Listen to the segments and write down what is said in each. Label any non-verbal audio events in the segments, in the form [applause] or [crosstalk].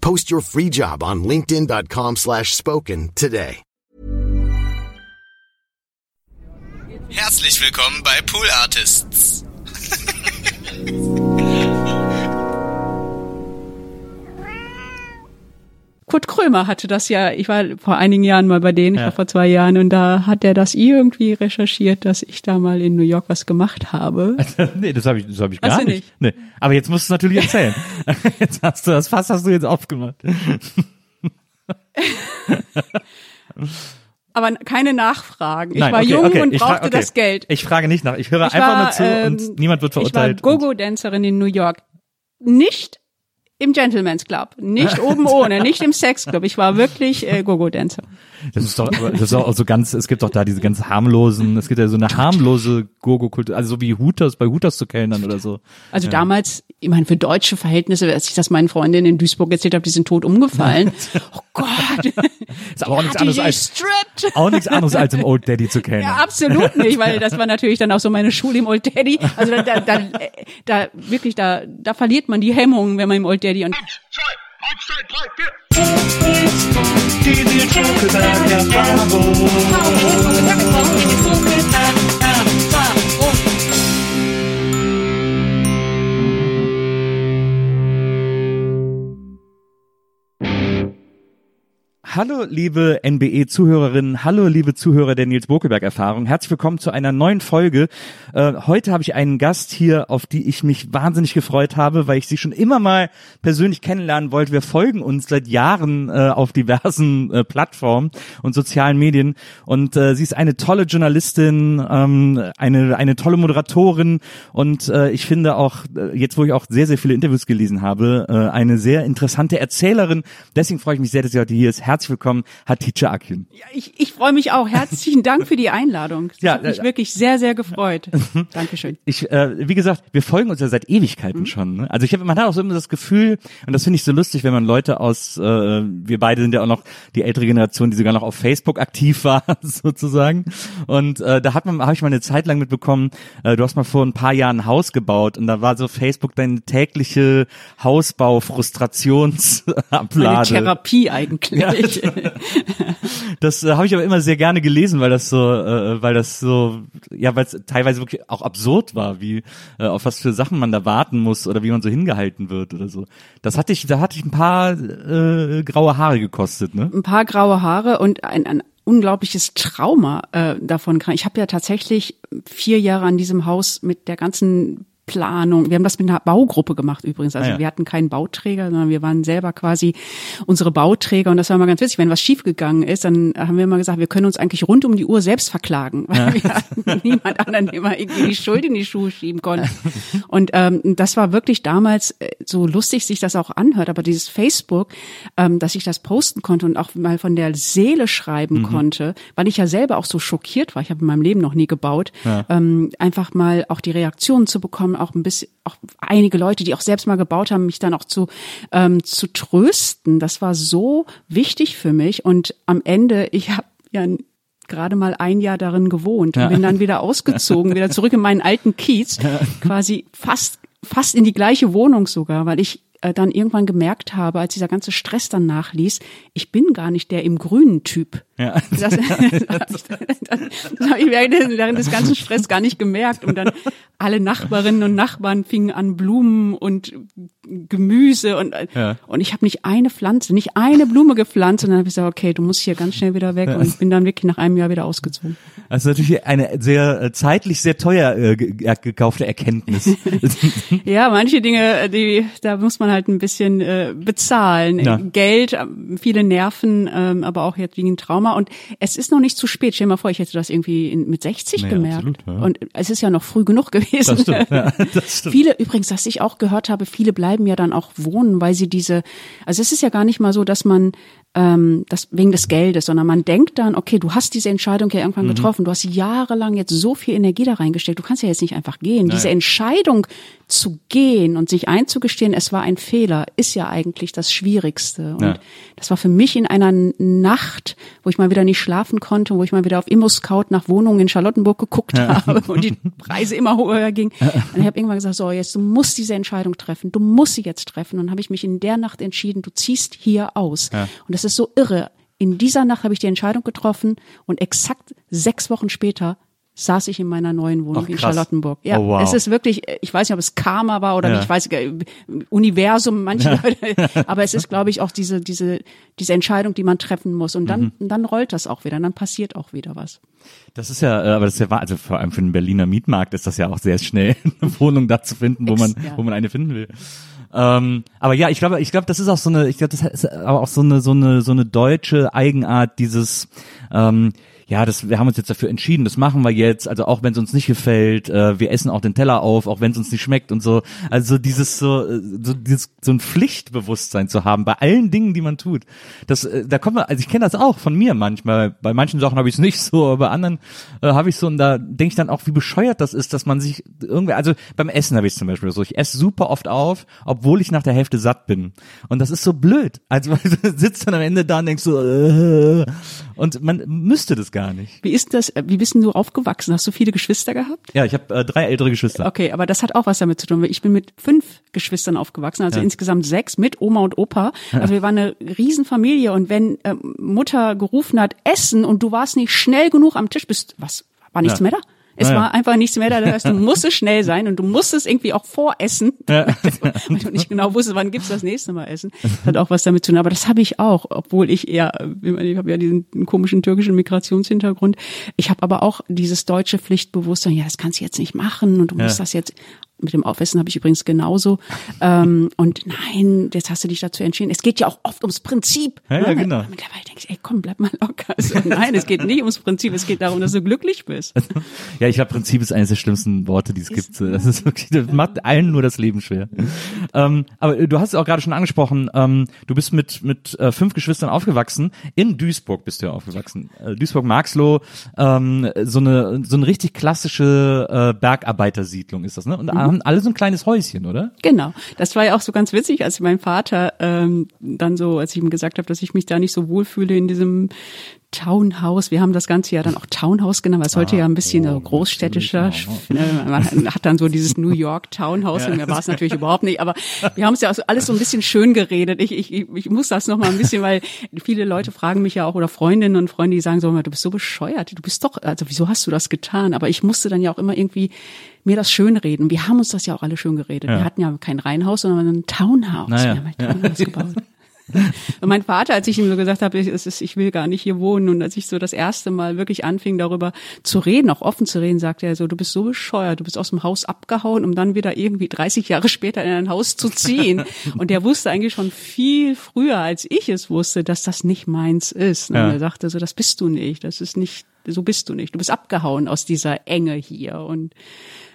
Post your free job on linkedin.com/spoken slash spoken today. Herzlich willkommen bei Pool Artists. [laughs] Kurt Krömer hatte das ja, ich war vor einigen Jahren mal bei denen, ich Ja. war vor zwei Jahren, und da hat er das irgendwie recherchiert, dass ich da mal in New York was gemacht habe. [laughs] nee, das habe ich, das hab ich gar du nicht. Nee. Aber jetzt musst du es natürlich erzählen. [laughs] jetzt hast du das Fass hast du jetzt aufgemacht. [laughs] Aber keine Nachfragen. Ich Nein, war okay, jung okay. und Ich brauchte okay. das Geld. Ich frage nicht nach. Ich höre Ich einfach war, nur zu ähm, und niemand wird verurteilt. Ich war Gogo-Dancerin in New York. Nicht im Gentleman's Club, nicht oben ohne, nicht im Sexclub. Ich war wirklich äh, Gogo-Dancer. Das ist doch, das ist auch so ganz, es gibt doch da diese ganz harmlosen, es gibt ja so eine harmlose Gogo-Kultur, also so wie Hooters, bei Hooters zu kellnern oder so. Also damals, ich meine, für deutsche Verhältnisse, als ich das meinen Freundinnen in Duisburg erzählt habe, die sind tot umgefallen. [laughs] oh Gott. [laughs] Ist aber auch nichts anderes als, gestrippt? auch nichts anderes als im Old Daddy zu kellnern. Ja, absolut nicht, weil [laughs] das war natürlich dann auch so meine Schule im Old Daddy. Also da, da, da, da wirklich, da, da verliert man die Hemmungen, wenn man im Old Daddy und Outside pipe here. Did you talk about your Bible? Hallo, liebe NBE-Zuhörerinnen, hallo, liebe Zuhörer der Nils Bokelberg-Erfahrung. Herzlich willkommen zu einer neuen Folge. Äh, heute habe ich einen Gast hier, auf die ich mich wahnsinnig gefreut habe, weil ich sie schon immer mal persönlich kennenlernen wollte. Wir folgen uns seit Jahren äh, auf diversen äh, Plattformen und sozialen Medien. Und äh, sie ist eine tolle Journalistin, ähm, eine, eine tolle Moderatorin und äh, ich finde auch, äh, jetzt wo ich auch sehr, sehr viele Interviews gelesen habe, eine sehr interessante Erzählerin. Deswegen freue ich mich sehr, dass sie heute hier ist. Herzlich willkommen, Hatice Akin. ja, ich, ich freue mich auch. Herzlichen Dank für die Einladung. Das Ja, hat mich äh, wirklich sehr, sehr gefreut. [laughs] Dankeschön. Ich, äh, wie gesagt, wir folgen uns ja seit Ewigkeiten schon. Ne? Also ich habe, man hat auch so immer das Gefühl, und das finde ich so lustig, wenn man Leute aus, äh, wir beide sind ja auch noch die ältere Generation, die sogar noch auf Facebook aktiv war, [laughs] sozusagen. Und äh, da hat man, habe ich mal eine Zeit lang mitbekommen, äh, du hast mal vor ein paar Jahren ein Haus gebaut und da war so Facebook deine tägliche Hausbau-Frustrationsablade. Meine Therapie eigentlich. [laughs] Das äh, habe ich aber immer sehr gerne gelesen, weil das so, äh, weil das so, ja, weil es teilweise wirklich auch absurd war, wie äh, auf was für Sachen man da warten muss oder wie man so hingehalten wird oder so. Das hatte ich, da hatte ich ein paar äh, graue Haare gekostet, ne? ein paar graue Haare und ein, ein unglaubliches Trauma äh, davon kann. Ich habe ja tatsächlich vier Jahre an diesem Haus mit der ganzen Planung. Wir haben das mit einer Baugruppe gemacht übrigens. Also Ah ja. wir hatten keinen Bauträger, sondern wir waren selber quasi unsere Bauträger. Und das war immer ganz witzig. Wenn was schiefgegangen ist, dann haben wir immer gesagt, wir können uns eigentlich rund um die Uhr selbst verklagen, weil wir hatten [laughs] niemand anderen immer irgendwie die Schuld in die Schuhe schieben konnten. [laughs] Und ähm, das war wirklich damals äh, so lustig, sich das auch anhört. Aber dieses Facebook, ähm, dass ich das posten konnte und auch mal von der Seele schreiben konnte, weil ich ja selber auch so schockiert war. Ich habe in meinem Leben noch nie gebaut. Ähm, einfach mal auch die Reaktionen zu bekommen, auch ein bisschen, auch einige Leute, die auch selbst mal gebaut haben, mich dann auch zu ähm, zu trösten. Das war so wichtig für mich. Und am Ende, ich habe ja gerade mal ein Jahr darin gewohnt und bin dann wieder ausgezogen, wieder zurück in meinen alten Kiez, quasi fast fast in die gleiche Wohnung sogar, weil ich äh, dann irgendwann gemerkt habe, als dieser ganze Stress dann nachließ, ich bin gar nicht der im grünen Typ. Ja. [laughs] Das, das, das habe ich während, des ganzen Stress gar nicht gemerkt. Und dann alle Nachbarinnen und Nachbarn fingen an, Blumen und Gemüse und Ja. und ich habe nicht eine Pflanze, nicht eine Blume gepflanzt und dann habe ich gesagt, okay, du musst hier ganz schnell wieder weg und bin dann wirklich nach einem Jahr wieder ausgezogen. Das ist natürlich eine sehr äh, zeitlich sehr teuer äh, ge- äh, gekaufte Erkenntnis. [laughs] Ja, manche Dinge, die da muss man halt ein bisschen äh, bezahlen. Ja. Geld, äh, viele Nerven, ähm, aber auch jetzt wegen Trauma. Und es ist noch nicht zu spät. Stell dir mal vor, ich hätte das irgendwie in, mit 60 Nee, gemerkt. absolut, ja. Und es ist ja noch früh genug gewesen. Das stimmt, ja, [laughs] das stimmt. Viele, übrigens, was ich auch gehört habe, viele bleiben ja dann auch wohnen, weil sie diese, also es ist ja gar nicht mal so, dass man ähm, das wegen des Geldes, sondern man denkt dann, okay, du hast diese Entscheidung ja irgendwann Mhm. getroffen, du hast jahrelang jetzt so viel Energie da reingesteckt, du kannst ja jetzt nicht einfach gehen. Diese Entscheidung zu gehen und sich einzugestehen, es war ein Fehler, ist ja eigentlich das Schwierigste. Und Ja. das war für mich in einer Nacht, wo ich mal wieder nicht schlafen konnte, wo ich mal wieder auf Immo-Scout nach Wohnungen in Charlottenburg geguckt habe und die Preise immer höher gingen. Und ich habe irgendwann gesagt, so jetzt, du musst diese Entscheidung treffen, du musst sie jetzt treffen. Und dann habe ich mich in der Nacht entschieden, du ziehst hier aus. Und das ist so irre. In dieser Nacht habe ich die Entscheidung getroffen und exakt sechs Wochen später saß ich in meiner neuen Wohnung Ach, in. Charlottenburg. Ja, Oh, wow. es ist wirklich, ich weiß nicht, ob es Karma war oder Ja. nicht, ich weiß Universum, manche Leute, [laughs] aber es ist, glaube ich, auch diese, diese, diese Entscheidung, die man treffen muss. Und dann, Mhm. dann rollt das auch wieder, und dann passiert auch wieder was. Das ist ja, äh, aber das ist ja wahr, also vor allem für den Berliner Mietmarkt ist das ja auch sehr schnell, [laughs] eine Wohnung da zu finden, wo Ex- man, ja. wo man eine finden will. Ähm, aber ja, ich glaube, ich glaube, das ist auch so eine, ich glaube, das ist aber auch so eine, so eine, so eine deutsche Eigenart dieses, ähm, ja, das, wir haben uns jetzt dafür entschieden, das machen wir jetzt, also auch wenn es uns nicht gefällt, äh, wir essen auch den Teller auf, auch wenn es uns nicht schmeckt und so. Also dieses so, äh, so dieses so ein Pflichtbewusstsein zu haben bei allen Dingen, die man tut. Das, äh, da kommt man, also ich kenne das auch von mir manchmal. Bei manchen Sachen habe ich es nicht so, aber bei anderen äh, habe ich so und da denke ich dann auch, wie bescheuert das ist, dass man sich irgendwie, also beim Essen habe ich zum Beispiel so, ich esse super oft auf, obwohl ich nach der Hälfte satt bin. Und das ist so blöd. Also [laughs] sitzt dann am Ende da und denkst so, äh, und man müsste das gar nicht. Wie ist das, äh, wie bist denn du aufgewachsen? Hast du viele Geschwister gehabt? Ja, ich habe äh, drei ältere Geschwister. Okay, aber das hat auch was damit zu tun. weil Ich bin mit fünf Geschwistern aufgewachsen, also Ja. insgesamt sechs mit Oma und Opa. Also wir waren eine Riesenfamilie und wenn ähm, Mutter gerufen hat, Essen und du warst nicht schnell genug am Tisch, bist was war nichts Ja. mehr da? Es Ja, ja. war einfach nichts mehr da. Das heißt, du [laughs] musstest schnell sein und du musstest irgendwie auch voressen, [laughs] weil du nicht genau wusstest, wann gibt's das nächste Mal Essen. Das hat auch was damit zu tun. Aber das habe ich auch, obwohl ich eher, ich habe ja diesen komischen türkischen Migrationshintergrund. Ich habe aber auch dieses deutsche Pflichtbewusstsein. Ja, das kannst du jetzt nicht machen und du musst Ja. das jetzt. Mit dem Aufessen habe ich übrigens genauso. [laughs] ähm, und nein, jetzt hast du dich dazu entschieden. Es geht ja auch oft ums Prinzip. Ja, ja, ne? genau. Mittlerweile denke ich, ey, komm, bleib mal locker. Also, nein, es geht nicht ums Prinzip. Es geht darum, dass du glücklich bist. [laughs] Ja, ich glaube, Prinzip ist eines der schlimmsten Worte, die es gibt. Das ist wirklich, das macht allen nur das Leben schwer. ähm, aber äh, du hast es auch gerade schon angesprochen, ähm, du bist mit, mit äh, fünf Geschwistern aufgewachsen. In Duisburg bist du ja aufgewachsen. Äh, Duisburg-Marxloh, ähm, so eine, so eine richtig klassische äh, Bergarbeitersiedlung ist das, ne? Und haben alle so ein kleines Häuschen, oder? Genau. Das war ja auch so ganz witzig, als mein Vater ähm, dann so, als ich ihm gesagt habe, dass ich mich da nicht so wohlfühle in diesem Townhouse. Wir haben das Ganze ja dann auch Townhouse genannt, weil es sollte ja ein bisschen so großstädtischer. äh, Man hat dann so dieses New York Townhouse und mir war es natürlich überhaupt nicht. Aber wir haben es ja alles so ein bisschen schön geredet. Ich, ich, ich muss das noch mal ein bisschen, weil viele Leute fragen mich ja auch oder Freundinnen und Freunde, die sagen so, du bist so bescheuert. Du bist doch, also wieso hast du das getan? Aber ich musste dann ja auch immer irgendwie mir das schön reden. Wir haben uns das ja auch alle schön geredet. Wir hatten ja kein Reihenhaus, sondern ein Townhouse. Naja. Wir haben ein Townhouse gebaut. [laughs] Und mein Vater, als ich ihm so gesagt habe, ich, ich will gar nicht hier wohnen und als ich so das erste Mal wirklich anfing, darüber zu reden, auch offen zu reden, sagte er so, du bist so bescheuert, du bist aus dem Haus abgehauen, um dann wieder irgendwie 30 Jahre später in ein Haus zu ziehen. [laughs] Und er wusste eigentlich schon viel früher, als ich es wusste, dass das nicht meins ist. Und Ja. er sagte so, das bist du nicht, das ist nicht, so bist du nicht. Du bist abgehauen aus dieser Enge hier und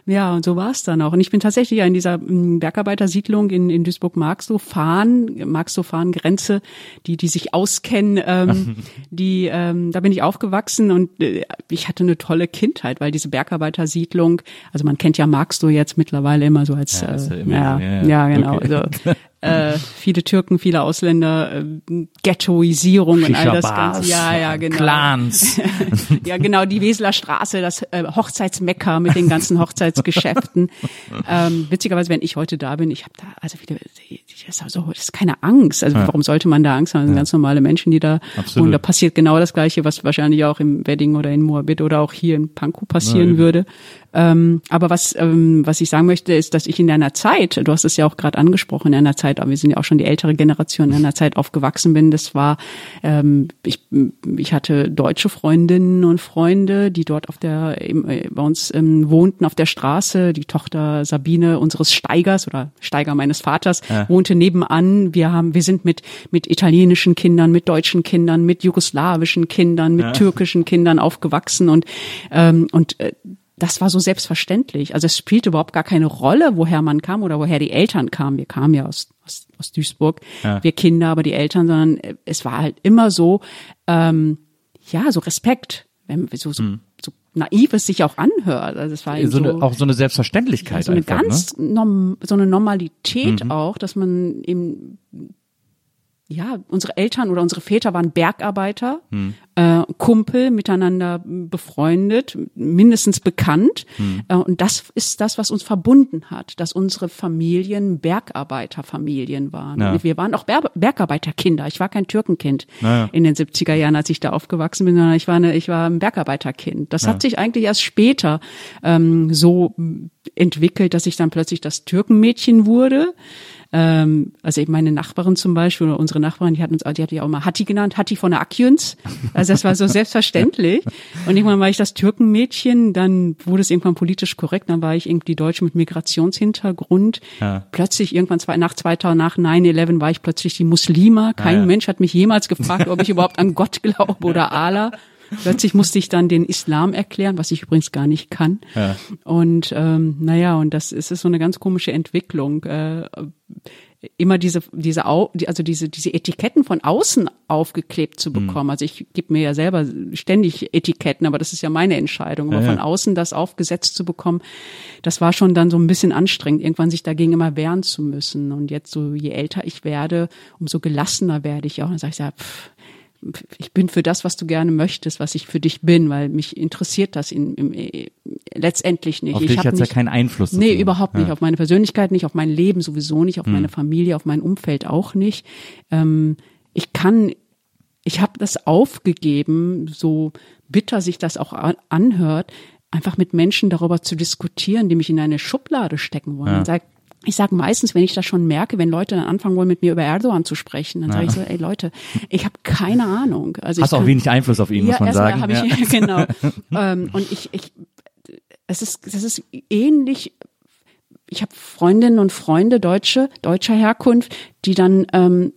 ja, und so war es dann auch. Und ich bin tatsächlich ja in dieser mm, Bergarbeitersiedlung in, in Duisburg-Marxloh, Fahn, Marxloh-Fahn-Grenze, die, die sich auskennen, ähm, [laughs] die, ähm, da bin ich aufgewachsen und äh, ich hatte eine tolle Kindheit, weil diese Bergarbeitersiedlung, also man kennt ja Marxloh jetzt mittlerweile immer so als, Ja, äh, ja, ja, ja, ja. genau, Okay. also [laughs] äh, viele Türken, viele Ausländer, äh, Ghettoisierung und all das Ganze. Ja, ja, genau. Clans. [laughs] ja, genau, die Weseler Straße, das äh, Hochzeitsmecker mit den ganzen Hochzeitsgeschäften. ähm, witzigerweise, wenn ich heute da bin, ich habe da, also wieder, das ist, also, das ist keine Angst. Also warum sollte man da Angst haben? Das sind ganz normale Menschen, die da Absolut. wohnen. Da passiert genau das Gleiche, was wahrscheinlich auch im Wedding oder in Moabit oder auch hier in Pankow passieren eben. würde. Ähm, aber was, ähm, was ich sagen möchte, ist, dass ich in einer Zeit, du hast es ja auch gerade angesprochen, in einer Zeit, aber wir sind ja auch schon die ältere Generation, in einer Zeit aufgewachsen bin, das war, ähm, ich, ich hatte deutsche Freundinnen und Freunde, die dort auf der, äh, bei uns ähm, wohnten auf der Straße. Die Tochter Sabine unseres Steigers oder Steiger meines Vaters ja. wohnte nebenan. Wir haben, wir sind mit, mit italienischen Kindern, mit deutschen Kindern, mit jugoslawischen Kindern, mit ja. türkischen Kindern aufgewachsen und, ähm, und äh, das war so selbstverständlich. Also es spielte überhaupt gar keine Rolle, woher man kam oder woher die Eltern kamen. Wir kamen ja aus, aus, aus Duisburg, ja. wir Kinder, aber die Eltern, sondern es war halt immer so, ähm, ja, so Respekt, wenn so, so, hm. so naiv es sich auch anhört. Also es war so, so eine, auch so eine Selbstverständlichkeit. Ja, so eine einfach, ganz ne? norm, so eine Normalität mhm. auch, dass man eben ja, unsere Eltern oder unsere Väter waren Bergarbeiter, hm. äh, Kumpel, miteinander befreundet, mindestens bekannt. Hm. Äh, und das ist das, was uns verbunden hat, dass unsere Familien Bergarbeiterfamilien waren. Ja. Wir waren auch Ber Bergarbeiterkinder. Ich war kein Türkenkind naja. in den 70er Jahren, als ich da aufgewachsen bin, sondern ich war, eine, ich war ein Bergarbeiterkind. Das ja. hat sich eigentlich erst später ähm, so entwickelt, dass ich dann plötzlich das Türkenmädchen wurde. Ähm, also eben meine Nachbarin zum Beispiel oder unsere Nachbarin, die hat uns, die hat ja auch mal Hatti genannt, Hatti von der Akjüns. Also das war so selbstverständlich. Und irgendwann war ich das Türkenmädchen, dann wurde es irgendwann politisch korrekt, dann war ich irgendwie Deutsche mit Migrationshintergrund. Ja. Plötzlich irgendwann zwei, nach 2000, nach 9-11 war ich plötzlich die Muslima. Kein ja, ja. Mensch hat mich jemals gefragt, ob ich überhaupt an Gott glaube oder Allah. Plötzlich musste ich dann den Islam erklären, was ich übrigens gar nicht kann. Ja. Und ähm, naja, und das ist, ist so eine ganz komische Entwicklung. Äh, immer diese diese also diese diese Etiketten von außen aufgeklebt zu mhm. bekommen. Mhm. Also ich gebe mir ja selber ständig Etiketten, aber das ist ja meine Entscheidung. Aber ja, von außen das aufgesetzt zu bekommen, das war schon dann so ein bisschen anstrengend, irgendwann sich dagegen immer wehren zu müssen. Und jetzt so je älter ich werde, umso gelassener werde ich auch. Und dann sage ich ja, pff, ich bin für das, was du gerne möchtest, was ich für dich bin, weil mich interessiert das in, im, äh, letztendlich nicht. Auf dich hat ja keinen Einfluss. Nee, überhaupt nicht. Ja. Auf meine Persönlichkeit nicht, auf mein Leben sowieso nicht, auf hm. meine Familie, auf mein Umfeld auch nicht. Ähm, ich kann, ich habe das aufgegeben, so bitter sich das auch anhört, einfach mit Menschen darüber zu diskutieren, die mich in eine Schublade stecken wollen. Ja. Und sagt, ich sage meistens, wenn ich das schon merke, wenn Leute dann anfangen wollen, mit mir über Erdogan zu sprechen, dann ja. sage ich so, ey Leute, ich habe keine Ahnung. Also Hast auch wenig Einfluss auf ihn, ja, muss man sagen. Hab ich, ja. [laughs] genau. [laughs] ähm, und ich, ich, es ist, das ist ähnlich. Ich habe Freundinnen und Freunde Deutsche, deutscher Herkunft, die dann ähm,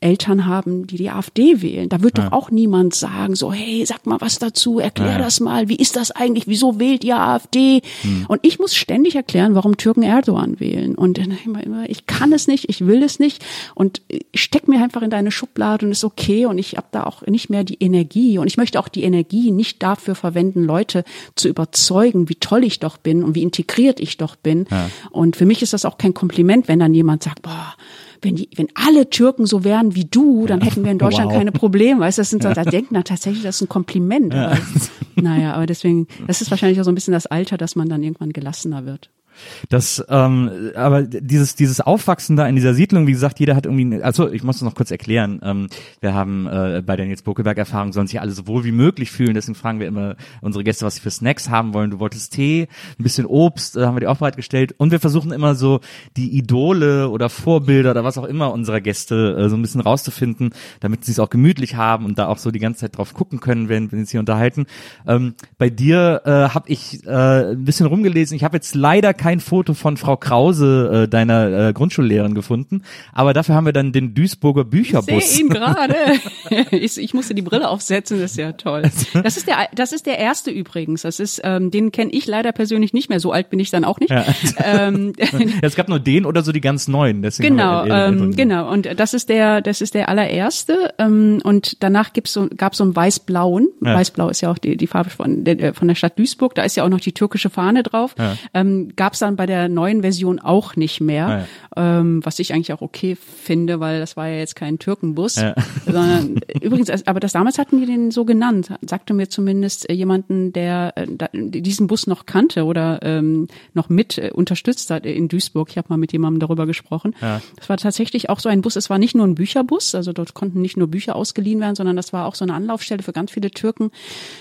Eltern haben, die die AfD wählen. Da wird ja. doch auch niemand sagen, so, hey, sag mal was dazu, erklär ja. das mal, wie ist das eigentlich, wieso wählt ihr AfD? Hm. Und ich muss ständig erklären, warum Türken Erdogan wählen. Und immer, immer, ich kann es nicht, ich will es nicht und steck mir einfach in deine Schublade und ist okay und ich habe da auch nicht mehr die Energie und ich möchte auch die Energie nicht dafür verwenden, Leute zu überzeugen, wie toll ich doch bin und wie integriert ich doch bin. Ja. Und für mich ist das auch kein Kompliment, wenn dann jemand sagt, boah, wenn die, wenn alle Türken so wären wie du, dann hätten wir in Deutschland wow. keine Probleme. Weißt du, das sind so, da denkt man tatsächlich, das ist ein Kompliment. Ja. Aber, naja, aber deswegen, das ist wahrscheinlich auch so ein bisschen das Alter, dass man dann irgendwann gelassener wird. Das, ähm, aber dieses, dieses Aufwachsen da in dieser Siedlung, wie gesagt, jeder hat irgendwie, also ich muss es noch kurz erklären. Ähm, wir haben äh, bei der Nils Bokelberg Erfahrung sollen sich alle so wohl wie möglich fühlen. Deswegen fragen wir immer unsere Gäste, was sie für Snacks haben wollen. Du wolltest Tee, ein bisschen Obst, da haben wir die auch bereitgestellt. Und wir versuchen immer so die Idole oder Vorbilder oder was auch immer unserer Gäste äh, so ein bisschen rauszufinden, damit sie es auch gemütlich haben und da auch so die ganze Zeit drauf gucken können, wenn, wenn sie unterhalten. Ähm, bei dir äh, habe ich äh, ein bisschen rumgelesen. Ich habe jetzt leider kein kein Foto von Frau Krause, äh, deiner äh, Grundschullehrerin, gefunden. Aber dafür haben wir dann den Duisburger Bücherbus. Ich sehe ihn gerade. [laughs] ich, ich musste die Brille aufsetzen, das ist ja toll. Das ist der, das ist der erste übrigens. Das ist, ähm, den kenne ich leider persönlich nicht mehr. So alt bin ich dann auch nicht. Ja. Ähm, [laughs] es gab nur den oder so die ganz neuen. Deswegen genau, ähm, genau. Und das ist der, das ist der allererste. Ähm, und danach gibt's so, gab so einen weiß-blauen. Ja. Weiß-blau ist ja auch die, die Farbe von der, von der Stadt Duisburg. Da ist ja auch noch die türkische Fahne drauf. Ja. Ähm, gab gab's dann bei der neuen Version auch nicht mehr, Ah, ähm, was ich eigentlich auch okay finde, weil das war ja jetzt kein Türkenbus, [laughs] sondern übrigens, also, aber das damals hatten die den so genannt, sagte mir zumindest äh, jemanden, der äh, diesen Bus noch kannte oder ähm, noch mit äh, unterstützt hat in Duisburg. Ich habe mal mit jemandem darüber gesprochen. Das war tatsächlich auch so ein Bus. Es war nicht nur ein Bücherbus, also dort konnten nicht nur Bücher ausgeliehen werden, sondern das war auch so eine Anlaufstelle für ganz viele Türken.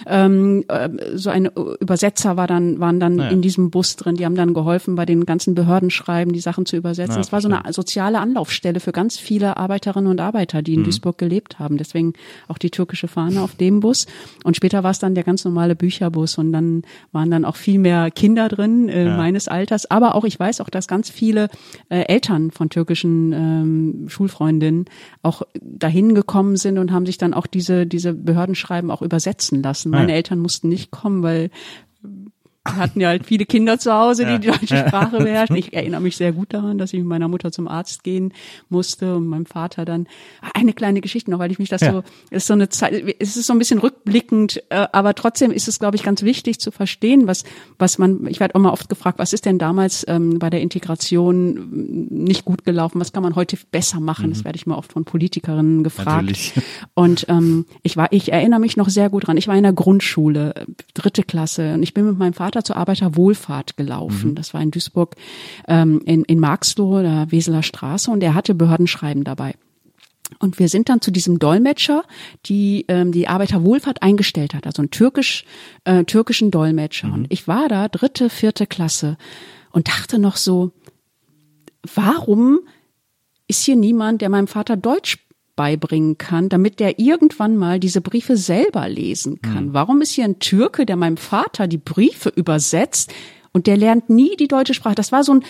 Ähm, äh, so ein Übersetzer war dann waren dann in diesem Bus drin. Die haben dann geholfen bei den ganzen Behördenschreiben, die Sachen zu übersetzen. Es war so eine soziale Anlaufstelle für ganz viele Arbeiterinnen und Arbeiter, die in Duisburg gelebt haben. Deswegen auch die türkische Fahne auf dem Bus. Und später war es dann der ganz normale Bücherbus und dann waren dann auch viel mehr Kinder drin äh, meines Alters. Aber auch ich weiß auch, dass ganz viele äh, Eltern von türkischen ähm, Schulfreundinnen auch dahin gekommen sind und haben sich dann auch diese diese Behördenschreiben auch übersetzen lassen. Meine Eltern mussten nicht kommen, weil wir hatten ja halt viele Kinder zu Hause, die die deutsche Sprache beherrschen. Ich [laughs] erinnere mich sehr gut daran, dass ich mit meiner Mutter zum Arzt gehen musste und meinem Vater dann eine kleine Geschichte noch, weil ich mich das Ja. so ist so eine Zeit, es ist so ein bisschen rückblickend, äh, aber trotzdem ist es, glaube ich, ganz wichtig zu verstehen, was was man. Ich werde auch mal oft gefragt, was ist denn damals ähm, bei der Integration ähm, nicht gut gelaufen? Was kann man heute besser machen? Das werde ich mal oft von Politikerinnen gefragt. Mhm. Natürlich. [laughs] Und ähm, ich war, ich erinnere mich noch sehr gut dran. Ich war in der Grundschule, dritte Klasse, und ich bin mit meinem Vater zur Arbeiterwohlfahrt gelaufen. Das war in Duisburg, ähm, in, in Marxloh, der Weseler Straße, und er hatte Behördenschreiben dabei. Und wir sind dann zu diesem Dolmetscher, die ähm, die Arbeiterwohlfahrt eingestellt hat, also einen türkisch, äh, türkischen Dolmetscher. Und ich war da dritte, vierte Klasse und dachte noch so, warum ist hier niemand, der meinem Vater Deutsch beibringen kann, damit der irgendwann mal diese Briefe selber lesen kann? Warum ist hier ein Türke, der meinem Vater die Briefe übersetzt und der lernt nie die deutsche Sprache? Das war so ein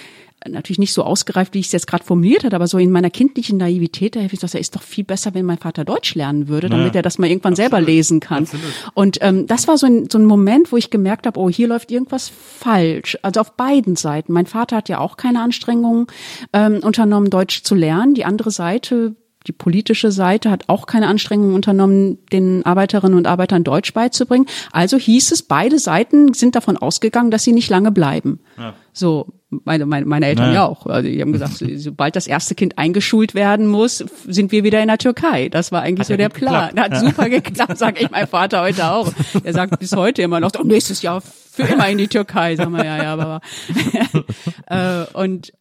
natürlich nicht so ausgereift, wie ich es jetzt gerade formuliert hat, aber so in meiner kindlichen Naivität, da habe ich gesagt, er ist doch viel besser, wenn mein Vater Deutsch lernen würde, damit er das mal irgendwann selber lesen kann. Und ähm, das war so ein, so ein Moment, wo ich gemerkt habe, oh, hier läuft irgendwas falsch. Also auf beiden Seiten. Mein Vater hat ja auch keine Anstrengungen ähm, unternommen, Deutsch zu lernen. Die andere Seite die politische Seite hat auch keine Anstrengungen unternommen, den Arbeiterinnen und Arbeitern Deutsch beizubringen. Also hieß es, beide Seiten sind davon ausgegangen, dass sie nicht lange bleiben. So, meine, meine, meine Eltern Ja. ja auch. Also die haben gesagt, [laughs] sobald das erste Kind eingeschult werden muss, sind wir wieder in der Türkei. Das war eigentlich Hat so ja der Plan. geklappt. Hat super geklappt, sag ich mein Vater heute auch. Er sagt bis heute immer noch, oh, nächstes Jahr für immer in die Türkei. Sagen wir, ja, ja, aber. [laughs] äh, und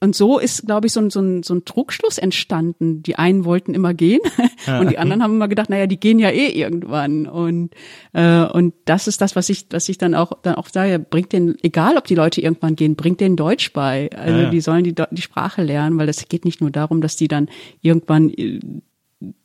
und so ist, glaube ich, so ein, so, ein, so ein Trugschluss entstanden. Die einen wollten immer gehen [laughs] und die anderen haben immer gedacht, naja, die gehen ja eh irgendwann. Und, äh, und das ist das, was ich, was ich dann auch, dann auch sage, bringt den, egal ob die Leute irgendwann gehen, bringt denen Deutsch bei. Also Ja, ja. die sollen die, die Sprache lernen, weil es geht nicht nur darum, dass die dann irgendwann äh,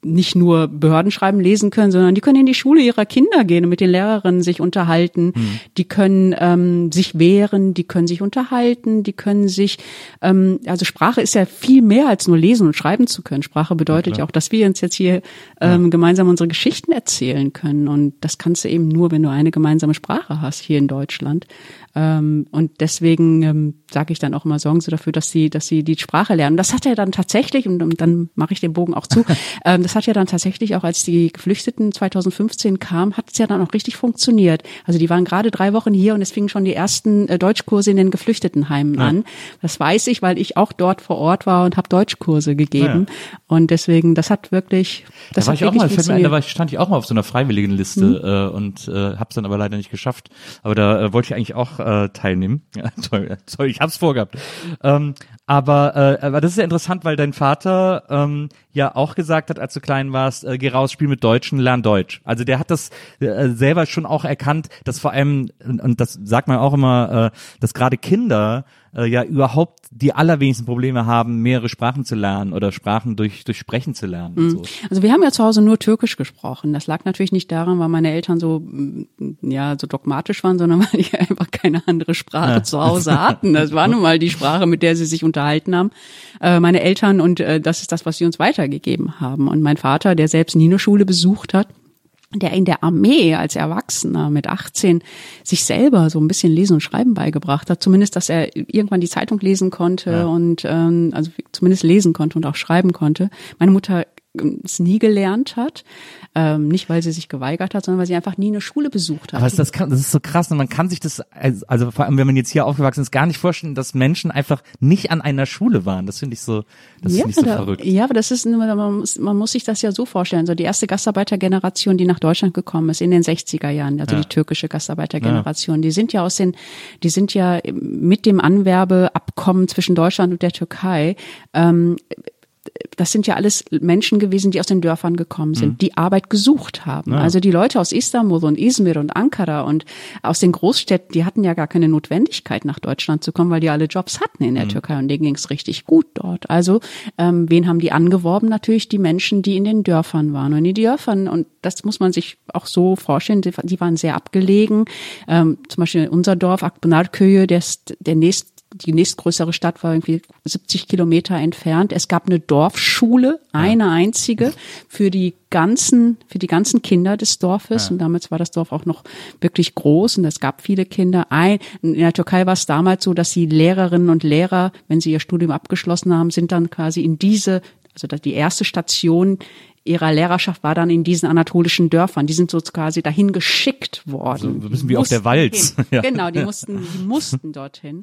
nicht nur Behördenschreiben lesen können, sondern die können in die Schule ihrer Kinder gehen und mit den Lehrerinnen sich unterhalten. Die können ähm, sich wehren, die können sich unterhalten, die können sich, ähm, also Sprache ist ja viel mehr als nur lesen und schreiben zu können. Sprache bedeutet ja, auch, dass wir uns jetzt hier ähm, gemeinsam unsere Geschichten erzählen können. Und das kannst du eben nur, wenn du eine gemeinsame Sprache hast hier in Deutschland. Ähm, und deswegen ähm, sage ich dann auch immer, sorgen Sie dafür, dass Sie, dass Sie die Sprache lernen. Das hat ja dann tatsächlich, und, und dann mache ich den Bogen auch zu, [laughs] ähm, das hat ja dann tatsächlich auch, als die Geflüchteten 2015 kamen, hat es ja dann auch richtig funktioniert. Also die waren gerade drei Wochen hier und es fingen schon die ersten äh, Deutschkurse in den Geflüchtetenheimen an. Das weiß ich, weil ich auch dort vor Ort war und habe Deutschkurse gegeben. Und deswegen, das hat wirklich, das da war hat ich auch mal, mir da funktioniert. war ich, stand ich auch mal auf so einer freiwilligen Liste Mhm. äh, und äh, habe es dann aber leider nicht geschafft. Aber da äh, wollte ich eigentlich auch äh, teilnehmen. [laughs] Ja, toll, toll, ich hab's vorgehabt. Ähm, aber, äh, aber das ist ja interessant, weil dein Vater ähm, ja auch gesagt hat, als du klein warst, äh, geh raus, spiel mit Deutschen, lern Deutsch. Also der hat das äh, selber schon auch erkannt, dass vor allem, und, und das sagt man auch immer, äh, dass gerade Kinder äh, ja überhaupt die allerwenigsten Probleme haben, mehrere Sprachen zu lernen oder Sprachen durch, durch Sprechen zu lernen. und So. Also wir haben ja zu Hause nur Türkisch gesprochen. Das lag natürlich nicht daran, weil meine Eltern so mm, ja so dogmatisch waren, sondern [laughs] weil die einfach keine andere Sprache zu Hause hatten. Das war nun mal die Sprache, mit der sie sich unterhalten haben. Äh, meine Eltern und äh, das ist das, was sie uns weitergegeben haben. Und mein Vater, der selbst nie eine Schule besucht hat, der in der Armee als Erwachsener mit 18 sich selber so ein bisschen Lesen und Schreiben beigebracht hat. Zumindest, dass er irgendwann die Zeitung lesen konnte und ähm, also zumindest lesen konnte und auch schreiben konnte. Meine Mutter es nie gelernt hat. Ähm, nicht, weil sie sich geweigert hat, sondern weil sie einfach nie eine Schule besucht hat. Aber das, das ist so krass und man kann sich das, also vor allem, wenn man jetzt hier aufgewachsen ist, gar nicht vorstellen, dass Menschen einfach nicht an einer Schule waren. Das finde ich so, das ja, finde ich so da, verrückt. Ja, aber das ist, man muss, man muss sich das ja so vorstellen. So die erste Gastarbeitergeneration, die nach Deutschland gekommen ist in den 60er Jahren, also Ja. die türkische Gastarbeitergeneration, die sind ja aus den, die sind ja mit dem Anwerbeabkommen zwischen Deutschland und der Türkei, ähm, das sind ja alles Menschen gewesen, die aus den Dörfern gekommen sind, die Arbeit gesucht haben. Also die Leute aus Istanbul und Izmir und Ankara und aus den Großstädten, die hatten ja gar keine Notwendigkeit, nach Deutschland zu kommen, weil die alle Jobs hatten in der Türkei und denen ging es richtig gut dort. Also ähm, wen haben die angeworben? Natürlich die Menschen, die in den Dörfern waren. Und in die Dörfern, und das muss man sich auch so vorstellen, die, die waren sehr abgelegen. Ähm, zum Beispiel unser Dorf, Akbenarköye, der ist der nächst die nächstgrößere Stadt war irgendwie 70 Kilometer entfernt. Es gab eine Dorfschule, eine einzige für die ganzen, für die ganzen Kinder des Dorfes. Und damals war das Dorf auch noch wirklich groß und es gab viele Kinder. Ein, in der Türkei war es damals so, dass die Lehrerinnen und Lehrer, wenn sie ihr Studium abgeschlossen haben, sind dann quasi in diese, also die erste Station ihrer Lehrerschaft war dann in diesen anatolischen Dörfern. Die sind so quasi dahin geschickt worden. So ein bisschen wie auf der Walz. [laughs] Ja. Genau, die mussten, die mussten dorthin.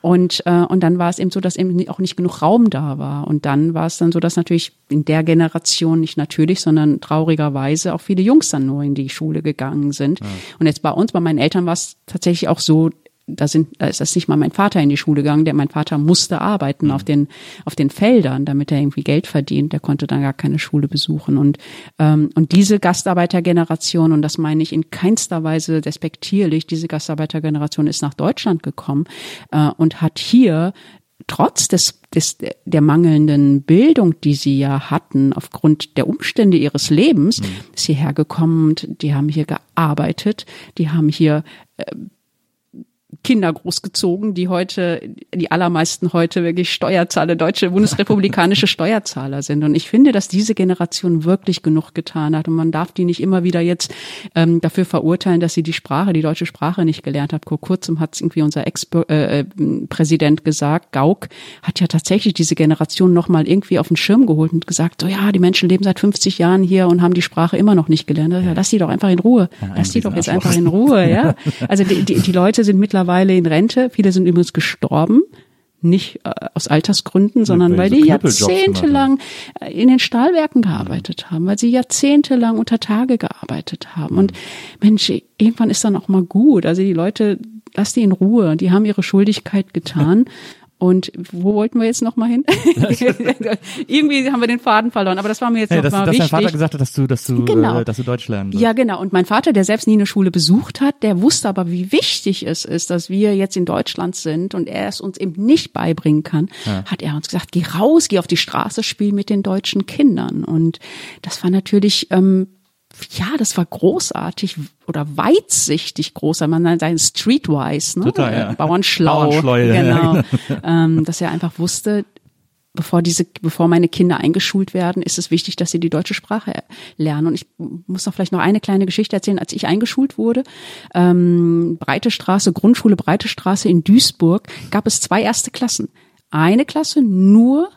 Und, äh, und dann war es eben so, dass eben auch nicht genug Raum da war. Und dann war es dann so, dass natürlich in der Generation nicht natürlich, sondern traurigerweise auch viele Jungs dann nur in die Schule gegangen sind. Und jetzt bei uns, bei meinen Eltern war es tatsächlich auch so, da sind, da ist das nicht mal mein Vater in die Schule gegangen, der mein Vater musste arbeiten auf den auf den Feldern, damit er irgendwie Geld verdient. Der konnte dann gar keine Schule besuchen und ähm, und diese Gastarbeitergeneration und das meine ich in keinster Weise despektierlich. Diese Gastarbeitergeneration ist nach Deutschland gekommen äh, und hat hier trotz des, des der mangelnden Bildung, die sie ja hatten, aufgrund der Umstände ihres Lebens, ist hierher gekommen und die haben hier gearbeitet, die haben hier Kinder großgezogen, die heute, die allermeisten heute wirklich Steuerzahler, deutsche bundesrepublikanische [laughs] Steuerzahler sind. Und ich finde, dass diese Generation wirklich genug getan hat. Und man darf die nicht immer wieder jetzt ähm, dafür verurteilen, dass sie die Sprache, die deutsche Sprache nicht gelernt hat. Vor kurzem hat es irgendwie unser Ex-Präsident äh, gesagt, Gauck hat ja tatsächlich diese Generation nochmal irgendwie auf den Schirm geholt und gesagt, so ja, die Menschen leben seit 50 Jahren hier und haben die Sprache immer noch nicht gelernt. Ja, lass die doch einfach in Ruhe. lass die doch jetzt einfach in Ruhe, ja. [laughs] Also die, die, die Leute sind mittlerweile in Rente. Viele sind übrigens gestorben. Nicht äh, aus Altersgründen, sondern weil weil die jahrzehntelang äh, in den Stahlwerken gearbeitet haben, weil sie jahrzehntelang unter Tage gearbeitet haben. Und Mensch, irgendwann ist dann auch mal gut. Also die Leute, lass die in Ruhe. Die haben ihre Schuldigkeit getan. [laughs] Und wo wollten wir jetzt noch mal hin? [laughs] Irgendwie haben wir den Faden verloren, aber das war mir jetzt Hey, noch dass, mal dass dein wichtig. Vater gesagt hat, dass du, dass du, Genau. äh, dass du Deutsch lernen sollst. Ja, genau. Und mein Vater, der selbst nie eine Schule besucht hat, der wusste aber, wie wichtig es ist, dass wir jetzt in Deutschland sind und er es uns eben nicht beibringen kann, hat er uns gesagt, geh raus, geh auf die Straße, spiel mit den deutschen Kindern. Und das war natürlich, ähm, ja, das war großartig oder weitsichtig groß, man sein Streetwise, ne? Total, ja. Bauernschlau. Ja, Genau. ähm, dass er einfach wusste, bevor diese, bevor meine Kinder eingeschult werden, ist es wichtig, dass sie die deutsche Sprache lernen. Und ich muss noch vielleicht noch eine kleine Geschichte erzählen. Als ich eingeschult wurde, ähm, Breite Straße, Grundschule Breite Straße in Duisburg, gab es zwei erste Klassen. Eine Klasse nur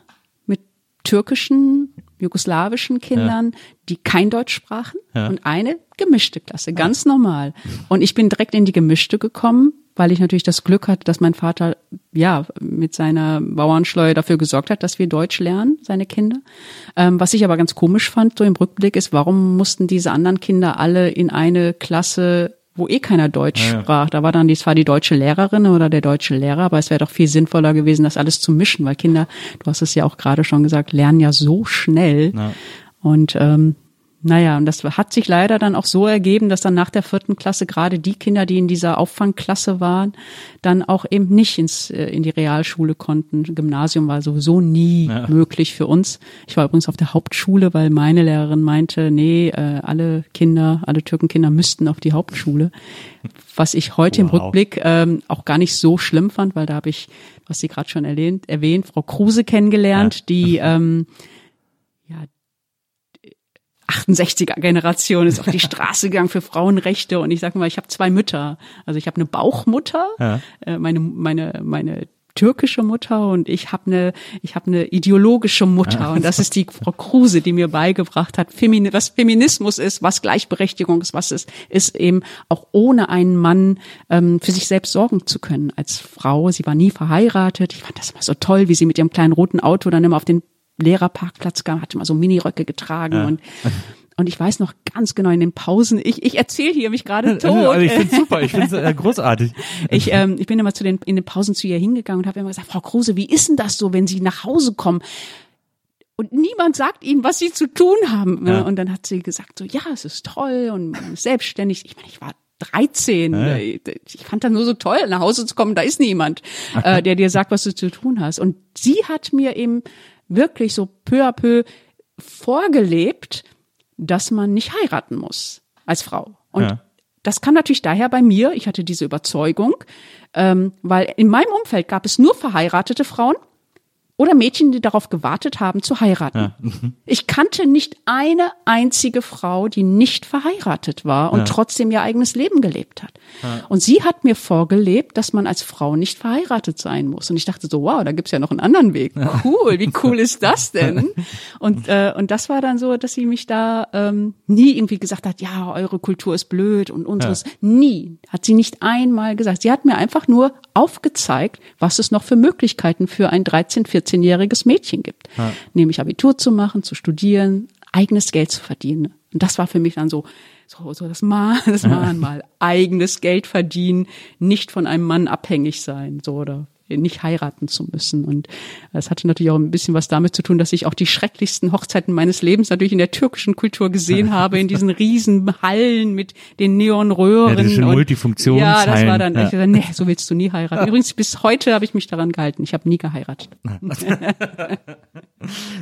mit türkischen, jugoslawischen Kindern, die kein Deutsch sprachen und eine gemischte Klasse, ganz normal. Und ich bin direkt in die gemischte gekommen, weil ich natürlich das Glück hatte, dass mein Vater ja mit seiner Bauernschleue dafür gesorgt hat, dass wir Deutsch lernen, seine Kinder. Ähm, was ich aber ganz komisch fand, so im Rückblick, ist, warum mussten diese anderen Kinder alle in eine Klasse wo eh keiner Deutsch sprach. Da war dann die, zwar die deutsche Lehrerin oder der deutsche Lehrer, aber es wäre doch viel sinnvoller gewesen, das alles zu mischen, weil Kinder, du hast es ja auch gerade schon gesagt, lernen ja so schnell. Und ähm, naja, und das hat sich leider dann auch so ergeben, dass dann nach der vierten Klasse gerade die Kinder, die in dieser Auffangklasse waren, dann auch eben nicht ins, äh, in die Realschule konnten. Gymnasium war sowieso nie möglich für uns. Ich war übrigens auf der Hauptschule, weil meine Lehrerin meinte, nee, äh, alle Kinder, alle Türkenkinder müssten auf die Hauptschule. Was ich heute im Wow. Rückblick ähm, auch gar nicht so schlimm fand, weil da habe ich, was Sie gerade schon erwähnt, erwähnt, Frau Kruse kennengelernt, die [laughs] ähm, ja 68er Generation ist auf die Straße gegangen für Frauenrechte und ich sage mal, ich habe zwei Mütter. Also ich habe eine Bauchmutter, Ja. äh, meine meine meine türkische Mutter und ich habe eine ich habe eine ideologische Mutter und das ist die Frau Kruse, die mir beigebracht hat, Femini was Feminismus ist, was Gleichberechtigung ist, was es ist eben auch ohne einen Mann ähm, für sich selbst sorgen zu können als Frau. Sie war nie verheiratet. Ich fand das immer so toll, wie sie mit ihrem kleinen roten Auto dann immer auf den Lehrerparkplatz kam, hatte immer so Miniröcke getragen ja. und und ich weiß noch ganz genau in den Pausen, ich, ich erzähle hier mich gerade [laughs] tot. Also ich finde super, ich finde es äh, großartig. [laughs] Ich, ähm, ich bin immer zu den, in den Pausen zu ihr hingegangen und habe immer gesagt, Frau Kruse, wie ist denn das so, wenn Sie nach Hause kommen? Und niemand sagt ihnen, was sie zu tun haben. Ja. Und dann hat sie gesagt, so, ja, es ist toll und man ist selbstständig. Ich meine, ich war 13. Ja. Ich fand das nur so toll, nach Hause zu kommen, da ist niemand, äh, der dir sagt, was du zu tun hast. Und sie hat mir eben wirklich so peu à peu vorgelebt, dass man nicht heiraten muss als Frau. Und ja. das kann natürlich daher bei mir, ich hatte diese Überzeugung, ähm, weil in meinem Umfeld gab es nur verheiratete Frauen oder Mädchen, die darauf gewartet haben, zu heiraten. Ja. Ich kannte nicht eine einzige Frau, die nicht verheiratet war und ja. trotzdem ihr eigenes Leben gelebt hat. Ja. Und sie hat mir vorgelebt, dass man als Frau nicht verheiratet sein muss. Und ich dachte so, wow, da gibt's ja noch einen anderen Weg. Cool, wie cool ist das denn? [laughs] Und, äh, und das war dann so, dass sie mich da ähm, nie irgendwie gesagt hat, ja, eure Kultur ist blöd und unseres. Nie. Hat sie nicht einmal gesagt. Sie hat mir einfach nur aufgezeigt, was es noch für Möglichkeiten für ein 13, 14 14-jähriges Mädchen gibt. Ja. Nämlich Abitur zu machen, zu studieren, eigenes Geld zu verdienen. Und das war für mich dann so, so, so das Mal, [laughs] das Mal, [laughs] eigenes Geld verdienen, nicht von einem Mann abhängig sein, so oder nicht heiraten zu müssen. Und das hatte natürlich auch ein bisschen was damit zu tun, dass ich auch die schrecklichsten Hochzeiten meines Lebens natürlich in der türkischen Kultur gesehen [laughs] habe, in diesen riesen Hallen mit den Neonröhren. Ja, Multifunktions Ja, das war dann, ja. ich dachte, nee, so willst du nie heiraten. [laughs] Übrigens, bis heute habe ich mich daran gehalten. Ich habe nie geheiratet. [laughs]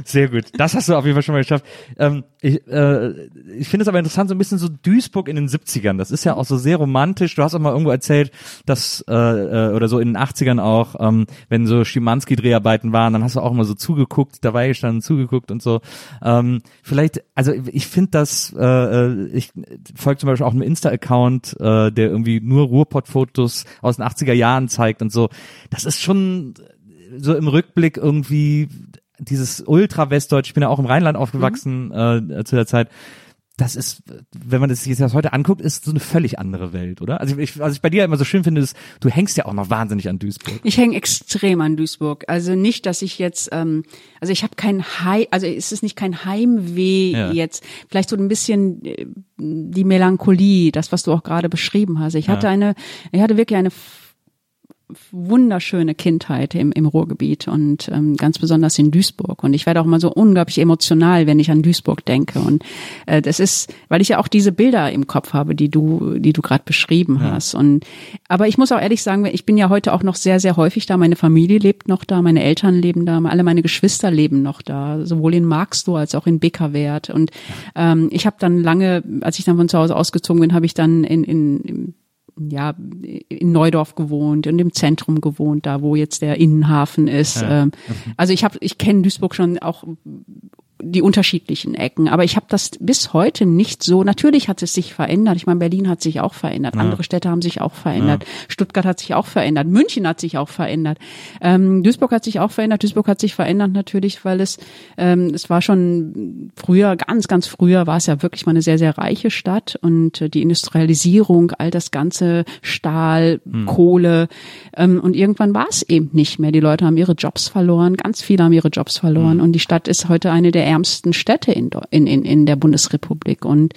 Sehr gut. Das hast du auf jeden Fall schon mal geschafft. Ähm, ich äh, ich finde es aber interessant, so ein bisschen so Duisburg in den 70ern. Das ist ja auch so sehr romantisch. Du hast auch mal irgendwo erzählt, dass, äh, äh oder so in den 80ern auch, ähm, wenn so Schimanski-Dreharbeiten waren, dann hast du auch immer so zugeguckt, dabei gestanden, zugeguckt und so. Ähm, vielleicht, also ich finde das, äh, äh, ich folge zum Beispiel auch einem Insta-Account, äh, der irgendwie nur Ruhrpott-Fotos aus den 80er Jahren zeigt und so. Das ist schon so im Rückblick irgendwie dieses Ultra-Westdeutsch, ich bin ja auch im Rheinland aufgewachsen mhm. äh, zu der Zeit, das ist, wenn man das jetzt heute anguckt, ist so eine völlig andere Welt, oder? Also ich, was ich bei dir immer so schön finde, ist, du hängst ja auch noch wahnsinnig an Duisburg. Ich hänge extrem an Duisburg. Also nicht, dass ich jetzt, ähm, also ich habe kein Heim, also es ist nicht kein Heimweh ja. jetzt. Vielleicht so ein bisschen äh, die Melancholie, das, was du auch gerade beschrieben hast. Ich hatte ja. eine, ich hatte wirklich eine wunderschöne Kindheit im, im Ruhrgebiet und ähm, ganz besonders in Duisburg. Und ich werde auch immer so unglaublich emotional, wenn ich an Duisburg denke. Und äh, das ist, weil ich ja auch diese Bilder im Kopf habe, die du, die du gerade beschrieben ja. hast. Und aber ich muss auch ehrlich sagen, ich bin ja heute auch noch sehr, sehr häufig da. Meine Familie lebt noch da, meine Eltern leben da, alle meine Geschwister leben noch da, sowohl in Marxloh als auch in Beckerwert. Und ähm, ich habe dann lange, als ich dann von zu Hause ausgezogen bin, habe ich dann in, in ja, in Neudorf gewohnt und im Zentrum gewohnt, da wo jetzt der Innenhafen ist. Ja. Ähm, also ich habe, ich kenne Duisburg schon auch die unterschiedlichen Ecken. Aber ich habe das bis heute nicht so. Natürlich hat es sich verändert. Ich meine, Berlin hat sich auch verändert. Ja. Andere Städte haben sich auch verändert. Ja. Stuttgart hat sich auch verändert. München hat sich auch verändert. Ähm, Duisburg hat sich auch verändert. Duisburg hat sich verändert natürlich, weil es ähm, es war schon früher, ganz ganz früher war es ja wirklich mal eine sehr sehr reiche Stadt und äh, die Industrialisierung, all das ganze Stahl, hm. Kohle ähm, und irgendwann war es eben nicht mehr. Die Leute haben ihre Jobs verloren. Ganz viele haben ihre Jobs verloren hm. und die Stadt ist heute eine der ärmsten Städte in, in, in, in der Bundesrepublik und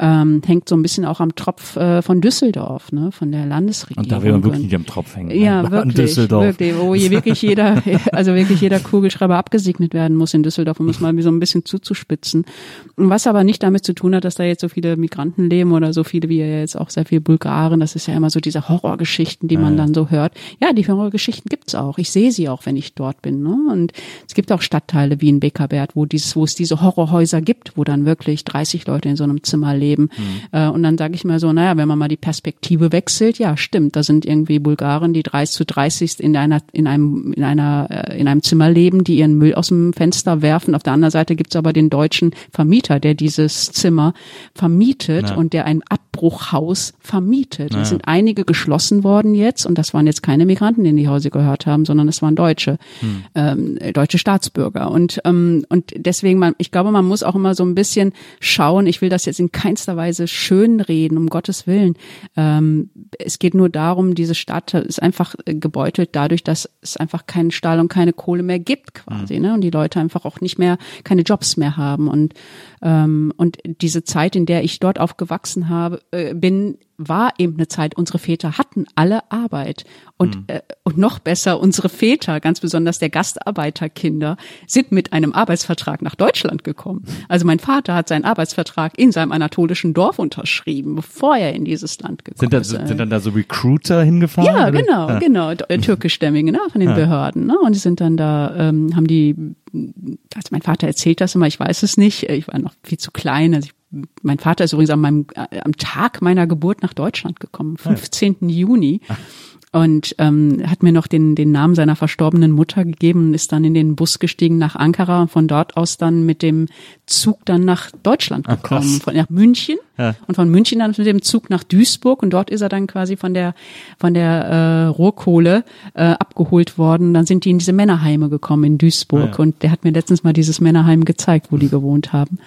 ähm, hängt so ein bisschen auch am Tropf äh, von Düsseldorf, ne, von der Landesregierung. Und da will man wirklich nicht am Tropf hängen. Ja, ne? wirklich, Düsseldorf. wirklich, wo hier wirklich jeder, [laughs] also wirklich jeder Kugelschreiber abgesegnet werden muss in Düsseldorf, um es mal so ein bisschen zuzuspitzen. Was aber nicht damit zu tun hat, dass da jetzt so viele Migranten leben oder so viele wie ja jetzt auch sehr viele Bulgaren. Das ist ja immer so diese Horrorgeschichten, die man dann so hört. Ja, die Horrorgeschichten gibt's auch. Ich sehe sie auch, wenn ich dort bin. Ne? Und es gibt auch Stadtteile wie in Beckerberg, wo dieses wo es diese Horrorhäuser gibt, wo dann wirklich 30 Leute in so einem Zimmer leben. Mhm. Äh, und dann sage ich mal so, naja, wenn man mal die Perspektive wechselt, ja, stimmt, da sind irgendwie Bulgaren, die 30 zu 30 in einer, in einem, in einer, äh, in einem Zimmer leben, die ihren Müll aus dem Fenster werfen. Auf der anderen Seite gibt's aber den deutschen Vermieter, der dieses Zimmer vermietet ja. und der ein Abbruchhaus vermietet. Ja. Es sind einige geschlossen worden jetzt und das waren jetzt keine Migranten, die in die Häuser gehört haben, sondern es waren Deutsche, hm. ähm, deutsche Staatsbürger. Und, ähm, und deswegen, man, ich glaube, man muss auch immer so ein bisschen schauen, ich will das jetzt in keinster Weise schönreden, um Gottes Willen. Ähm, es geht nur darum, diese Stadt ist einfach gebeutelt dadurch, dass es einfach keinen Stahl und keine Kohle mehr gibt quasi. Hm. Ne? Und die Leute einfach auch nicht mehr, keine Jobs mehr haben. Und ähm, und diese Zeit, in der ich dort aufgewachsen habe, äh, bin, war eben eine Zeit, unsere Väter hatten alle Arbeit. Und, mhm. äh, und noch besser, unsere Väter, ganz besonders der Gastarbeiterkinder, sind mit einem Arbeitsvertrag nach Deutschland gekommen. Also mein Vater hat seinen Arbeitsvertrag in seinem anatolischen Dorf unterschrieben, bevor er in dieses Land gekommen sind da, ist. Sind dann da so Recruiter hingefahren? Ja, oder? genau, ja. genau, türkischstämmige, ne, von den ja. Behörden. Ne? Und die sind dann da, ähm, haben die, also mein Vater erzählt das immer, ich weiß es nicht, ich war noch viel zu klein, also ich mein Vater ist übrigens an meinem, äh, am Tag meiner Geburt nach Deutschland gekommen, 15. Ja. Juni. Und ähm, hat mir noch den, den Namen seiner verstorbenen Mutter gegeben und ist dann in den Bus gestiegen nach Ankara und von dort aus dann mit dem Zug dann nach Deutschland gekommen, Ach, von nach München ja. und von München dann mit dem Zug nach Duisburg und dort ist er dann quasi von der von der äh, Rohrkohle äh, abgeholt worden. Dann sind die in diese Männerheime gekommen in Duisburg ja. und der hat mir letztens mal dieses Männerheim gezeigt, wo die gewohnt haben.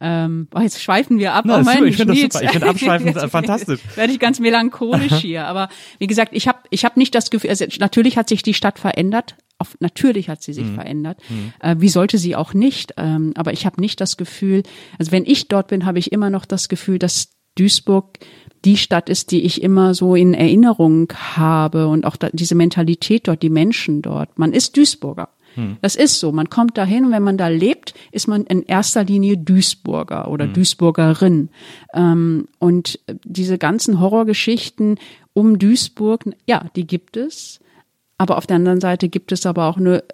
Ähm, oh, jetzt schweifen wir ab. Na, oh, mein, ich finde das super. Ich finde [laughs] Abschweifen fantastisch. Werde ich ganz melancholisch [laughs] hier. Aber wie gesagt, ich habe ich hab nicht das Gefühl, also natürlich hat sich die Stadt verändert. Auf, natürlich hat sie sich mhm. verändert. Mhm. Äh, wie sollte sie auch nicht? Ähm, aber ich habe nicht das Gefühl, also wenn ich dort bin, habe ich immer noch das Gefühl, dass Duisburg die Stadt ist, die ich immer so in Erinnerung habe und auch da, diese Mentalität dort, die Menschen dort. Man ist Duisburger. Hm. Das ist so. Man kommt dahin und wenn man da lebt, ist man in erster Linie Duisburger oder hm. Duisburgerin. Ähm, und diese ganzen Horrorgeschichten um Duisburg, ja, die gibt es. Aber auf der anderen Seite gibt es aber auch eine,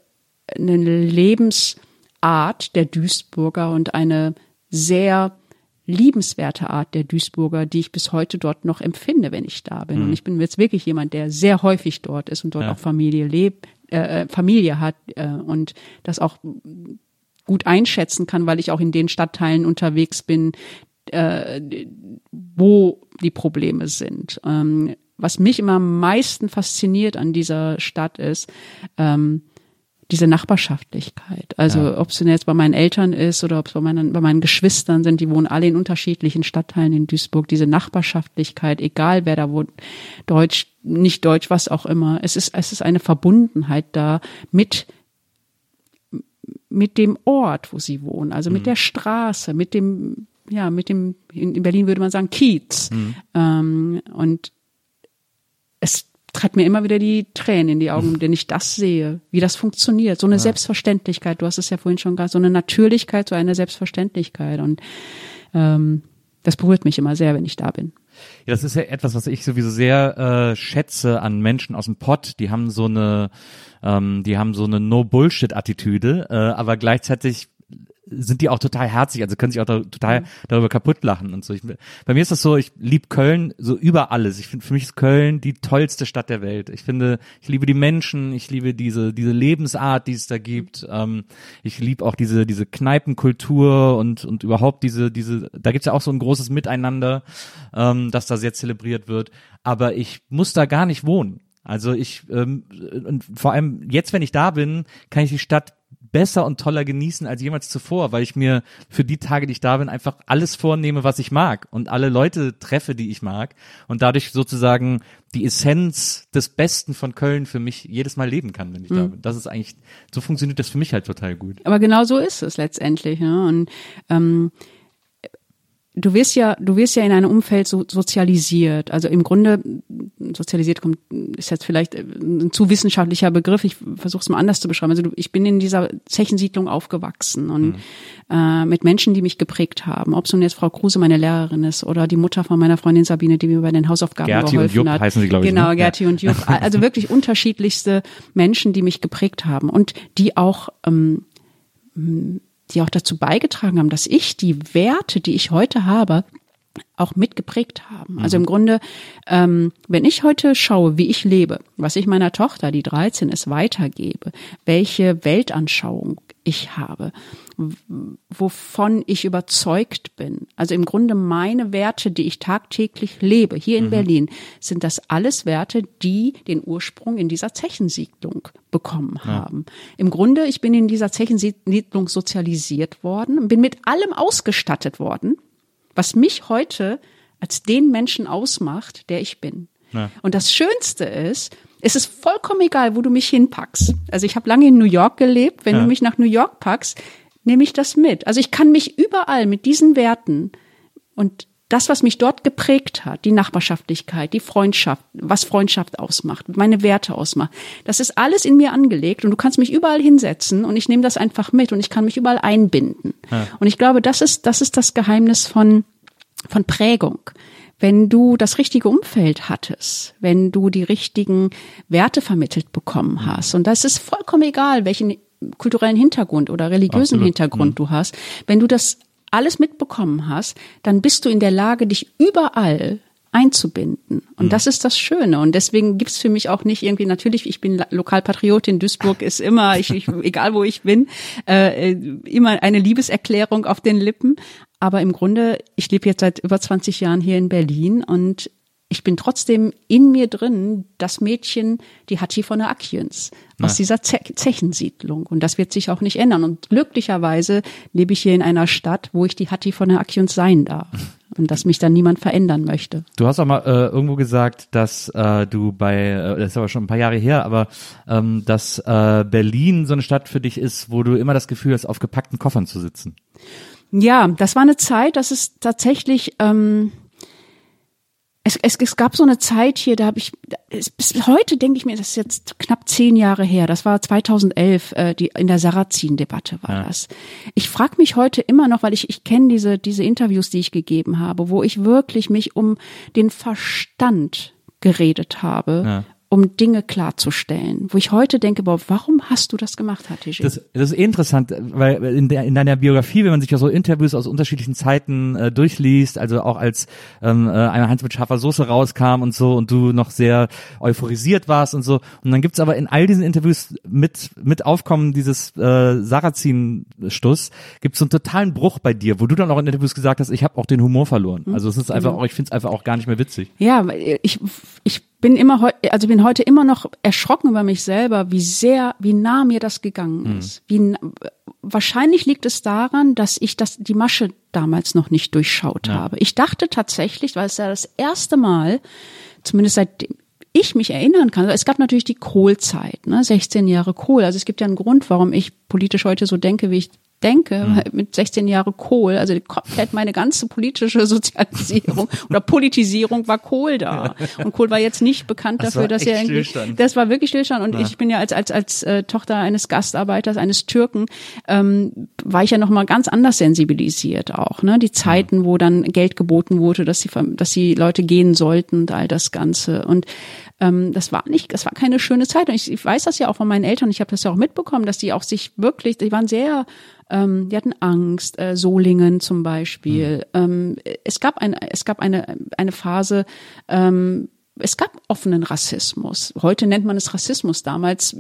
eine Lebensart der Duisburger und eine sehr liebenswerte Art der Duisburger, die ich bis heute dort noch empfinde, wenn ich da bin. Mhm. Und ich bin jetzt wirklich jemand, der sehr häufig dort ist und dort ja. auch Familie lebt, äh, Familie hat äh, und das auch gut einschätzen kann, weil ich auch in den Stadtteilen unterwegs bin, äh, wo die Probleme sind. Ähm, was mich immer am meisten fasziniert an dieser Stadt ist, ähm, diese Nachbarschaftlichkeit. Also ja. ob es denn jetzt bei meinen Eltern ist oder ob es bei meinen, bei meinen Geschwistern sind, die wohnen alle in unterschiedlichen Stadtteilen in Duisburg. Diese Nachbarschaftlichkeit, egal wer da wohnt, Deutsch, nicht Deutsch, was auch immer. Es ist, es ist eine Verbundenheit da mit mit dem Ort, wo sie wohnen, also mit mhm. der Straße, mit dem, ja, mit dem, in Berlin würde man sagen, Kiez. Mhm. Ähm, und es treibt mir immer wieder die Tränen in die Augen, wenn ich das sehe, wie das funktioniert. So eine ja. Selbstverständlichkeit, du hast es ja vorhin schon gesagt, so eine Natürlichkeit, so eine Selbstverständlichkeit. Und ähm, das berührt mich immer sehr, wenn ich da bin. Ja, das ist ja etwas, was ich sowieso sehr äh, schätze an Menschen aus dem Pott. Die haben so eine, ähm, die haben so eine No-Bullshit-Attitüde, äh, aber gleichzeitig sind die auch total herzig, also können sich auch da, total mhm. darüber kaputt lachen und so. Ich, bei mir ist das so, ich liebe Köln so über alles. Ich finde, für mich ist Köln die tollste Stadt der Welt. Ich finde, ich liebe die Menschen, ich liebe diese diese Lebensart, die es da gibt. Ähm, ich liebe auch diese diese Kneipenkultur und und überhaupt diese diese. Da gibt's ja auch so ein großes Miteinander, ähm, das da sehr zelebriert wird. Aber ich muss da gar nicht wohnen. Also ich ähm, und vor allem jetzt, wenn ich da bin, kann ich die Stadt besser und toller genießen als jemals zuvor, weil ich mir für die Tage, die ich da bin, einfach alles vornehme, was ich mag und alle Leute treffe, die ich mag und dadurch sozusagen die Essenz des Besten von Köln für mich jedes Mal leben kann, wenn ich mhm. da bin. Das ist eigentlich, so funktioniert das für mich halt total gut. Aber genau so ist es letztendlich. Ne? Und ähm, du wirst ja, du wirst ja in einem Umfeld so sozialisiert. Also im Grunde sozialisiert kommt ist jetzt vielleicht ein zu wissenschaftlicher Begriff. Ich versuche es mal anders zu beschreiben. Also du, ich bin in dieser Zechensiedlung aufgewachsen und mhm. äh, mit Menschen, die mich geprägt haben. Ob es nun jetzt Frau Kruse meine Lehrerin ist oder die Mutter von meiner Freundin Sabine, die mir bei den Hausaufgaben Gerti geholfen und Jupp hat. heißen sie glaube ich. Genau, ne? Gerti ja. und Jupp. Also wirklich unterschiedlichste Menschen, die mich geprägt haben und die auch ähm, die auch dazu beigetragen haben, dass ich die Werte, die ich heute habe, auch mitgeprägt haben. Also im Grunde, ähm, wenn ich heute schaue, wie ich lebe, was ich meiner Tochter, die 13 ist, weitergebe, welche Weltanschauung ich habe, wovon ich überzeugt bin. Also im Grunde meine Werte, die ich tagtäglich lebe, hier in mhm. Berlin, sind das alles Werte, die den Ursprung in dieser Zechensiedlung bekommen haben. Ja. Im Grunde, ich bin in dieser Zechensiedlung sozialisiert worden, bin mit allem ausgestattet worden, was mich heute als den Menschen ausmacht, der ich bin. Ja. Und das Schönste ist, es ist vollkommen egal, wo du mich hinpackst. Also ich habe lange in New York gelebt. Wenn ja. du mich nach New York packst, nehme ich das mit. Also ich kann mich überall mit diesen Werten und das, was mich dort geprägt hat, die Nachbarschaftlichkeit, die Freundschaft, was Freundschaft ausmacht, meine Werte ausmacht, das ist alles in mir angelegt und du kannst mich überall hinsetzen und ich nehme das einfach mit und ich kann mich überall einbinden. Ja. Und ich glaube, das ist, das ist das Geheimnis von, von Prägung wenn du das richtige Umfeld hattest, wenn du die richtigen Werte vermittelt bekommen hast. Und das ist vollkommen egal, welchen kulturellen Hintergrund oder religiösen Absolut. Hintergrund mhm. du hast. Wenn du das alles mitbekommen hast, dann bist du in der Lage, dich überall einzubinden. Und mhm. das ist das Schöne. Und deswegen gibt's für mich auch nicht irgendwie, natürlich, ich bin Lokalpatriotin, Duisburg ist immer, ich, ich, [laughs] egal wo ich bin, äh, immer eine Liebeserklärung auf den Lippen. Aber im Grunde, ich lebe jetzt seit über 20 Jahren hier in Berlin und ich bin trotzdem in mir drin das Mädchen, die Hattie von der Akjens aus dieser Ze Zechensiedlung. Und das wird sich auch nicht ändern. Und glücklicherweise lebe ich hier in einer Stadt, wo ich die Hattie von der Akjens sein darf. [laughs] Und dass mich dann niemand verändern möchte. Du hast auch mal äh, irgendwo gesagt, dass äh, du bei, äh, das ist aber schon ein paar Jahre her, aber ähm, dass äh, Berlin so eine Stadt für dich ist, wo du immer das Gefühl hast, auf gepackten Koffern zu sitzen. Ja, das war eine Zeit, das ist tatsächlich, ähm, es, es, es gab so eine Zeit hier, da habe ich, es, bis heute denke ich mir, das ist jetzt knapp zehn Jahre her, das war 2011, äh, die, in der Sarrazin-Debatte war ja. das. Ich frage mich heute immer noch, weil ich, ich kenne diese, diese Interviews, die ich gegeben habe, wo ich wirklich mich um den Verstand geredet habe, ja um Dinge klarzustellen, wo ich heute denke, boah, warum hast du das gemacht, Hatice? Das, das ist eh interessant, weil in, der, in deiner Biografie, wenn man sich ja so Interviews aus unterschiedlichen Zeiten äh, durchliest, also auch als ähm, äh, einmal Hans mit scharfer Soße rauskam und so und du noch sehr euphorisiert warst und so. Und dann gibt's aber in all diesen Interviews mit, mit Aufkommen dieses äh, Sarrazin-Stuss, gibt's so einen totalen Bruch bei dir, wo du dann auch in Interviews gesagt hast, ich habe auch den Humor verloren. Mhm. Also es ist einfach auch, ich finde es einfach auch gar nicht mehr witzig. Ja, ich, ich bin immer also bin heute immer noch erschrocken über mich selber, wie sehr, wie nah mir das gegangen mhm. ist. Wie wahrscheinlich liegt es daran, dass ich das die Masche damals noch nicht durchschaut ja. habe. Ich dachte tatsächlich, weil es ja das erste Mal, zumindest seitdem ich mich erinnern kann, es gab natürlich die Kohlzeit, ne, 16 Jahre Kohl. Also es gibt ja einen Grund, warum ich politisch heute so denke, wie ich denke, mhm. mit 16 Jahre Kohl, also komplett meine ganze politische [laughs] Sozialisierung oder Politisierung war Kohl da. Und Kohl war jetzt nicht bekannt das dafür, dass er irgendwie, Stillstand. das war wirklich Stillstand. Und ja. ich bin ja als als als äh, Tochter eines Gastarbeiters, eines Türken, ähm, war ich ja noch mal ganz anders sensibilisiert auch. Ne, die Zeiten, wo dann Geld geboten wurde, dass die dass die Leute gehen sollten und all das Ganze. Und ähm, das war nicht, das war keine schöne Zeit. Und ich, ich weiß das ja auch von meinen Eltern. Ich habe das ja auch mitbekommen, dass die auch sich wirklich, die waren sehr ähm, die hatten Angst, äh, Solingen zum Beispiel. Mhm. Ähm, es gab eine, es gab eine, eine Phase, ähm, es gab offenen Rassismus. Heute nennt man es Rassismus. Damals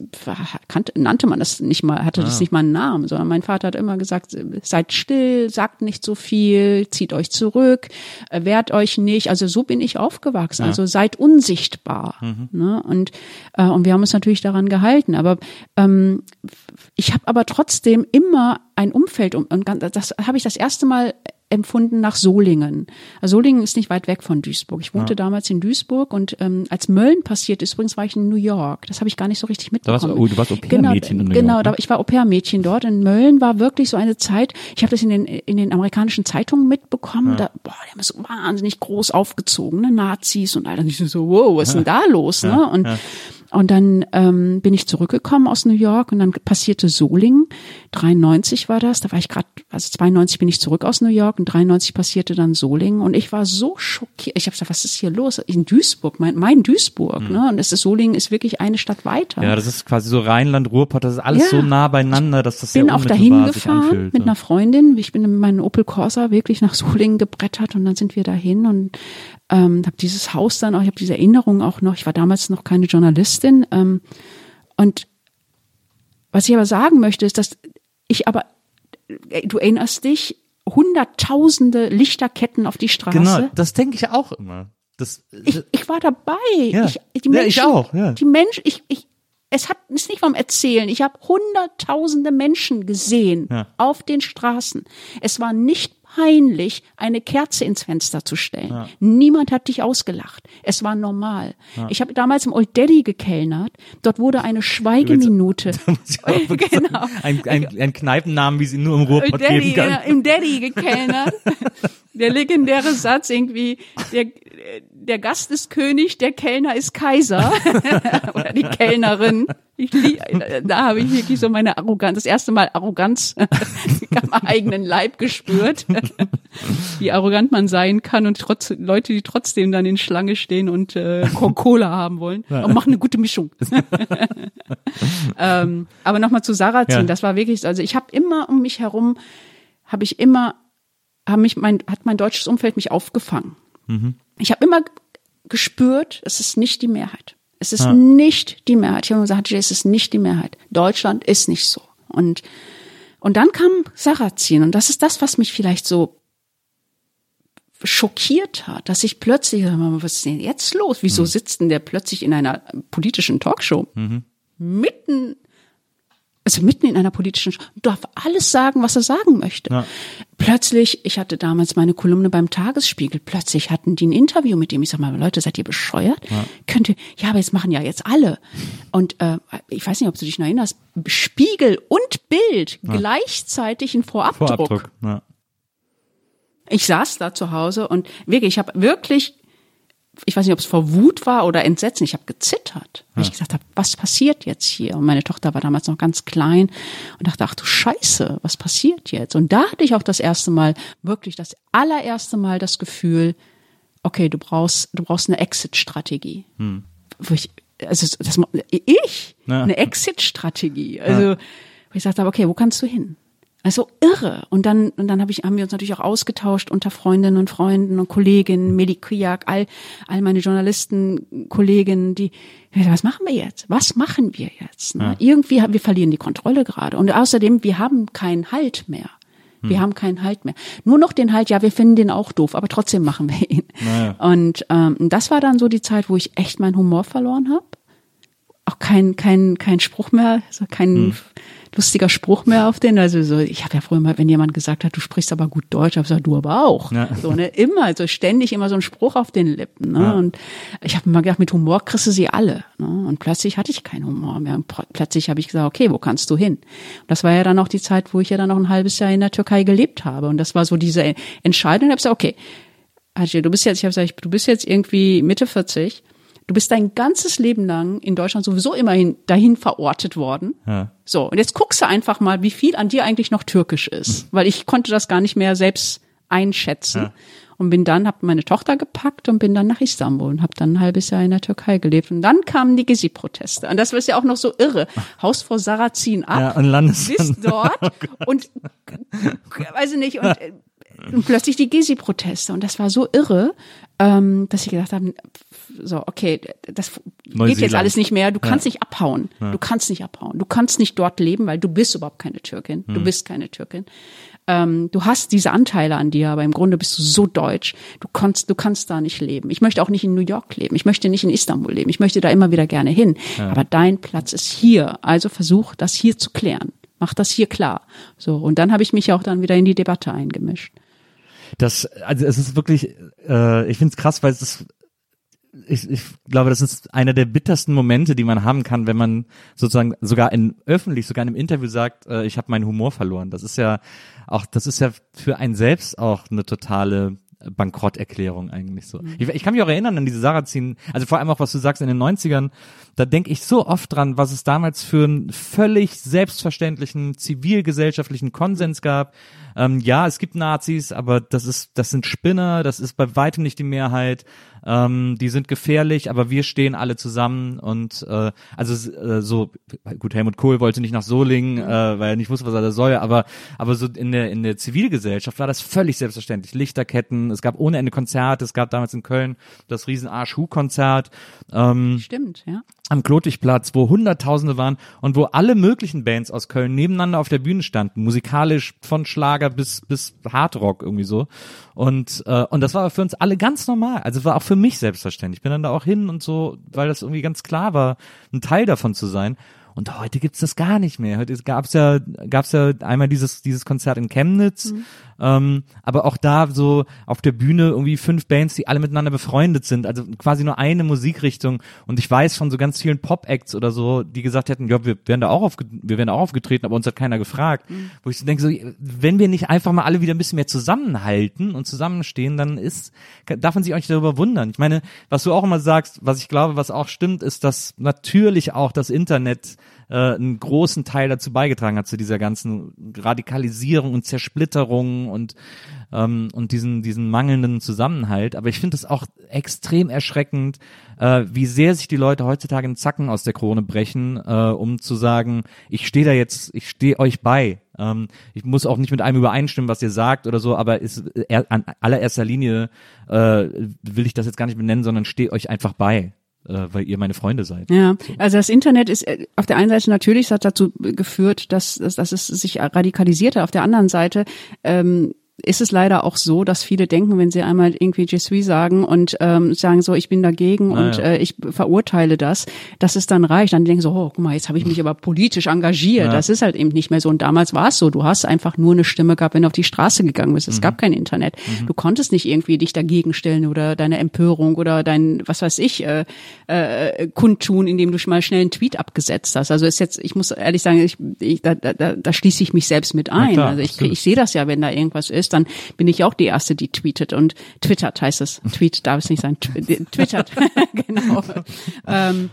kannte, nannte man das nicht mal, hatte ah. das nicht mal einen Namen, sondern mein Vater hat immer gesagt, seid still, sagt nicht so viel, zieht euch zurück, äh, wehrt euch nicht. Also so bin ich aufgewachsen. Ja. Also seid unsichtbar. Mhm. Ne? Und, äh, und wir haben uns natürlich daran gehalten. Aber ähm, ich habe aber trotzdem immer ein Umfeld und das habe ich das erste Mal empfunden nach Solingen. Also Solingen ist nicht weit weg von Duisburg. Ich wohnte ja. damals in Duisburg und ähm, als Mölln passiert ist, übrigens war ich in New York. Das habe ich gar nicht so richtig mitbekommen. Da warst, oh, du warst Au-pair-Mädchen genau, in New Genau, York, ne? ich war Au-pair-Mädchen dort. In Mölln war wirklich so eine Zeit, ich habe das in den, in den amerikanischen Zeitungen mitbekommen, ja. da, boah, die haben so wahnsinnig groß aufgezogen, ne? Nazis und all das. Ich so, wow, was ist denn da los? Ne? Und Und dann ähm, bin ich zurückgekommen aus New York und dann passierte Solingen. 93 war das, da war ich gerade, also 92 bin ich zurück aus New York und 93 passierte dann Solingen und ich war so schockiert. Ich habe gesagt, was ist hier los? In Duisburg, mein, mein Duisburg, mhm. ne? Und es ist Solingen ist wirklich eine Stadt weiter. Ja, das ist quasi so Rheinland, Ruhrpott, das ist alles ja. so nah beieinander, dass das ich bin sehr auch dahin gefahren anfühlt, mit einer Freundin. Ich bin mit meinem Opel Corsa wirklich nach Solingen gebrettert und dann sind wir dahin und ähm, habe dieses Haus dann auch, ich habe diese Erinnerung auch noch. Ich war damals noch keine Journalistin ähm, und was ich aber sagen möchte, ist, dass ich aber, äh, du erinnerst dich, hunderttausende Lichterketten auf die Straße. Genau, das denke ich auch immer. Das, ich, ich war dabei. Ja. Ich, die Menschen, ja, ich auch. Ja. Die Menschen, ich, ich, es hat ist nicht vom Erzählen. Ich habe hunderttausende Menschen gesehen ja. auf den Straßen. Es war nicht peinlich, eine Kerze ins Fenster zu stellen. Ja. Niemand hat dich ausgelacht. Es war normal. Ja. Ich habe damals im Old Daddy gekellnert. Dort wurde eine Schweigeminute. [laughs] [laughs] genau. Ein, ein, ein Kneipennamen, wie sie nur im Ruhrpott Old Daddy, geben kann. Im Daddy gekellnert. [laughs] der legendäre Satz irgendwie, der, der Gast ist König, der Kellner ist Kaiser. [laughs] Oder die Kellnerin. Ich, da habe ich wirklich so meine Arroganz, das erste Mal Arroganz [laughs] am eigenen Leib gespürt. [laughs] Wie arrogant man sein kann und trotz, Leute, die trotzdem dann in Schlange stehen und äh, Coca-Cola haben wollen und machen eine gute Mischung. ähm, aber nochmal zu Sarah ziehen, ja. das war wirklich, also ich habe immer um mich herum, habe ich immer haben mich mein, hat mein deutsches Umfeld mich aufgefangen. Mhm. Ich habe immer gespürt, es ist nicht die Mehrheit. Es ist ja. nicht die Mehrheit. Ich habe immer gesagt, es ist nicht die Mehrheit. Deutschland ist nicht so. Und, und dann kam Sarrazin und das ist das, was mich vielleicht so schockiert hat, dass ich plötzlich, was ist denn jetzt los? Wieso mhm. sitzt denn der plötzlich in einer politischen Talkshow? Mhm. Mitten also mitten in einer politischen, darf alles sagen, was er sagen möchte. Ja. Plötzlich, ich hatte damals meine Kolumne beim Tagesspiegel, plötzlich hatten die ein Interview mit dem. Ich sag mal, Leute, seid ihr bescheuert? Ja. Könnte, ja, aber jetzt machen ja jetzt alle. Und äh, ich weiß nicht, ob du dich noch erinnerst, Spiegel und Bild ja. gleichzeitig ein Vorabdruck. Vorabdruck ja. Ich saß da zu Hause und wirklich, ich habe wirklich ich weiß nicht, ob es vor Wut war oder Entsetzen. Ich habe gezittert, weil ja. ich gesagt habe, was passiert jetzt hier? Und meine Tochter war damals noch ganz klein und dachte, ach du Scheiße, was passiert jetzt? Und da hatte ich auch das erste Mal, wirklich das allererste Mal das Gefühl, okay, du brauchst, du brauchst eine Exit-Strategie. Hm. Wo ich, also das, ich, ja. eine Exit-Strategie. Also, wo ich gesagt habe, okay, wo kannst du hin? Also irre. Und dann, und dann hab ich, haben wir uns natürlich auch ausgetauscht unter Freundinnen und Freunden und Kolleginnen, Meli Kriak, all, all meine Journalisten, Kolleginnen, die, was machen wir jetzt? Was machen wir jetzt? Ne? Ja. Irgendwie, wir verlieren die Kontrolle gerade. Und außerdem, wir haben keinen Halt mehr. Wir hm. haben keinen Halt mehr. Nur noch den Halt, ja, wir finden den auch doof, aber trotzdem machen wir ihn. Naja. Und ähm, das war dann so die Zeit, wo ich echt meinen Humor verloren habe. Auch kein, kein, kein Spruch mehr, also kein hm lustiger Spruch mehr auf den. Also so, ich habe ja früher mal, wenn jemand gesagt hat, du sprichst aber gut Deutsch, habe ich gesagt, du aber auch. Ja. So ne, immer, also ständig immer so ein Spruch auf den Lippen. Ne? Ja. Und ich habe immer gedacht, mit Humor kriegst du sie alle. Ne? Und plötzlich hatte ich keinen Humor mehr. Und plötzlich habe ich gesagt, okay, wo kannst du hin? Und das war ja dann auch die Zeit, wo ich ja dann noch ein halbes Jahr in der Türkei gelebt habe. Und das war so diese Entscheidung. Ich habe gesagt, okay, du bist jetzt, ich habe gesagt, du bist jetzt irgendwie Mitte 40 Du bist dein ganzes Leben lang in Deutschland sowieso immerhin dahin verortet worden. Ja. So, und jetzt guckst du einfach mal, wie viel an dir eigentlich noch türkisch ist, weil ich konnte das gar nicht mehr selbst einschätzen. Ja. Und bin dann, habe meine Tochter gepackt und bin dann nach Istanbul und habe dann ein halbes Jahr in der Türkei gelebt. Und dann kamen die Gezi-Proteste. Und das ist ja auch noch so irre. Haus vor Sarrazin ab, ja, und landest bist dort [laughs] oh und weiß ich nicht, und, und plötzlich die Gezi-Proteste. Und das war so irre, ähm, dass ich gedacht habe, so, okay, das geht jetzt alles nicht mehr. Du kannst ja. nicht abhauen. Ja. Du kannst nicht abhauen. Du kannst nicht dort leben, weil du bist überhaupt keine Türkin. Du hm. bist keine Türkin. Ähm, du hast diese Anteile an dir, aber im Grunde bist du so deutsch. Du kannst, du kannst da nicht leben. Ich möchte auch nicht in New York leben. Ich möchte nicht in Istanbul leben. Ich möchte da immer wieder gerne hin. Ja. Aber dein Platz ist hier. Also versuch, das hier zu klären. Mach das hier klar. So. Und dann habe ich mich auch dann wieder in die Debatte eingemischt. Das, also es ist wirklich, äh, ich finde es krass, weil es ist ich, ich glaube, das ist einer der bittersten Momente, die man haben kann, wenn man sozusagen sogar in öffentlich, sogar in einem Interview sagt, äh, ich habe meinen Humor verloren. Das ist ja auch, das ist ja für einen selbst auch eine totale Bankrotterklärung eigentlich so. Ich, ich kann mich auch erinnern an diese Sarrazin, also vor allem auch, was du sagst in den 90ern, da denke ich so oft dran, was es damals für einen völlig selbstverständlichen zivilgesellschaftlichen Konsens gab. Ähm, ja, es gibt Nazis, aber das ist, das sind Spinner, das ist bei weitem nicht die Mehrheit. Ähm, die sind gefährlich, aber wir stehen alle zusammen und äh, also äh, so gut Helmut Kohl wollte nicht nach Solingen, äh, weil er nicht wusste, was er da soll, aber aber so in der in der Zivilgesellschaft war das völlig selbstverständlich. Lichterketten, es gab ohne Ende Konzerte, es gab damals in Köln das riesen Arsch-Hu-Konzert. Ähm, Stimmt, ja am Klotigplatz, wo Hunderttausende waren und wo alle möglichen Bands aus Köln nebeneinander auf der Bühne standen, musikalisch von Schlager bis bis Hardrock irgendwie so. Und äh, und das war für uns alle ganz normal. Also war auch für mich selbstverständlich. Ich bin dann da auch hin und so, weil das irgendwie ganz klar war, ein Teil davon zu sein. Und heute gibt's das gar nicht mehr. Heute gab's ja, gab's ja einmal dieses, dieses Konzert in Chemnitz, mhm. ähm, aber auch da so auf der Bühne irgendwie fünf Bands, die alle miteinander befreundet sind, also quasi nur eine Musikrichtung. Und ich weiß von so ganz vielen Pop-Acts oder so, die gesagt hätten, ja, wir werden da auch aufge wir werden auch aufgetreten, aber uns hat keiner gefragt. Mhm. Wo ich so denke, so, wenn wir nicht einfach mal alle wieder ein bisschen mehr zusammenhalten und zusammenstehen, dann ist, darf man sich auch nicht darüber wundern. Ich meine, was du auch immer sagst, was ich glaube, was auch stimmt, ist, dass natürlich auch das Internet äh, einen großen Teil dazu beigetragen hat zu dieser ganzen Radikalisierung und Zersplitterung und ähm, und diesen diesen mangelnden Zusammenhalt. Aber ich finde es auch extrem erschreckend, äh, wie sehr sich die Leute heutzutage in Zacken aus der Krone brechen, äh, um zu sagen, ich stehe da jetzt, ich stehe euch bei. Ähm, ich muss auch nicht mit einem übereinstimmen, was ihr sagt oder so, aber ist er, an allererster Linie äh, will ich das jetzt gar nicht benennen, sondern stehe euch einfach bei äh, weil ihr meine Freunde seid. Ja, also das Internet ist äh, auf der einen Seite natürlich, hat dazu geführt, dass, dass, dass es sich radikalisierte. Auf der anderen Seite ähm, ist es leider auch so, dass viele denken, wenn sie einmal irgendwie Je suis sagen und ähm, sagen so, ich bin dagegen naja. und äh, ich verurteile das, dass es dann reicht. Dann denken so, oh, guck mal, jetzt habe ich mich aber politisch engagiert. Ja. Das ist halt eben nicht mehr so. Und damals war es so, du hast einfach nur eine Stimme gehabt, wenn du auf die Straße gegangen bist. Es mhm. gab kein Internet. Mhm. Du konntest nicht irgendwie dich dagegen stellen oder deine Empörung oder dein, was weiß ich, äh, äh, kundtun, indem du mal schnell einen Tweet abgesetzt hast. Also ist jetzt, ich muss ehrlich sagen, ich, ich, da, da, da schließe ich mich selbst mit ein. Klar, also ich, ich sehe das ja, wenn da irgendwas ist dann bin ich auch die Erste, die tweetet und twittert heißt es. Tweet darf es nicht sein. [laughs] Twittert, [laughs] genau. Ähm,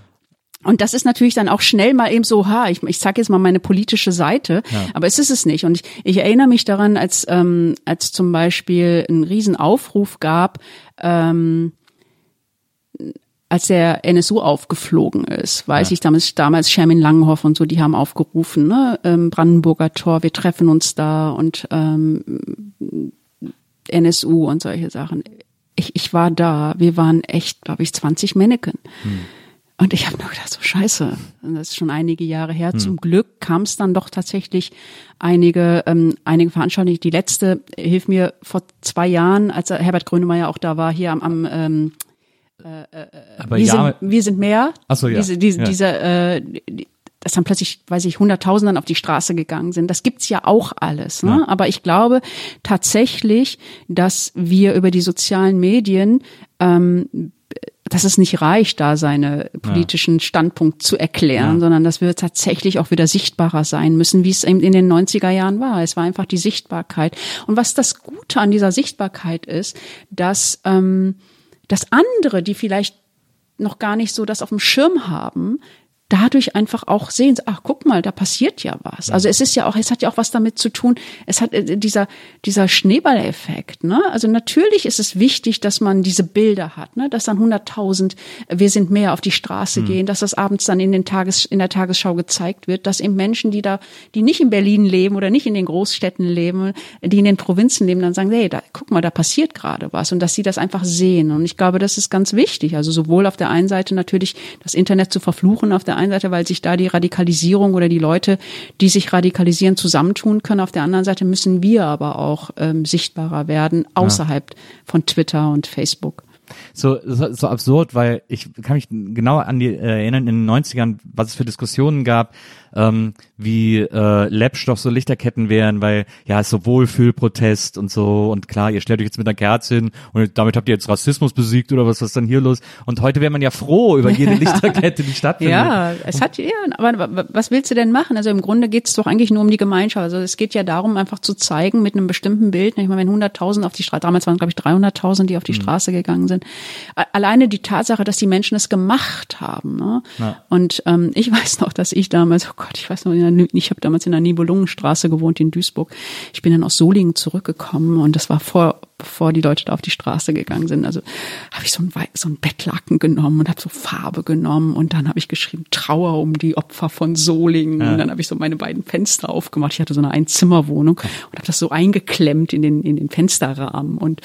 und das ist natürlich dann auch schnell mal eben so, ha, ich, ich sage jetzt mal meine politische Seite, ja. aber es ist es nicht. Und ich, ich erinnere mich daran, als, ähm, als zum Beispiel ein Riesenaufruf gab, ähm, als der NSU aufgeflogen ist, weiß ja. ich damals, damals Shermin Langenhoff und so, die haben aufgerufen, ne, ähm, Brandenburger Tor, wir treffen uns da und ähm, NSU und solche Sachen. Ich, ich war da, wir waren echt, glaube ich, 20 Männchen. Hm. Und ich habe nur gedacht, so scheiße, das ist schon einige Jahre her. Hm. Zum Glück kam es dann doch tatsächlich einige, ähm, einige Veranstaltungen. Die letzte, hilf mir, vor zwei Jahren, als Herbert Grönemeyer auch da war, hier am, am ähm, äh, äh, Aber wir, ja, sind, wir sind mehr. Ach so, ja. Diese, diese, ja. diese äh, dass dann plötzlich, weiß ich, Hunderttausenden auf die Straße gegangen sind. Das gibt's ja auch alles. Ne? Ja. Aber ich glaube tatsächlich, dass wir über die sozialen Medien ähm, dass es nicht reicht, da seine politischen ja. Standpunkt zu erklären, ja. sondern dass wir tatsächlich auch wieder sichtbarer sein müssen, wie es eben in den 90er Jahren war. Es war einfach die Sichtbarkeit. Und was das Gute an dieser Sichtbarkeit ist, dass ähm, dass andere, die vielleicht noch gar nicht so das auf dem Schirm haben, dadurch einfach auch sehen, ach guck mal, da passiert ja was. Also es ist ja auch, es hat ja auch was damit zu tun, es hat äh, dieser dieser Schneeballeffekt. Ne? Also natürlich ist es wichtig, dass man diese Bilder hat, ne? dass dann 100.000, wir sind mehr auf die Straße mhm. gehen, dass das abends dann in den Tages in der Tagesschau gezeigt wird, dass eben Menschen, die da, die nicht in Berlin leben oder nicht in den Großstädten leben, die in den Provinzen leben, dann sagen, hey, da guck mal, da passiert gerade was und dass sie das einfach sehen. Und ich glaube, das ist ganz wichtig. Also sowohl auf der einen Seite natürlich das Internet zu verfluchen, auf der einen Seite, weil sich da die Radikalisierung oder die Leute, die sich radikalisieren, zusammentun können. Auf der anderen Seite müssen wir aber auch ähm, sichtbarer werden außerhalb ja. von Twitter und Facebook. So, so, so absurd, weil ich kann mich genau an die äh, erinnern, in den 90ern, was es für Diskussionen gab, ähm, wie äh, Lepsch doch so Lichterketten wären, weil ja, es ist so Wohlfühlprotest und so und klar, ihr stellt euch jetzt mit einer Kerze hin und damit habt ihr jetzt Rassismus besiegt oder was ist dann hier los? Und heute wäre man ja froh über jede [laughs] Lichterkette, die stattfindet. Ja, es hat ja, aber was willst du denn machen? Also im Grunde geht es doch eigentlich nur um die Gemeinschaft. Also es geht ja darum, einfach zu zeigen mit einem bestimmten Bild. Ich meine, wenn 100.000 auf die Straße, damals waren glaube ich 300.000, die auf die mhm. Straße gegangen sind. Alleine die Tatsache, dass die Menschen es gemacht haben. Ne? Ja. Und ähm, [laughs] ich weiß noch, dass ich damals, oh Gott, ich weiß noch, ich habe damals in der Nibelungenstraße gewohnt in Duisburg. Ich bin dann aus Solingen zurückgekommen und das war vor, bevor die Leute da auf die Straße gegangen sind. Also habe ich so ein, so ein Bettlaken genommen und habe so Farbe genommen und dann habe ich geschrieben Trauer um die Opfer von Solingen. Ja. Und dann habe ich so meine beiden Fenster aufgemacht. Ich hatte so eine Einzimmerwohnung und habe das so eingeklemmt in den, in den Fensterrahmen und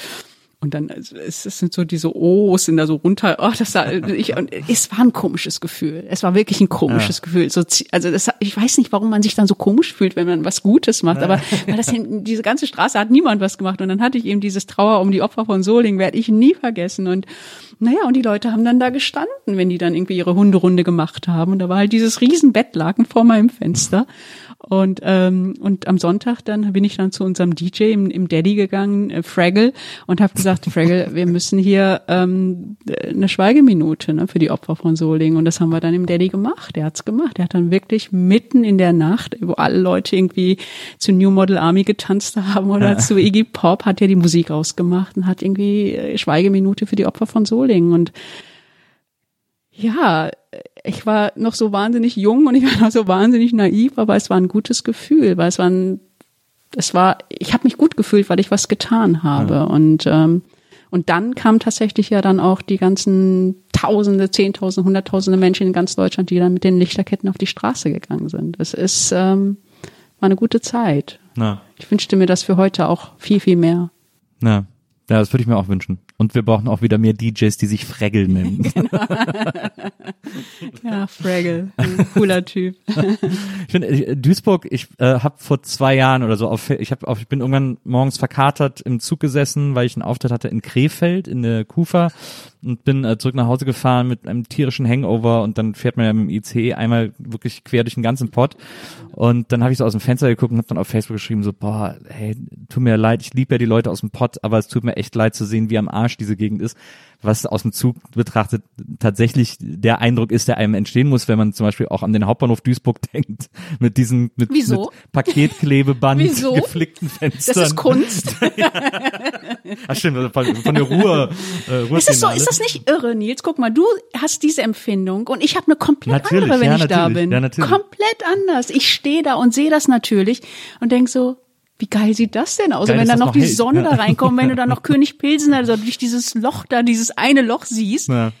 und dann es sind so diese O's sind da so runter. Oh, das war, ich, und es war ein komisches Gefühl. Es war wirklich ein komisches ja. Gefühl. So, also das, ich weiß nicht, warum man sich dann so komisch fühlt, wenn man was Gutes macht. Aber weil das diese ganze Straße hat niemand was gemacht. Und dann hatte ich eben dieses Trauer um die Opfer von Soling, werde ich nie vergessen. Und naja, und die Leute haben dann da gestanden, wenn die dann irgendwie ihre Hunderunde gemacht haben. Und da war halt dieses riesen Bettlaken vor meinem Fenster. Und, ähm, und am Sonntag dann bin ich dann zu unserem DJ im, im Daddy gegangen, äh, Fraggle, und habe gesagt, [laughs] Fraggle, wir müssen hier ähm, eine Schweigeminute ne, für die Opfer von Solingen. Und das haben wir dann im Daddy gemacht. Der hat's gemacht. Der hat dann wirklich mitten in der Nacht, wo alle Leute irgendwie zu New Model Army getanzt haben oder ja. zu Iggy Pop, hat er die Musik ausgemacht und hat irgendwie äh, Schweigeminute für die Opfer von Solingen. Und ja, ich war noch so wahnsinnig jung und ich war noch so wahnsinnig naiv, aber es war ein gutes Gefühl, weil es war ein, es war, ich habe mich gut gefühlt, weil ich was getan habe ja. und ähm, und dann kamen tatsächlich ja dann auch die ganzen Tausende, Zehntausende, Hunderttausende Menschen in ganz Deutschland, die dann mit den Lichterketten auf die Straße gegangen sind. Es ist ähm, war eine gute Zeit. Ja. Ich wünschte mir das für heute auch viel, viel mehr. Ja. Ja, das würde ich mir auch wünschen. Und wir brauchen auch wieder mehr DJs, die sich Fraggle nennen. [laughs] Genau. ja, Fraggle, cooler Typ. ich finde äh, Duisburg, ich äh, habe vor zwei Jahren oder so auf, ich habe, ich bin irgendwann morgens verkatert im Zug gesessen, weil ich einen Auftritt hatte in Krefeld in der Kufa und bin äh, zurück nach Hause gefahren mit einem tierischen Hangover und dann fährt man ja mit dem ICE einmal wirklich quer durch den ganzen Pott und dann habe ich so aus dem Fenster geguckt und habe dann auf Facebook geschrieben so boah, hey, tut mir leid, ich liebe ja die Leute aus dem Pott, aber es tut mir echt leid zu sehen, wie am Arsch diese Gegend ist was aus dem Zug betrachtet tatsächlich der Eindruck ist, der einem entstehen muss, wenn man zum Beispiel auch an den Hauptbahnhof Duisburg [laughs] denkt, mit diesen mit, Wieso? mit Paketklebeband [laughs] Wieso? geflickten Fenstern. Das ist Kunst. [laughs] Ach stimmt, von, von der Ruhe. Äh, ist, das so, ist das nicht irre, Nils? Guck mal, du hast diese Empfindung und ich habe eine komplett natürlich, andere, wenn ja, ich da bin. Ja, natürlich. Komplett anders. Ich stehe da und sehe das natürlich und denk so, wie geil sieht das denn aus? Geil, wenn dann noch, noch die hält. Sonne da reinkommt, wenn du dann [laughs] noch König Pilsen, also durch dieses Loch da, dieses eine Loch siehst. Ja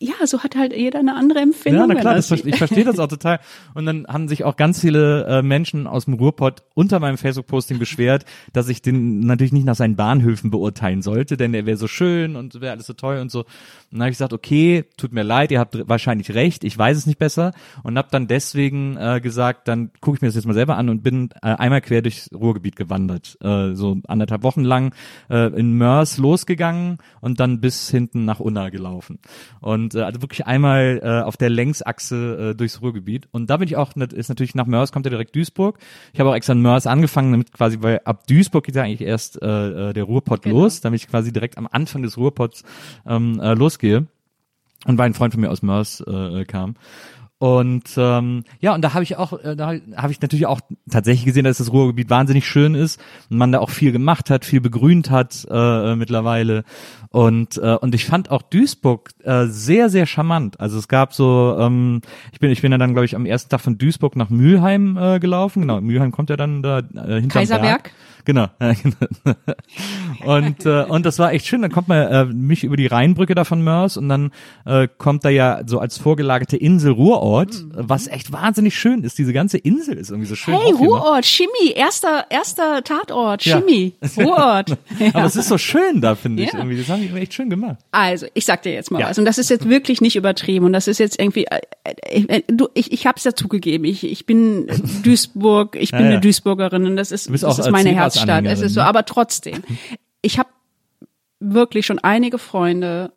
ja, so hat halt jeder eine andere Empfindung. Ja, na klar, das, ich verstehe das auch total. Und dann haben sich auch ganz viele äh, Menschen aus dem Ruhrpott unter meinem Facebook-Posting beschwert, dass ich den natürlich nicht nach seinen Bahnhöfen beurteilen sollte, denn er wäre so schön und wäre alles so toll und so. Und dann habe ich gesagt, okay, tut mir leid, ihr habt wahrscheinlich recht, ich weiß es nicht besser und habe dann deswegen äh, gesagt, dann gucke ich mir das jetzt mal selber an und bin äh, einmal quer durchs Ruhrgebiet gewandert, äh, so anderthalb Wochen lang äh, in Mörs losgegangen und dann bis hinten nach Unna gelaufen. Und äh, also wirklich einmal äh, auf der Längsachse äh, durchs Ruhrgebiet. Und da bin ich auch, ist natürlich nach Mörs kommt ja direkt Duisburg. Ich habe auch extra in Mörs angefangen, damit quasi, weil ab Duisburg geht ja eigentlich erst äh, äh der Ruhrpott genau. los, damit ich quasi direkt am Anfang des Ruhrpots ähm, äh, losgehe. Und weil ein Freund von mir aus Mörs äh, äh kam. Und ähm, ja, und da habe ich auch, äh, da habe ich natürlich auch tatsächlich gesehen, dass das Ruhrgebiet wahnsinnig schön ist und man da auch viel gemacht hat, viel begrünt hat äh, äh, mittlerweile. Und äh, und ich fand auch Duisburg äh, sehr sehr charmant. Also es gab so, ähm, ich bin ich bin ja dann glaube ich am ersten Tag von Duisburg nach Mülheim äh, gelaufen. Genau, Mülheim kommt ja dann da äh, hinter Kaiserberg. Berg. [laughs] Genau. und äh, und das war echt schön. Dann kommt man äh, mich über die Rheinbrücke da von Mörs und dann äh, kommt da ja so als vorgelagerte Insel Ruhrort, mhm. was echt wahnsinnig schön ist. Diese ganze Insel ist irgendwie so schön. Hey, Ruhrort, Chemie, erster erster Tatort, Chemie, ja. [laughs] Ruhrort. ja. Aber es ist so schön da, finde ich ja. irgendwie. Das haben die echt schön gemacht. Also, ich sag dir jetzt mal was und das ist jetzt wirklich nicht übertrieben und das ist jetzt irgendwie äh, äh, du ich ich hab's ja zugegeben. Ich ich bin [laughs] Duisburg, ich bin eine Duisburgerin und das ist das ist meine Herz Stadtstadt. Es ist so, ne? aber trotzdem. Ich habe wirklich schon einige Freunde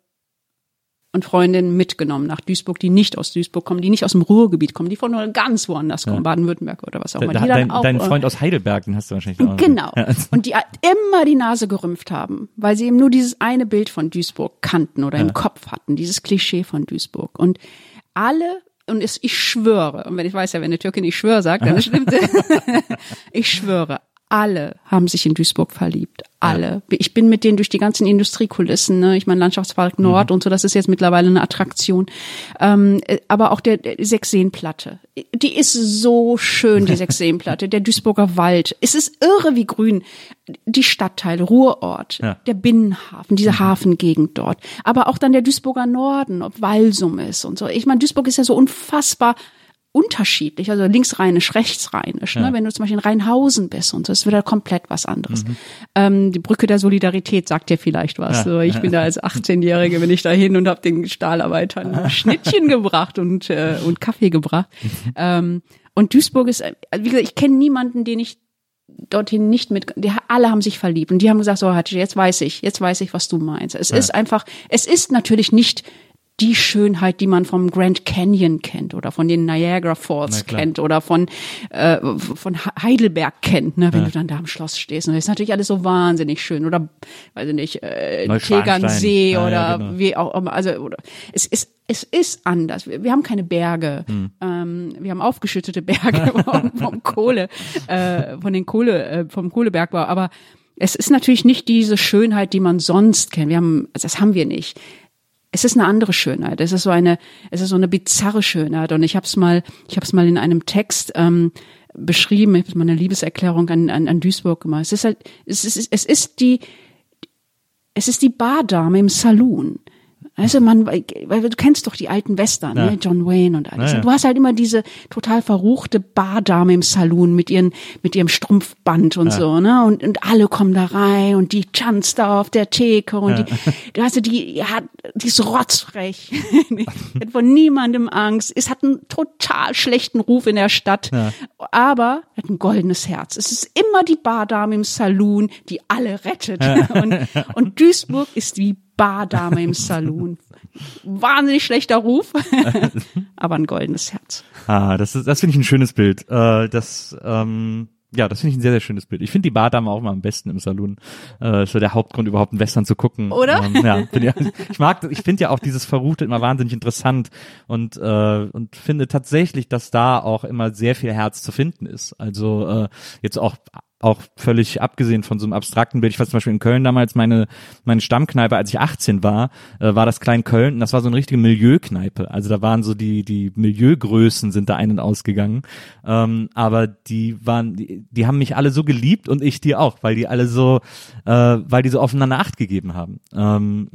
und Freundinnen mitgenommen nach Duisburg, die nicht aus Duisburg kommen, die nicht aus dem Ruhrgebiet kommen, die von ganz woanders kommen, Baden-Württemberg oder was auch immer. Da, die dein, auch, dein äh, Freund aus Heidelberg, den hast du wahrscheinlich auch. Genau. Ja. [laughs] Und die immer die Nase gerümpft haben, weil sie eben nur dieses eine Bild von Duisburg kannten oder im Kopf hatten, dieses Klischee von Duisburg. Und alle, und es, ich schwöre, und wenn ich weiß ja, wenn eine Türkin ich schwöre sagt, dann [laughs] stimmt es. [laughs] ich schwöre, alle haben sich in Duisburg verliebt. Alle. Ich bin mit denen durch die ganzen Industriekulissen, ne? ich meine Landschaftspark Nord und so, das ist jetzt mittlerweile eine Attraktion. Ähm, äh, aber auch der, der Sechseenplatte. Die ist so schön, die [laughs] Sechseenplatte. der Duisburger Wald. Es ist irre wie grün. Die Stadtteile, Ruhrort, Ja. der Binnenhafen, diese Hafengegend dort. Aber auch dann der Duisburger Norden, ob Walsum ist und so. Ich meine, Duisburg ist ja so unfassbar unterschiedlich, also linksrheinisch, rechtsrheinisch. Ne? Wenn du zum Beispiel in Rheinhausen bist und so, ist wieder komplett was anderes. Ähm, die Brücke der Solidarität sagt dir vielleicht was. So, ich bin da als [laughs] 18-Jährige, bin ich da hin und habe den Stahlarbeitern [laughs] Schnittchen gebracht und, äh, und Kaffee gebracht. Ähm, und Duisburg ist, äh, wie gesagt, ich kenne niemanden, den ich dorthin nicht mit, die alle haben sich verliebt und die haben gesagt, so jetzt weiß ich, jetzt weiß ich, was du meinst. Es ist einfach, es ist natürlich nicht die Schönheit, die man vom Grand Canyon kennt oder von den Niagara Falls kennt oder von äh, von Heidelberg kennt, ne, wenn du dann da am Schloss stehst. Und das ist natürlich alles so wahnsinnig schön oder weiß ich nicht, äh. Tegernsee Ja, oder ja, genau. wie auch immer. Also oder, es ist es ist anders. Wir, wir haben keine Berge. Hm. Ähm, wir haben aufgeschüttete Berge [laughs] vom, vom Kohle, äh, von den Kohle, äh, vom Kohlebergbau. Aber es ist natürlich nicht diese Schönheit, die man sonst kennt. Wir haben, also das haben wir nicht. Es ist eine andere Schönheit. Es ist so eine, es ist so eine bizarre Schönheit. Und ich habe es mal, ich habe es mal in einem Text ähm, beschrieben. Ich habe mal eine Liebeserklärung an, an, an Duisburg gemacht. Es ist halt, es ist, es ist die, es ist die Bardame im Saloon. Also man, weil du kennst doch die alten Western, Ja. ne? John Wayne und alles. Ja, ja. Und du hast halt immer diese total verruchte Bardame im Saloon mit ihren, mit ihrem Strumpfband und so, ne? Und, und alle kommen da rein und die tanzt da auf der Theke und die, du hast ja die, ja, die ist rotzfrech. [laughs] hat von niemandem Angst. Es hat einen total schlechten Ruf in der Stadt. Aber hat ein goldenes Herz. Es ist immer die Bardame im Saloon, die alle rettet. [laughs] Und, und Duisburg ist die Bardame im Saloon. Wahnsinnig schlechter Ruf, [laughs] aber ein goldenes Herz. Ah, das ist, das finde ich ein schönes Bild. Äh, das, ähm, ja, das finde ich ein sehr, sehr schönes Bild. Ich finde die Bardame auch mal am besten im Saloon. Äh, ist so der Hauptgrund, überhaupt einen Western zu gucken. Oder? Ähm, ja, find ich, ich mag, ich finde ja auch dieses Verruchte immer wahnsinnig interessant und äh, und finde tatsächlich, dass da auch immer sehr viel Herz zu finden ist. Also äh, jetzt auch auch völlig abgesehen von so einem abstrakten Bild. Ich war zum Beispiel in Köln damals meine, meine Stammkneipe, als ich 18 war, äh, war das Klein Köln und das war so eine richtige Milieukneipe. Also da waren so die, die Milieugrößen sind da ein- und ausgegangen. Ähm, aber die waren, die, die haben mich alle so geliebt und ich die auch, weil die alle so, äh, weil die so aufeinander Acht gegeben haben. Ähm,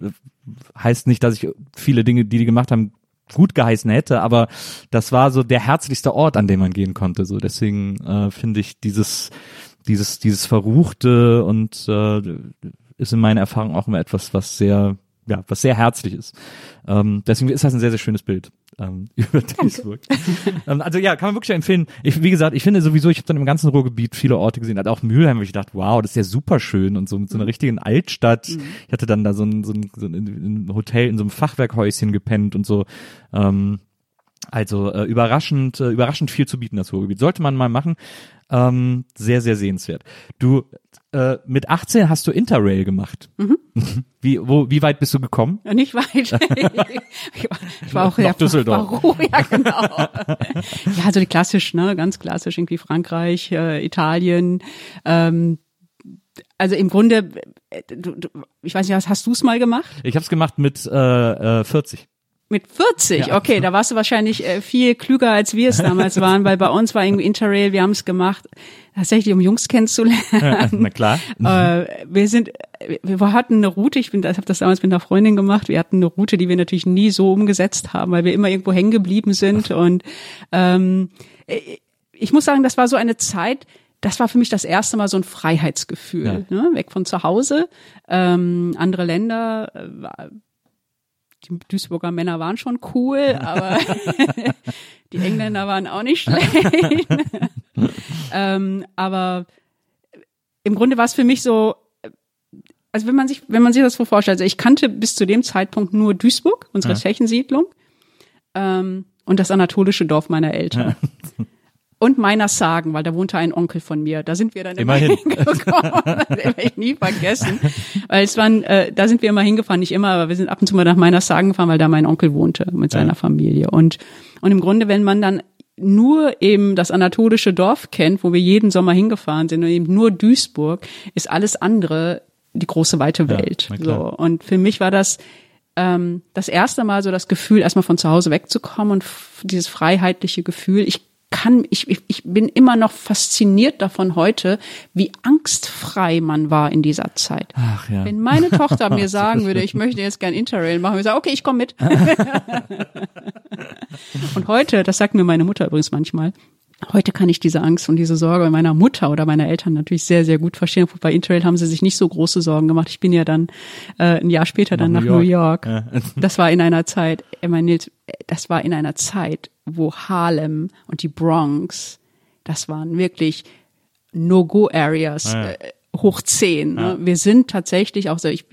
heißt nicht, dass ich viele Dinge, die die gemacht haben, gut geheißen hätte, aber das war so der herzlichste Ort, an dem man gehen konnte. So deswegen äh, finde ich dieses dieses dieses verruchte und äh, ist in meiner Erfahrung auch immer etwas, was sehr ja was sehr herzlich ist. Ähm, deswegen ist das ein sehr sehr schönes Bild ähm, [laughs] über Duisburg. ähm, also ja, kann man wirklich empfehlen. Ich, wie gesagt, ich finde sowieso, ich habe dann im ganzen Ruhrgebiet viele Orte gesehen. Also auch Mülheim, wo ich dachte, wow, das ist ja super schön und so mit so einer richtigen Altstadt. Ich hatte dann da so ein, so ein, so ein Hotel in so einem Fachwerkhäuschen gepennt und so. Ähm, also äh, überraschend, äh, überraschend viel zu bieten, das Ruhrgebiet. Sollte man mal machen. Ähm, sehr, sehr sehenswert. Du, äh, mit 18 hast du Interrail gemacht. [laughs] Wie, wo, wie weit bist du gekommen? Ja, nicht weit. [laughs] ich, war, ich war auch ja, Düsseldorf. War, ja, genau. [laughs] ja, also die klassisch, ne, ganz klassisch, irgendwie Frankreich, äh, Italien. Ähm, also im Grunde, äh, du, du, ich weiß nicht, was hast du es mal gemacht? Ich habe es gemacht mit äh, äh, 40. Mit 40, Ja. okay, da warst du wahrscheinlich äh, viel klüger, als wir es damals waren, weil bei uns war irgendwie Interrail, wir haben es gemacht, tatsächlich um Jungs kennenzulernen. Na klar. Äh, wir sind, wir hatten eine Route, ich bin, ich habe das damals mit einer Freundin gemacht, wir hatten eine Route, die wir natürlich nie so umgesetzt haben, weil wir immer irgendwo hängen geblieben sind und ähm, ich muss sagen, das war so eine Zeit, das war für mich das erste Mal so ein Freiheitsgefühl, ne? weg von zu Hause, ähm, andere Länder, äh, die Duisburger Männer waren schon cool, aber [laughs] die Engländer waren auch nicht schlecht. [laughs] ähm, aber im Grunde war es für mich so, also wenn man sich, wenn man sich das so vorstellt, also ich kannte bis zu dem Zeitpunkt nur Duisburg, unsere Ja. Tschechensiedlung, ähm, und das anatolische Dorf meiner Eltern. Und meiner Sagen, weil da wohnte ein Onkel von mir. Da sind wir dann immer Immerhin. hingekommen. [laughs] Das werde ich nie vergessen. Weil es waren, äh, da sind wir immer hingefahren, nicht immer, aber wir sind ab und zu mal nach meiner Sagen gefahren, weil da mein Onkel wohnte mit seiner Familie. Und, und im Grunde, wenn man dann nur eben das anatolische Dorf kennt, wo wir jeden Sommer hingefahren sind und eben nur Duisburg, ist alles andere die große weite Ja, Welt. klar. so. Und für mich war das ähm, das erste Mal so das Gefühl, erstmal von zu Hause wegzukommen und dieses freiheitliche Gefühl. Ich kann, ich, ich, ich bin immer noch fasziniert davon heute, wie angstfrei man war in dieser Zeit. Ach ja. Wenn meine Tochter [laughs] mir sagen würde, ich möchte jetzt gern Interrail machen, würde ich sagen, okay, ich komme mit. [laughs] und heute, das sagt mir meine Mutter übrigens manchmal, heute kann ich diese Angst und diese Sorge meiner Mutter oder meiner Eltern natürlich sehr, sehr gut verstehen. Bei Interrail haben sie sich nicht so große Sorgen gemacht. Ich bin ja dann äh, ein Jahr später dann Nach nach New New York. York. Ja. Das war in einer Zeit, ich meine, Nils, das war in einer Zeit, wo Harlem und die Bronx, das waren wirklich No-Go-Areas, Ja. äh, hoch zehn. Ne? Wir sind tatsächlich auch so, ich,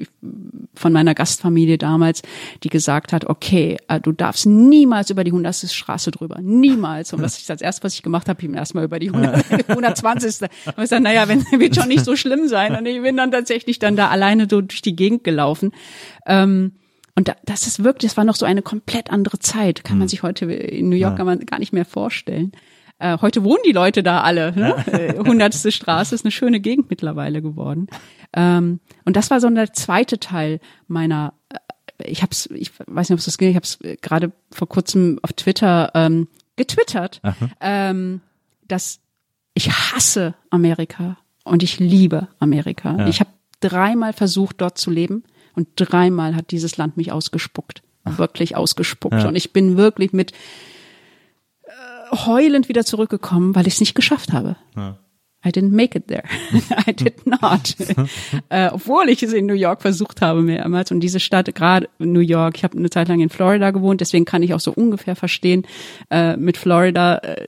von meiner Gastfamilie damals, die gesagt hat, okay, äh, du darfst niemals über die 100. Straße drüber, niemals. Und was ich als erstes, was ich gemacht habe, ich bin erstmal über die 100, 120. Und ich gesagt, naja, wenn wird schon nicht so schlimm sein. Und ich bin dann tatsächlich dann da alleine so durch die Gegend gelaufen. Ähm, und da, das ist wirklich, das war noch so eine komplett andere Zeit. Kann man sich heute in New York kann man gar nicht mehr vorstellen. Äh, heute wohnen die Leute da alle. Ne? Äh, Hundertste Straße ist eine schöne Gegend mittlerweile geworden. Ähm, und das war so der zweite Teil meiner. Äh, ich hab's, ich weiß nicht, ob es das geht. Ich habe es gerade vor kurzem auf Twitter ähm, getwittert, ähm, dass ich hasse Amerika und ich liebe Amerika. Ich habe dreimal versucht, dort zu leben und dreimal hat dieses Land mich ausgespuckt. Wirklich ausgespuckt. Und ich bin wirklich mit äh, heulend wieder zurückgekommen, weil ich es nicht geschafft habe. I didn't make it there. [laughs] [laughs] I did not. [laughs] äh, obwohl ich es in New York versucht habe mehrmals. Und diese Stadt, gerade New York, ich habe eine Zeit lang in Florida gewohnt, deswegen kann ich auch so ungefähr verstehen äh, mit Florida. Äh,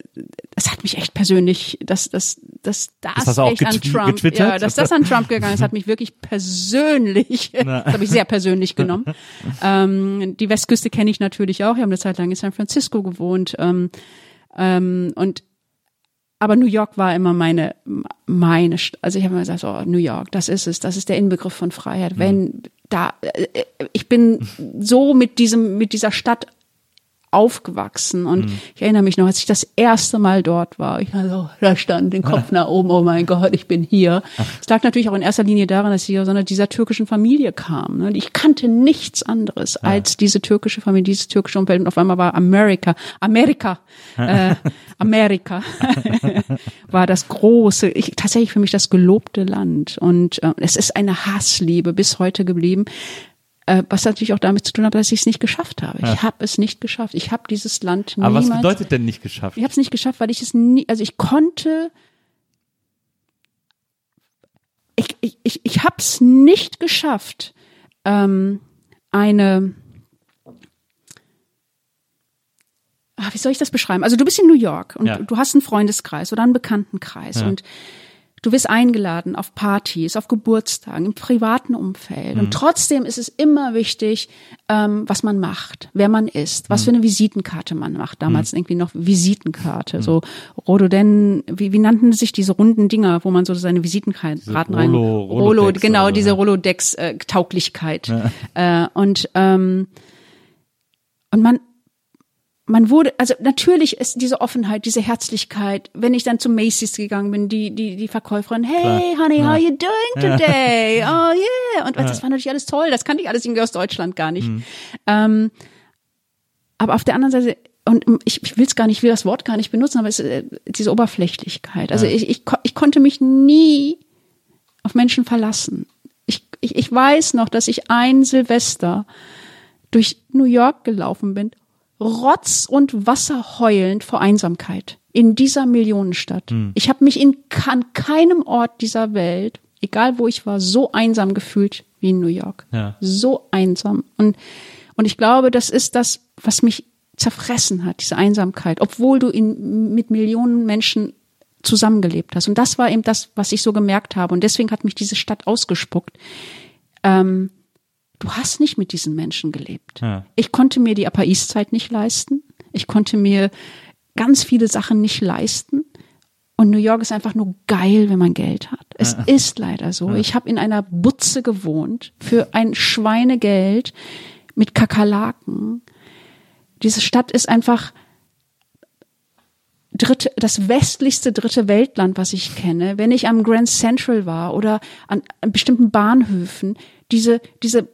das hat mich echt persönlich, das, das, das, das, auch echt an Trump, getwittert? ja, dass das an Trump gegangen ist, hat mich wirklich persönlich, das habe ich sehr persönlich genommen. ähm, die Westküste kenne ich natürlich auch. Ich habe eine Zeit lang in San Francisco gewohnt. Ähm, ähm, und aber New York war immer meine meine St- also ich habe immer gesagt oh New York das ist es das ist der Inbegriff von Freiheit. Wenn da äh, ich bin so mit diesem mit dieser Stadt aufgewachsen und ich erinnere mich noch, als ich das erste Mal dort war, ich also, da stand den Kopf nach oben, oh mein Gott, ich bin hier. Es lag natürlich auch in erster Linie daran, dass ich aus einer dieser türkischen Familie kam. Ne? Ich kannte nichts anderes als diese türkische Familie, dieses türkische Umfeld und auf einmal war Amerika, Amerika, äh, Amerika [laughs] war das große, ich, tatsächlich für mich das gelobte Land und äh, es ist eine Hassliebe bis heute geblieben. Äh, was natürlich auch damit zu tun hat, dass ich es nicht geschafft habe. Ich habe es nicht geschafft. Ich habe dieses Land Aber niemals. was bedeutet denn nicht geschafft? Ich habe es nicht geschafft, weil ich es nie, also ich konnte, ich, ich, ich, ich habe es nicht geschafft, ähm, eine, ah, wie soll ich das beschreiben? Also du bist in New York und Ja. du hast einen Freundeskreis oder einen Bekanntenkreis Ja. und du wirst eingeladen auf Partys, auf Geburtstagen, im privaten Umfeld. Mhm. Und trotzdem ist es immer wichtig, ähm, was man macht, wer man ist, was für Mhm. eine Visitenkarte man macht. Damals irgendwie noch Visitenkarte, so Rhododen, wie, wie nannten sich diese runden Dinger, wo man so seine Visitenkarten rein, Rolo- Rolo, Rolodex genau, oder so, diese ja. Rolodex-Tauglichkeit. Äh, und ähm, und man man wurde, also natürlich ist diese Offenheit, diese Herzlichkeit, wenn ich dann zu Macy's gegangen bin, die, die, die Verkäuferin, hey, honey, how you doing today? Oh yeah. Und das war natürlich alles toll, das kannte ich alles irgendwie aus Deutschland gar nicht. Ähm, aber auf der anderen Seite, und ich, ich will es gar nicht, ich will das Wort gar nicht benutzen, aber es ist äh, diese Oberflächlichkeit. Also ich, ich, ich konnte mich nie auf Menschen verlassen. Ich, ich, ich weiß noch, dass ich ein Silvester durch New York gelaufen bin, Rotz und Wasser heulend vor Einsamkeit in dieser Millionenstadt. Ich habe mich in an keinem Ort dieser Welt, egal wo ich war, so einsam gefühlt wie in New York. Ja. So einsam. Und, und ich glaube, das ist das, was mich zerfressen hat, diese Einsamkeit, obwohl du in, mit Millionen Menschen zusammengelebt hast. Und das war eben das, was ich so gemerkt habe. Und deswegen hat mich diese Stadt ausgespuckt ähm, du hast nicht mit diesen Menschen gelebt. Ja. Ich konnte mir die Upper East Side nicht leisten. Ich konnte mir ganz viele Sachen nicht leisten. Und New York ist einfach nur geil, wenn man Geld hat. Es ist leider so. Ich habe in einer Butze gewohnt für ein Schweinegeld mit Kakerlaken. Diese Stadt ist einfach dritte, das westlichste dritte Weltland, was ich kenne. Wenn ich am Grand Central war oder an, an bestimmten Bahnhöfen, diese, diese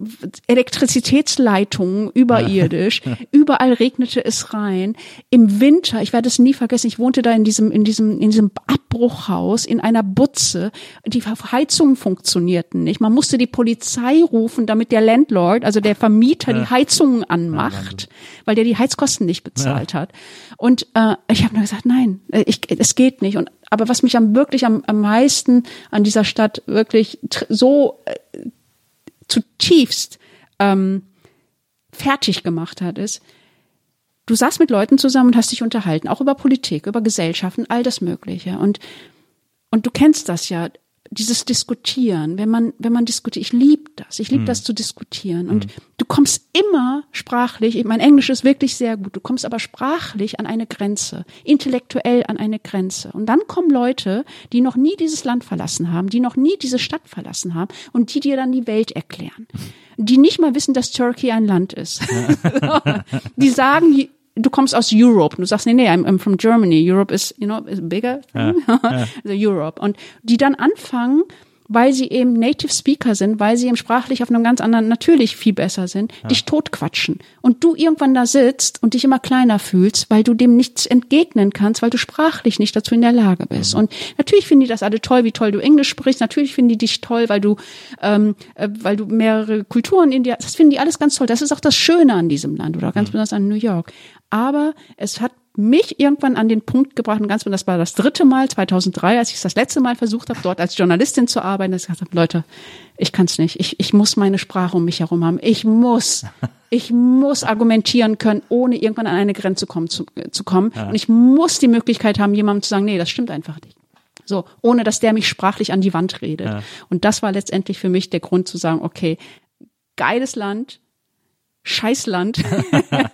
Elektrizitätsleitungen überirdisch, [laughs] überall regnete es rein. Im Winter, ich werde es nie vergessen, ich wohnte da in diesem, in diesem, in diesem Abbruchhaus, in einer Butze. Die Heizungen funktionierten nicht. Man musste die Polizei rufen, damit der Landlord, also der Vermieter, die Heizungen anmacht, weil der die Heizkosten nicht bezahlt hat. Und äh, ich habe nur gesagt, nein, äh, ich, es geht nicht. Und aber was mich am wirklich am, am meisten an dieser Stadt wirklich so äh, zutiefst ähm, fertig gemacht hat, ist, du saßt mit Leuten zusammen und hast dich unterhalten, auch über Politik, über Gesellschaften, all das Mögliche. Und, und du kennst das ja, dieses Diskutieren, wenn man, wenn man diskutiert, ich liebe das, ich liebe das zu diskutieren. Und du kommst immer sprachlich, mein Englisch ist wirklich sehr gut, du kommst aber sprachlich an eine Grenze, intellektuell an eine Grenze. Und dann kommen Leute, die noch nie dieses Land verlassen haben, die noch nie diese Stadt verlassen haben und die dir dann die Welt erklären. Die nicht mal wissen, dass Turkey ein Land ist. [laughs] [laughs] die sagen, du kommst aus Europe. Du sagst, nee, nee, I'm, I'm from Germany. Europe is, you know, is bigger thing. [laughs] also Europe. Und die dann anfangen, weil sie eben Native Speaker sind, weil sie eben sprachlich auf einem ganz anderen, natürlich viel besser sind, dich totquatschen. Und du irgendwann da sitzt und dich immer kleiner fühlst, weil du dem nichts entgegnen kannst, weil du sprachlich nicht dazu in der Lage bist. Und natürlich finden die das alle toll, wie toll du Englisch sprichst. Natürlich finden die dich toll, weil du, ähm, äh, weil du mehrere Kulturen in dir, das finden die alles ganz toll. Das ist auch das Schöne an diesem Land oder ganz besonders an New York. Aber es hat mich irgendwann an den Punkt gebracht, und ganz das war das dritte Mal, 2003, als ich es das letzte Mal versucht habe, dort als Journalistin zu arbeiten, dass ich gesagt habe, Leute, ich kann es nicht. Ich, ich muss meine Sprache um mich herum haben. Ich muss, [laughs] ich muss argumentieren können, ohne irgendwann an eine Grenze kommen, zu, zu kommen. Und ich muss die Möglichkeit haben, jemandem zu sagen, nee, das stimmt einfach nicht. So, ohne dass der mich sprachlich an die Wand redet. Und das war letztendlich für mich der Grund zu sagen, okay, geiles Land, Scheißland.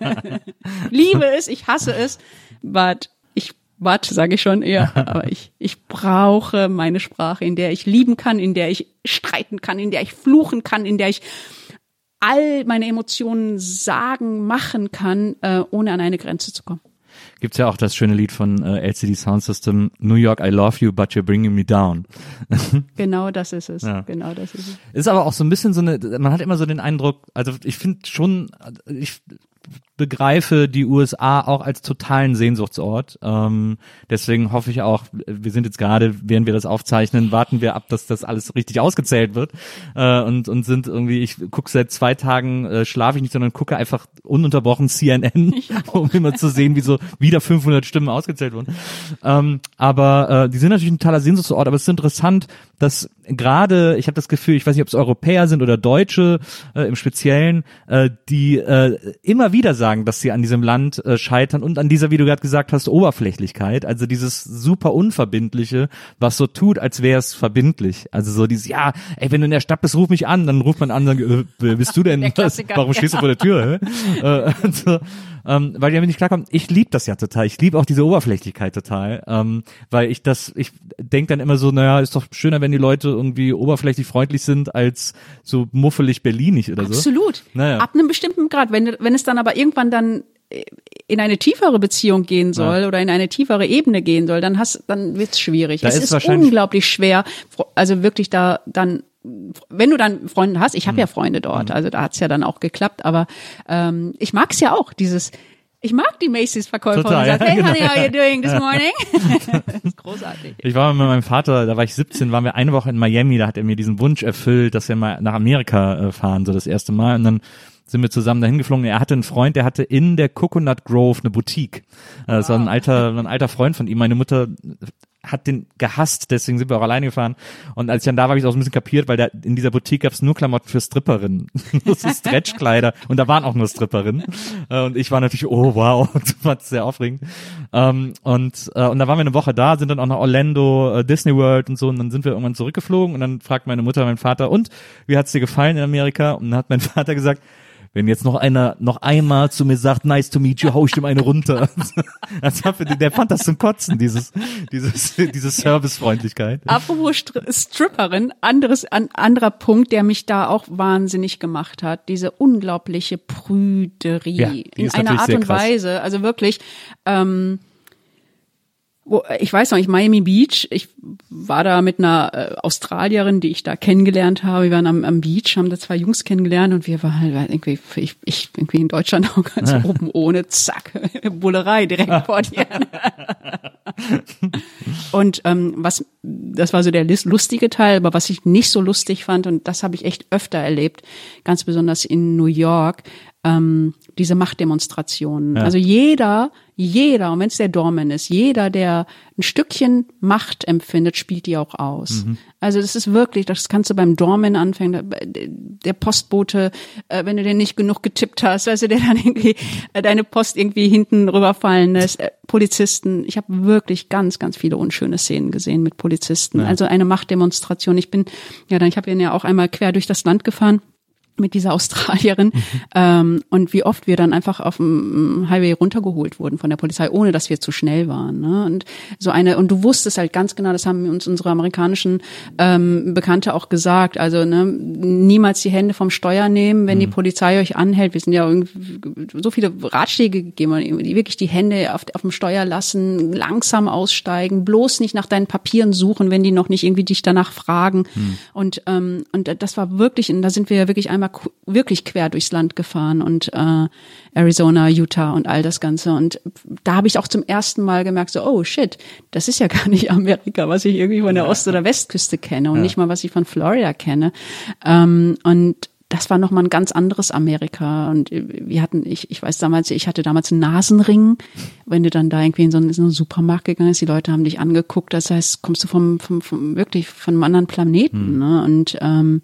[laughs] Liebe es, ich hasse es, but ich warte, sage ich schon eher, [laughs] aber ich ich brauche meine Sprache, in der ich lieben kann, in der ich streiten kann, in der ich fluchen kann, in der ich all meine Emotionen sagen, machen kann, äh, ohne an eine Grenze zu kommen. Gibt's ja auch das schöne Lied von äh, LCD Sound System, New York, I love you, but you're bringing me down. [laughs] Genau das ist es. Ja. Genau das ist es. Ist aber auch so ein bisschen so eine, man hat immer so den Eindruck, also ich finde schon, ich begreife die USA auch als totalen Sehnsuchtsort. Ähm, deswegen hoffe ich auch, wir sind jetzt gerade, während wir das aufzeichnen, warten wir ab, dass das alles richtig ausgezählt wird äh, und und sind irgendwie, ich gucke seit zwei Tagen, äh, schlafe ich nicht, sondern gucke einfach ununterbrochen CNN, [laughs] [laughs] um immer zu sehen, wie so wieder 500 Stimmen ausgezählt wurden. Ähm, aber äh, die sind natürlich ein totaler Sehnsuchtsort, aber es ist interessant, dass gerade, ich habe das Gefühl, ich weiß nicht, ob es Europäer sind oder Deutsche äh, im Speziellen, äh, die äh, immer wieder sagen, dass sie an diesem Land äh, scheitern und an dieser, wie du gerade gesagt hast, Oberflächlichkeit, also dieses super unverbindliche, was so tut, als wäre es verbindlich. Also so dieses, ja, ey, wenn du in der Stadt bist, ruf mich an, dann ruft man an, dann, äh, wer bist du denn? Warum stehst du vor der Tür? [laughs] Äh, und [laughs] so, ähm, weil die damit nicht klarkommen. Ich liebe das ja total. Ich liebe auch diese Oberflächlichkeit total, ähm, weil ich das, ich denk dann immer so, naja, ist doch schöner, wenn die Leute irgendwie oberflächlich freundlich sind, als so muffelig berlinig oder so. Absolut. Naja. Ab einem bestimmten Grad. Wenn, wenn es dann aber irgendwann dann äh, in eine tiefere Beziehung gehen soll Ja. oder in eine tiefere Ebene gehen soll, dann hast, dann wird's schwierig. Da es ist ist, unglaublich schwer, also wirklich da dann wenn du dann Freunde hast, ich habe Mhm. ja Freunde dort, also da hat's ja dann auch geklappt, aber ähm, ich mag's ja auch, dieses ich mag die Macy's-Verkäuferin, ja, hey genau. honey, how are you doing this morning? das [laughs] [laughs] ist großartig. Ich war mit meinem Vater, da war ich 17, waren wir eine Woche in Miami, da hat er mir diesen Wunsch erfüllt, dass wir mal nach Amerika äh, fahren, so das erste Mal. Und dann sind wir zusammen dahin geflogen. Er hatte einen Freund, der hatte in der Coconut Grove eine Boutique. Äh, Das war ein alter, ein alter Freund von ihm. Meine Mutter hat den gehasst, deswegen sind wir auch alleine gefahren. Und als ich dann da war, habe ich es auch so ein bisschen kapiert, weil da in dieser Boutique gab es nur Klamotten für Stripperinnen. [laughs] das ist Stretchkleider und da waren auch nur Stripperinnen. Äh, und ich war natürlich, oh wow, [laughs] das war sehr aufregend. Ähm, und, äh, und da waren wir eine Woche da, sind dann auch nach Orlando, äh, Disney World und so und dann sind wir irgendwann zurückgeflogen und dann fragt meine Mutter meinen Vater, und wie hat's dir gefallen in Amerika? Und dann hat mein [laughs] Vater gesagt, wenn jetzt noch einer noch einmal zu mir sagt, nice to meet you, hau ich dem eine runter. [laughs] das war für den, der fand das zum Kotzen, dieses, dieses, diese Servicefreundlichkeit. Apropos Stri Stripperin, anderes, ein anderer Punkt, der mich da auch wahnsinnig gemacht hat, diese unglaubliche Prüderie Ja, die in einer Art und krass. Weise, also wirklich, ähm, ich weiß noch nicht, Miami Beach, ich war da mit einer äh, Australierin, die ich da kennengelernt habe. Wir waren am, am Beach, haben da zwei Jungs kennengelernt und wir waren halt irgendwie, ich, ich irgendwie in Deutschland [laughs] auch ganz oben ohne, zack, [laughs] Bullerei direkt vor dir. [laughs] Und ähm, was, das war so der lustige Teil, aber was ich nicht so lustig fand, und das habe ich echt öfter erlebt, ganz besonders in New York, ähm, diese Machtdemonstrationen. Also jeder, jeder, und wenn es der Dorman ist, jeder, der ein Stückchen Macht empfindet, spielt die auch aus. Also das ist wirklich, das kannst du beim Dorman anfangen, der Postbote, äh, wenn du den nicht genug getippt hast, weißt du, der dann irgendwie äh, deine Post irgendwie hinten rüberfallen lässt. Äh, Polizisten, ich habe wirklich ganz, ganz viele unschöne Szenen gesehen mit Polizisten. Also eine Machtdemonstration. Ich bin, ja, dann, ich habe ihn ja auch einmal quer durch das Land gefahren mit dieser Australierin ähm, und wie oft wir dann einfach auf dem Highway runtergeholt wurden von der Polizei, ohne dass wir zu schnell waren. Ne? Und so eine und du wusstest halt ganz genau, das haben uns unsere amerikanischen ähm, Bekannte auch gesagt. Also ne, niemals die Hände vom Steuer nehmen, wenn die Polizei euch anhält. Wir sind ja so viele Ratschläge gegeben, die wirklich die Hände auf, auf dem Steuer lassen, langsam aussteigen, bloß nicht nach deinen Papieren suchen, wenn die noch nicht irgendwie dich danach fragen. Und ähm, und das war wirklich, und da sind wir ja wirklich einmal ku- wirklich quer durchs Land gefahren und äh, Arizona, Utah und all das Ganze. Und da habe ich auch zum ersten Mal gemerkt, so, oh shit, das ist ja [laughs] gar nicht Amerika, was ich irgendwie von der Ost- oder Westküste kenne und nicht mal, was ich von Florida kenne. Ähm, und das war nochmal ein ganz anderes Amerika. Und wir hatten, ich, ich weiß damals, ich hatte damals einen Nasenring. Wenn du dann da irgendwie in so einen, in so einen Supermarkt gegangen bist, die Leute haben dich angeguckt. Das heißt, kommst du vom, vom, vom wirklich von einem anderen Planeten. Ne? Und ähm,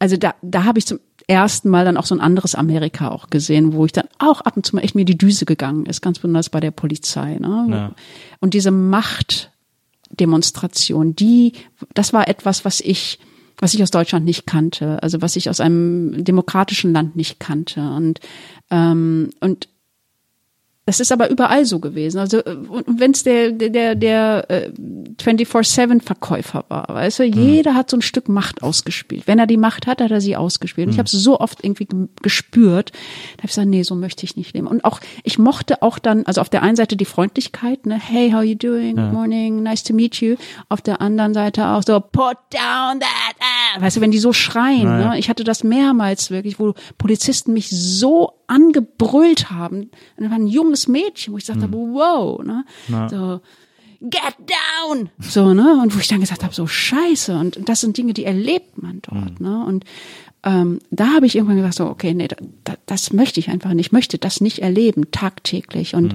also da, da habe ich zum ersten Mal dann auch so ein anderes Amerika auch gesehen, wo ich dann auch ab und zu mal echt mir die Düse gegangen ist, ganz besonders bei der Polizei. Ne? Ja. Und diese Machtdemonstration, die, das war etwas, was ich, was ich aus Deutschland nicht kannte, also was ich aus einem demokratischen Land nicht kannte. Und, ähm, und das ist aber überall so gewesen. Also äh, wenn es der der der, der äh, 24/7 Verkäufer war, weißt du, jeder hat so ein Stück Macht ausgespielt. Wenn er die Macht hat, hat er sie ausgespielt. Und ich habe es so oft irgendwie ge- gespürt, da habe ich gesagt, nee, so möchte ich nicht leben. Und auch ich mochte auch dann, also auf der einen Seite die Freundlichkeit, ne, hey, how you doing? Good morning, nice to meet you. Auf der anderen Seite auch so put down that, ah. weißt du, wenn die so schreien. Ne? Ich hatte das mehrmals wirklich, wo Polizisten mich so angebrüllt haben. Und da war ein junges Mädchen, wo ich gesagt habe, wow, ne? So, get down! So, ne? Und wo ich dann gesagt habe, so scheiße. Und das sind Dinge, die erlebt man dort, ne? Und ähm, da habe ich irgendwann gesagt, so, okay, nee, da, da, das möchte ich einfach nicht. Ich möchte das nicht erleben, tagtäglich. Und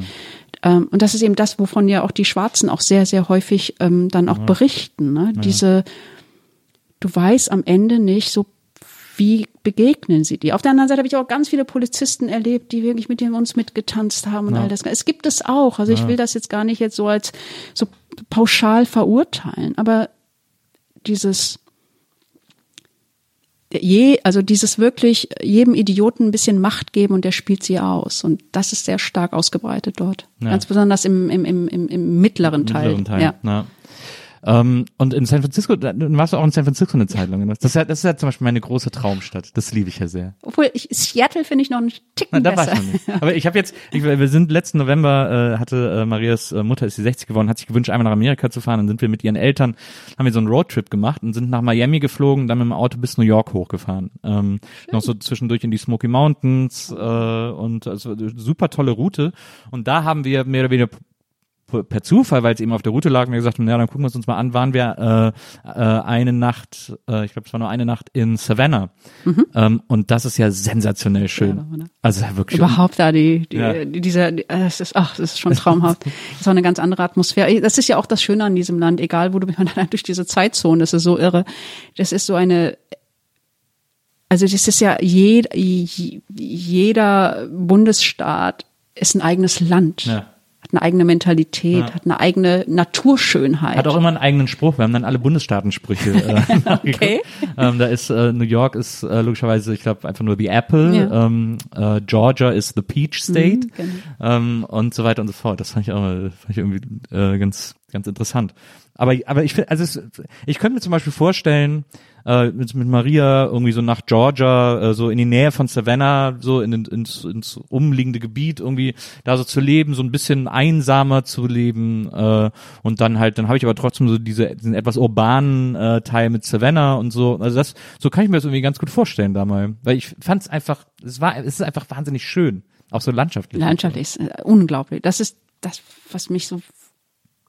ähm, und das ist eben das, wovon ja auch die Schwarzen auch sehr, sehr häufig ähm, dann auch berichten. Ne? Diese, du weißt am Ende nicht so, wie begegnen sie dir? Auf der anderen Seite habe ich auch ganz viele Polizisten erlebt, die wirklich mit dem uns mitgetanzt haben und all das. Es gibt es auch. Also ich will das jetzt gar nicht jetzt so als so pauschal verurteilen, aber dieses je, also dieses wirklich jedem Idioten ein bisschen Macht geben und der spielt sie aus. Und das ist sehr stark ausgebreitet dort. Ja. Ganz besonders im, im, im, im, im mittleren Teil. mittleren Teil. Ja. Ähm, und in San Francisco, da- warst du auch in San Francisco eine Zeit lang. Das ist ja, das ist ja zum Beispiel meine große Traumstadt. Das liebe ich ja sehr. Obwohl ich, Seattle finde ich noch einen Ticken Na, besser. Aber ich habe jetzt, ich, wir sind letzten November, äh, hatte äh, Marias äh, Mutter, ist die 60 geworden, hat sich gewünscht, einmal nach Amerika zu fahren. Dann sind wir mit ihren Eltern, haben wir so einen Roadtrip gemacht und sind nach Miami geflogen, dann mit dem Auto bis New York hochgefahren. Ähm, noch so zwischendurch in die Smoky Mountains äh, und also super tolle Route. Und da haben wir mehr oder weniger per Zufall, weil es eben auf der Route lag, und wir gesagt haben, ja, dann gucken wir es uns mal an, waren wir äh, äh, eine Nacht, äh, ich glaube, es war nur eine Nacht in Savannah. Mhm. Ähm, und das ist ja sensationell schön. Ja, also ja, wirklich. Überhaupt da die, die, ja. die dieser, die, äh, es ist, ach, das ist schon traumhaft. das ist auch eine ganz andere Atmosphäre. Das ist ja auch das Schöne an diesem Land, egal wo du [laughs] bist, durch diese Zeitzone, das ist so irre. Das ist so eine also das ist ja jed, jeder Bundesstaat ist ein eigenes Land. Ja eine eigene Mentalität, ja. hat eine eigene Naturschönheit. Hat auch immer einen eigenen Spruch. Wir haben dann alle Bundesstaatensprüche. Äh, [laughs] [laughs] okay. Ähm, da ist äh, New York ist äh, logischerweise, ich glaube, einfach nur the Apple. Ja. Ähm, äh, Georgia ist the Peach State mhm, genau. ähm, und so weiter und so fort. Das fand ich auch fand ich irgendwie äh, ganz ganz interessant. Aber aber ich finde, also es, ich könnte mir zum Beispiel vorstellen, äh, mit, mit Maria irgendwie so nach Georgia, äh, so in die Nähe von Savannah, so in, in, ins, ins umliegende Gebiet irgendwie da so zu leben, so ein bisschen einsamer zu leben äh, und dann halt, dann habe ich aber trotzdem so diese, diesen etwas urbanen äh, Teil mit Savannah und so. Also das, so kann ich mir das irgendwie ganz gut vorstellen da mal, weil ich fand es einfach, es war, es ist einfach wahnsinnig schön, auch so landschaftlich. Landschaftlich ist äh, unglaublich. Das ist das, was mich so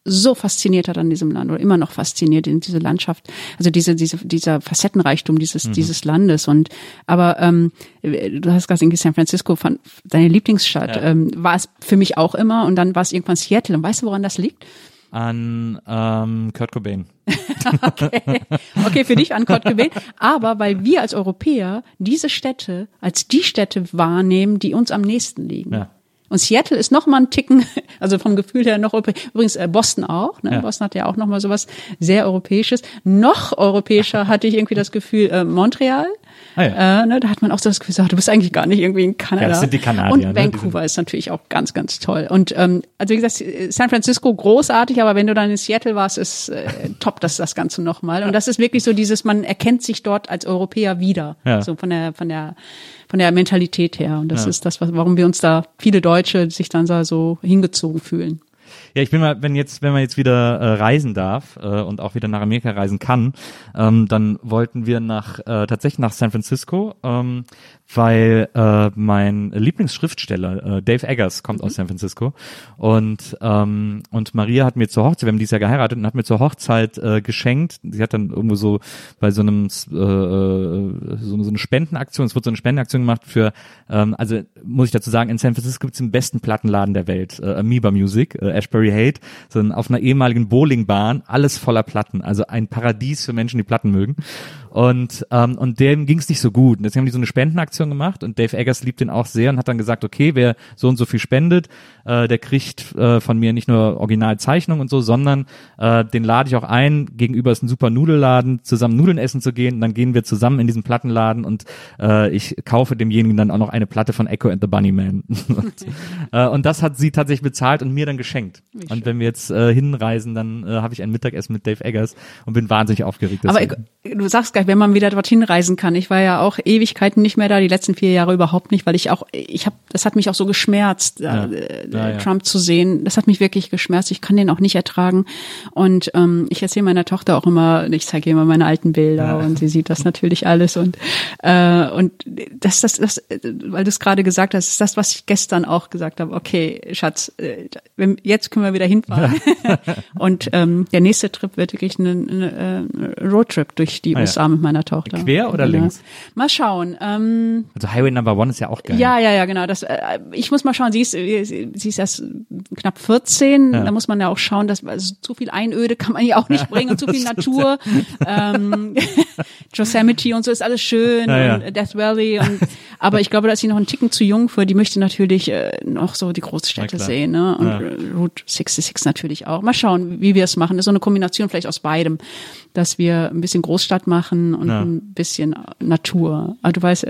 so fasziniert hat an diesem Land oder immer noch fasziniert in diese Landschaft, also diese, diese, dieser Facettenreichtum dieses, mhm. dieses Landes. Und aber ähm, du hast gerade in San Francisco von deine Lieblingsstadt, ja. ähm, war es für mich auch immer und dann war es irgendwann Seattle. Und weißt du, woran das liegt? An ähm, Kurt Cobain. [laughs] okay. okay, für dich an Kurt Cobain. Aber weil wir als Europäer diese Städte als die Städte wahrnehmen, die uns am nächsten liegen. Ja. Und Seattle ist noch mal ein Ticken, [laughs] also vom Gefühl her noch übrigens äh, Boston auch. Ne? Ja. Boston hat ja auch noch mal sowas sehr europäisches. Noch europäischer [laughs] hatte ich irgendwie das Gefühl äh, Montreal. Ah, ja. äh, ne, da hat man auch so das Gefühl, du bist eigentlich gar nicht irgendwie in Kanada. Ja, das sind die Kanadier. Und ne, Vancouver ist natürlich auch ganz, ganz toll. Und ähm, also wie gesagt, San Francisco großartig, aber wenn du dann in Seattle warst, ist äh, top das das Ganze nochmal. Und das ist wirklich so dieses, man erkennt sich dort als Europäer wieder. Ja. So von der von der von der Mentalität her. Und das ja. ist das, warum wir uns da viele Deutsche sich dann so hingezogen fühlen. Ja, ich bin mal, wenn jetzt, wenn man jetzt wieder äh, reisen darf äh, und auch wieder nach Amerika reisen kann, ähm, dann wollten wir nach äh, tatsächlich nach San Francisco, ähm, weil äh, mein Lieblingsschriftsteller äh, Dave Eggers kommt mhm. aus San Francisco und ähm, und Maria hat mir zur Hochzeit, wir haben dieses Jahr geheiratet und hat mir zur Hochzeit äh, geschenkt. Sie hat dann irgendwo so bei so einem äh, äh so, so eine Spendenaktion, es wurde so eine Spendenaktion gemacht für, ähm, also muss ich dazu sagen, in San Francisco gibt es den besten Plattenladen der Welt, äh, Amoeba Music, äh, Ashbury Hate, so auf einer ehemaligen Bowlingbahn, alles voller Platten, also ein Paradies für Menschen, die Platten mögen. Und, ähm, und dem ging es nicht so gut. Und deswegen haben die so eine Spendenaktion gemacht und Dave Eggers liebt den auch sehr und hat dann gesagt, okay, wer so und so viel spendet, äh, der kriegt äh, von mir nicht nur Originalzeichnung und so, sondern äh, den lade ich auch ein, gegenüber ist ein super Nudelladen, zusammen Nudeln essen zu gehen. Und dann gehen wir zusammen in diesen Plattenladen und äh, ich kaufe demjenigen dann auch noch eine Platte von Echo and the Bunnyman. [laughs] und, äh, und das hat sie tatsächlich bezahlt und mir dann geschenkt. Und wenn wir jetzt äh, hinreisen, dann äh, habe ich ein Mittagessen mit Dave Eggers und bin wahnsinnig aufgeregt. Deswegen. Aber du sagst wenn man wieder dorthin reisen kann. Ich war ja auch Ewigkeiten nicht mehr da, die letzten vier Jahre überhaupt nicht, weil ich auch, ich habe, das hat mich auch so geschmerzt, ja. äh, ja, ja. Trump zu sehen. Das hat mich wirklich geschmerzt. Ich kann den auch nicht ertragen. Und ähm, ich erzähle meiner Tochter auch immer, ich zeige ihr immer meine alten Bilder und sie sieht das natürlich alles und äh, und das, das, das, weil du es gerade gesagt hast, ist das, was ich gestern auch gesagt habe. Okay, Schatz, äh, jetzt können wir wieder hinfahren. [laughs] und ähm, der nächste Trip wird wirklich ein, ein, ein Roadtrip durch die ah, USA mit meiner Tochter. Quer oder genau. links? Mal schauen. Ähm, also Highway Number One ist ja auch geil. Ja, ja, ja, genau. Das, äh, ich muss mal schauen. Sie ist, sie ist erst knapp 14. Ja. Da muss man ja auch schauen, dass also, zu viel Einöde kann man ja auch nicht [laughs] bringen und zu viel Natur. ähm, [laughs] Yosemite und so ist alles schön ja, ja. und Death Valley. Und, aber ich glaube, da ist sie noch einen Ticken zu jung für. Die möchte natürlich äh, noch so die Großstädte sehen. Ne? Und Route 66 natürlich auch. Mal schauen, wie wir es machen. Das ist so eine Kombination vielleicht aus beidem, dass wir ein bisschen Großstadt machen und ja. ein bisschen Natur. Aber du weißt,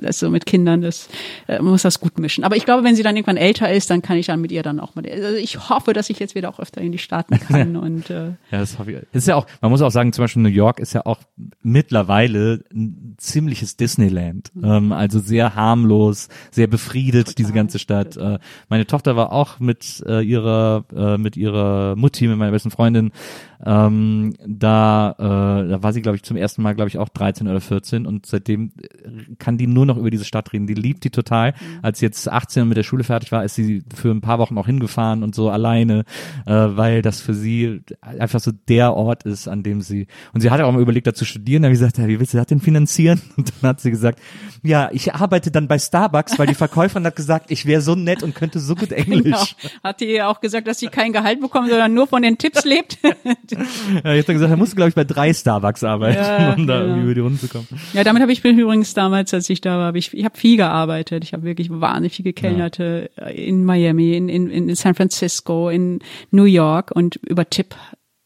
das so mit Kindern, das äh, man muss das gut mischen. Aber ich glaube, wenn sie dann irgendwann älter ist, dann kann ich dann mit ihr dann auch mal. Also ich hoffe, dass ich jetzt wieder auch öfter in die Staaten [laughs] kann und äh, ja, das hoffe ich. Ist ja auch. Man muss auch sagen, zum Beispiel New York ist ja auch mittlerweile ein ziemliches Disneyland. Mhm. Ähm, also sehr harmlos, sehr befriedet Total. diese ganze Stadt. Äh, meine Tochter war auch mit äh, ihrer äh, mit ihrer Mutti, mit meiner besten Freundin ähm, da, äh, da war sie, glaube ich, zum ersten Mal, glaube ich, auch 13 oder 14 und seitdem äh, kann die nur noch über diese Stadt reden. Die liebt die total. Mhm. Als sie jetzt 18 und mit der Schule fertig war, ist sie für ein paar Wochen auch hingefahren und so alleine, äh, weil das für sie einfach so der Ort ist, an dem sie und sie hat auch mal überlegt, da zu studieren. Da habe ich gesagt, ja, wie willst du das denn finanzieren? [laughs] Und dann hat sie gesagt, ja, ich arbeite dann bei Starbucks, weil die Verkäuferin hat gesagt, ich wäre so nett und könnte so gut [laughs] Englisch. Genau. Hat die auch gesagt, dass sie kein Gehalt bekommt, sondern nur von den Tipps lebt. [laughs] [laughs] ja, ich habe gesagt, er musste, glaube ich, bei drei Starbucks arbeiten, ja, um da ja. irgendwie über die Runde zu kommen. Ja, damit habe ich übrigens damals, als ich da war, hab ich, ich habe viel gearbeitet. Ich habe wirklich wahnsinnig viel gekellnerte ja. in Miami, in, in, in San Francisco, in New York und über Tipp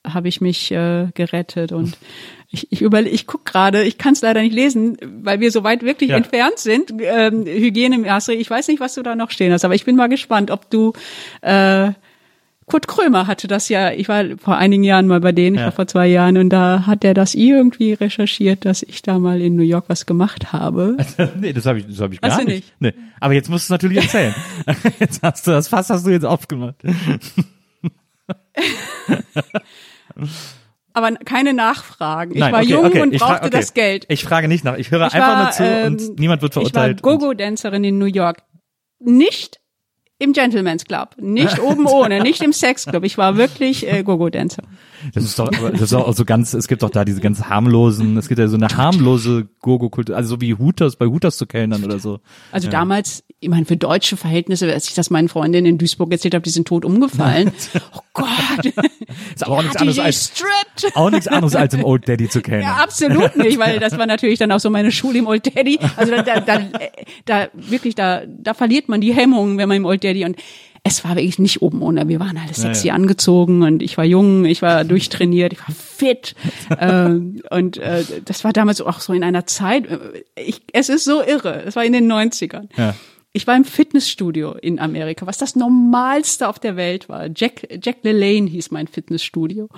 habe ich mich äh, gerettet und [laughs] ich, ich überle ich guck gerade, ich kann es leider nicht lesen, weil wir so weit wirklich ja. entfernt sind. Ähm, Hygienemaße, ich weiß nicht, was du da noch stehen hast, aber ich bin mal gespannt, ob du äh, Kurt Krömer hatte das ja, ich war vor einigen Jahren mal bei denen, ich war vor zwei Jahren und da hat er das irgendwie recherchiert, dass ich da mal in New York was gemacht habe. [laughs] nee, das habe ich, das hab ich gar nicht. nicht. Nee. Aber jetzt musst du es natürlich erzählen. [laughs] [laughs] jetzt hast du das Fass hast du jetzt aufgemacht. aber keine Nachfragen. Ich Nein, war okay, jung okay. und brauchte okay. das Geld. Ich frage nicht nach. Ich höre ich einfach war, nur zu ähm, und niemand wird verurteilt. Ich war Gogo-Dancerin in New York. Nicht im Gentleman's Club, nicht oben ohne, nicht im Sexclub. Ich war wirklich äh, Gogo-Dancer. Das ist doch, das ist auch so ganz, es gibt doch da diese ganz harmlosen, es gibt ja so eine harmlose Gogo-Kultur, also so wie Hooters, bei Hooters zu kellnern oder so. Also ja. damals, ich meine, für deutsche Verhältnisse, als ich das meinen Freundinnen in Duisburg erzählt habe, die sind tot umgefallen. [laughs] oh Gott. [laughs] ist aber auch nichts anderes als, auch nichts anderes als im Old Daddy zu [laughs] kennen. Ja, absolut nicht, weil das war natürlich dann auch so meine Schule im Old Daddy. Also da, da, da, da wirklich, da, da verliert man die Hemmungen, wenn man im Old Daddy und es war wirklich nicht oben ohne. Wir waren alle sexy ja, ja. angezogen und ich war jung, ich war durchtrainiert, ich war fit. [laughs] ähm, und äh, das war damals auch so in einer Zeit, äh, ich, es ist so irre, es war in den 90ern. Ja. Ich war im Fitnessstudio in Amerika, was das Normalste auf der Welt war. Jack, Jack LaLanne hieß mein Fitnessstudio.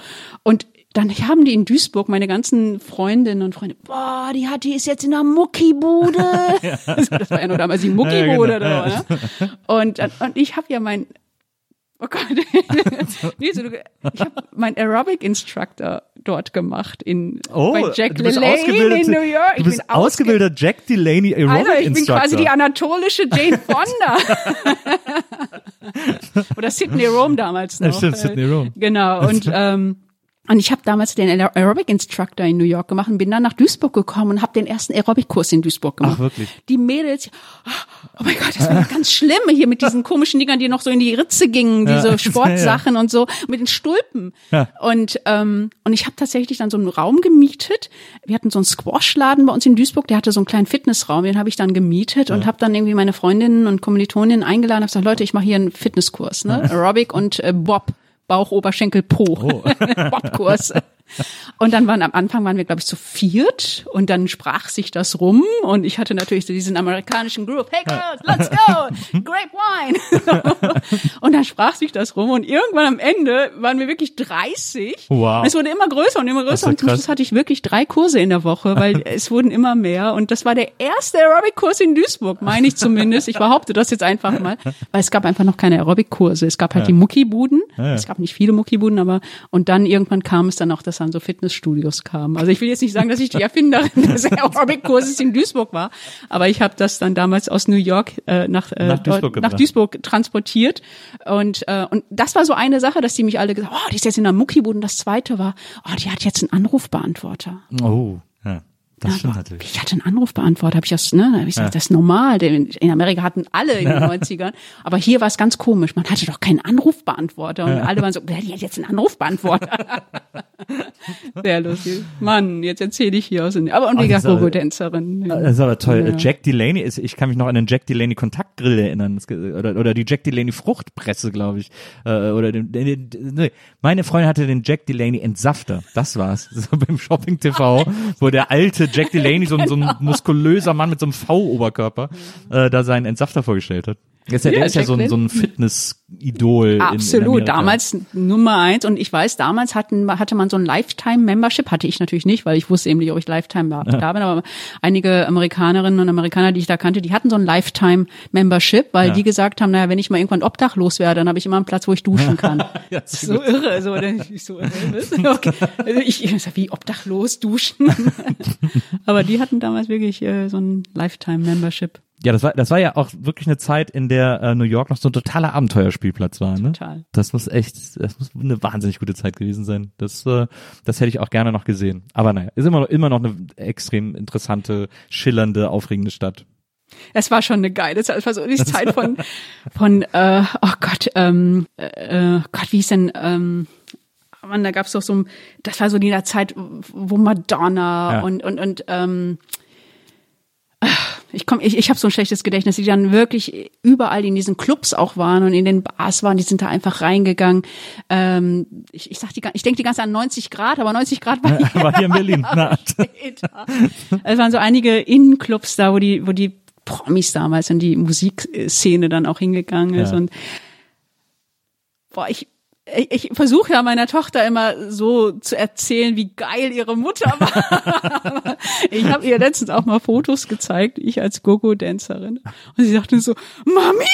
Und dann haben die in Duisburg meine ganzen Freundinnen und Freunde, boah, die hat, die ist jetzt in einer Muckibude. ja. [laughs] Das war ja nur damals die Muckibude. Ja, genau. da, ne? und, und ich habe ja mein, oh Gott, [laughs] so, ich habe mein Aerobic Instructor dort gemacht in oh, bei Jack LaLanne in New York. Du bist ich bin ausgebildeter Jack Delaney Aerobic Alter, ich Instructor. bin quasi die anatolische Jane Fonda. [laughs] Oder Sydney Rome damals noch. Ja, stimmt, Sydney Rome. Genau und ähm, und ich habe damals den Aerobic Instructor in New York gemacht und bin dann nach Duisburg gekommen und habe den ersten Aerobic-Kurs in Duisburg gemacht. Ach, wirklich? Die Mädels, oh mein Gott, das war ganz schlimm hier mit diesen komischen Dingern, die noch so in die Ritze gingen, diese [laughs] ja. Sportsachen ja, und so, mit den Stulpen. Ja. Und ähm, und ich habe tatsächlich dann so einen Raum gemietet. Wir hatten so einen Squash-Laden bei uns in Duisburg, der hatte so einen kleinen Fitnessraum, den habe ich dann gemietet und habe dann irgendwie meine Freundinnen und Kommilitoninnen eingeladen und gesagt, Leute, ich mache hier einen Fitnesskurs, ne? Aerobic und äh, Bob. Bauch, Oberschenkel, Po. Oh. [laughs] Bobkurs. Und dann waren am Anfang waren wir, glaube ich, zu viert und dann sprach sich das rum und ich hatte natürlich so diesen amerikanischen Groove, hey girls, let's go, grape wine. [laughs] und dann sprach sich das rum und irgendwann am Ende waren wir wirklich 30. Wow. Und es wurde immer größer und immer größer und zum Schluss hatte ich wirklich drei Kurse in der Woche, weil [laughs] es wurden immer mehr und das war der erste Aerobic-Kurs in Duisburg, meine ich zumindest. Ich behaupte das jetzt einfach mal, weil es gab einfach noch keine Aerobic-Kurse. Es gab halt ja. die Muckibuden. Ja, ja. Es gab nicht viele Muckibuden, aber und dann irgendwann kam es dann auch, dass dann so Fitnessstudios kamen. Also ich will jetzt nicht sagen, dass ich die Erfinderin [laughs] des Aerobic-Kurses in Duisburg war, aber ich habe das dann damals aus New York äh, nach, äh, nach, Duisburg, nach Duisburg transportiert und äh, und das war so eine Sache, dass die mich alle gesagt, oh, die ist jetzt in der Muckibude und das zweite war, oh, die hat jetzt einen Anrufbeantworter. Oh. Ja. Das ja, stimmt natürlich. Ich hatte einen Anrufbeantworter, habe ich das, ne? Hab ich gesagt, ja. das ist normal. In Amerika hatten alle in den 90ern. Aber hier war es ganz komisch. Man hatte doch keinen Anrufbeantworter. Und ja. alle waren so, wer hat jetzt einen Anrufbeantworter? [laughs] Sehr lustig. Mann, jetzt erzähle ich hier aus. Aber und die oh, Gogo-Tänzerin. Das ist aber toll. Ja. Jack Delaney ist, ich kann mich noch an den Jack Delaney Kontaktgrill erinnern. Oder, oder die Jack Delaney Fruchtpresse, glaube ich. Äh, oder den, den, den, meine Freundin hatte den Jack Delaney Entsafter. Das war's. [laughs] So beim Shopping TV, wo der alte Jack Delaney, so, ein, so ein muskulöser Mann mit so einem V-Oberkörper, äh, da seinen Entsafter vorgestellt hat. Ist ja, der Ja, ist ja so ein, so ein. Fitness-Idol. in- in Absolut, Amerika. damals Nummer eins. Und ich weiß, damals hatten, hatte man so ein Lifetime-Membership, hatte ich natürlich nicht, weil ich wusste eben nicht, ob ich Lifetime da, da bin, aber einige Amerikanerinnen und Amerikaner, die ich da kannte, die hatten so ein Lifetime-Membership, weil Ja. die gesagt haben, naja, wenn ich mal irgendwann obdachlos werde, dann habe ich immer einen Platz, wo ich duschen [laughs] kann. Ja, Das ist so irre, so, ich so, äh, was? [laughs] okay. Also ich, ich wie obdachlos duschen. [laughs] aber die hatten damals wirklich äh, so ein Lifetime-Membership. Ja, das war, das war ja auch wirklich eine Zeit, in der äh, New York noch so ein totaler Abenteuerspielplatz war. Ne? Total. Das muss echt, das muss eine wahnsinnig gute Zeit gewesen sein. Das, äh, das hätte ich auch gerne noch gesehen. Aber naja, ist immer noch, immer noch eine extrem interessante, schillernde, aufregende Stadt. Es war schon eine geile Zeit. Es war so die [laughs] Zeit von, von äh, oh Gott, ähm, äh, Gott, wie hieß denn, ähm, Mann, da gab's doch so, ein- das war so die Zeit, wo Madonna Ja. und, und, und ähm, ich komm, ich, ich habe so ein schlechtes Gedächtnis, die dann wirklich überall in diesen Clubs auch waren und in den Bars waren, die sind da einfach reingegangen. Ähm, ich, ich sag die, ich denke die ganze Zeit an 90 Grad, aber 90 Grad war hier, War hier in Berlin. Es waren so einige Innenclubs da, wo die, wo die Promis damals und die Musikszene dann auch hingegangen ist Ja. und boah, ich ich, ich versuche ja meiner Tochter immer so zu erzählen, wie geil ihre Mutter war. [laughs] ich habe ihr letztens auch mal Fotos gezeigt, ich als Gogo-Dancerin. Und sie sagte so, Mami!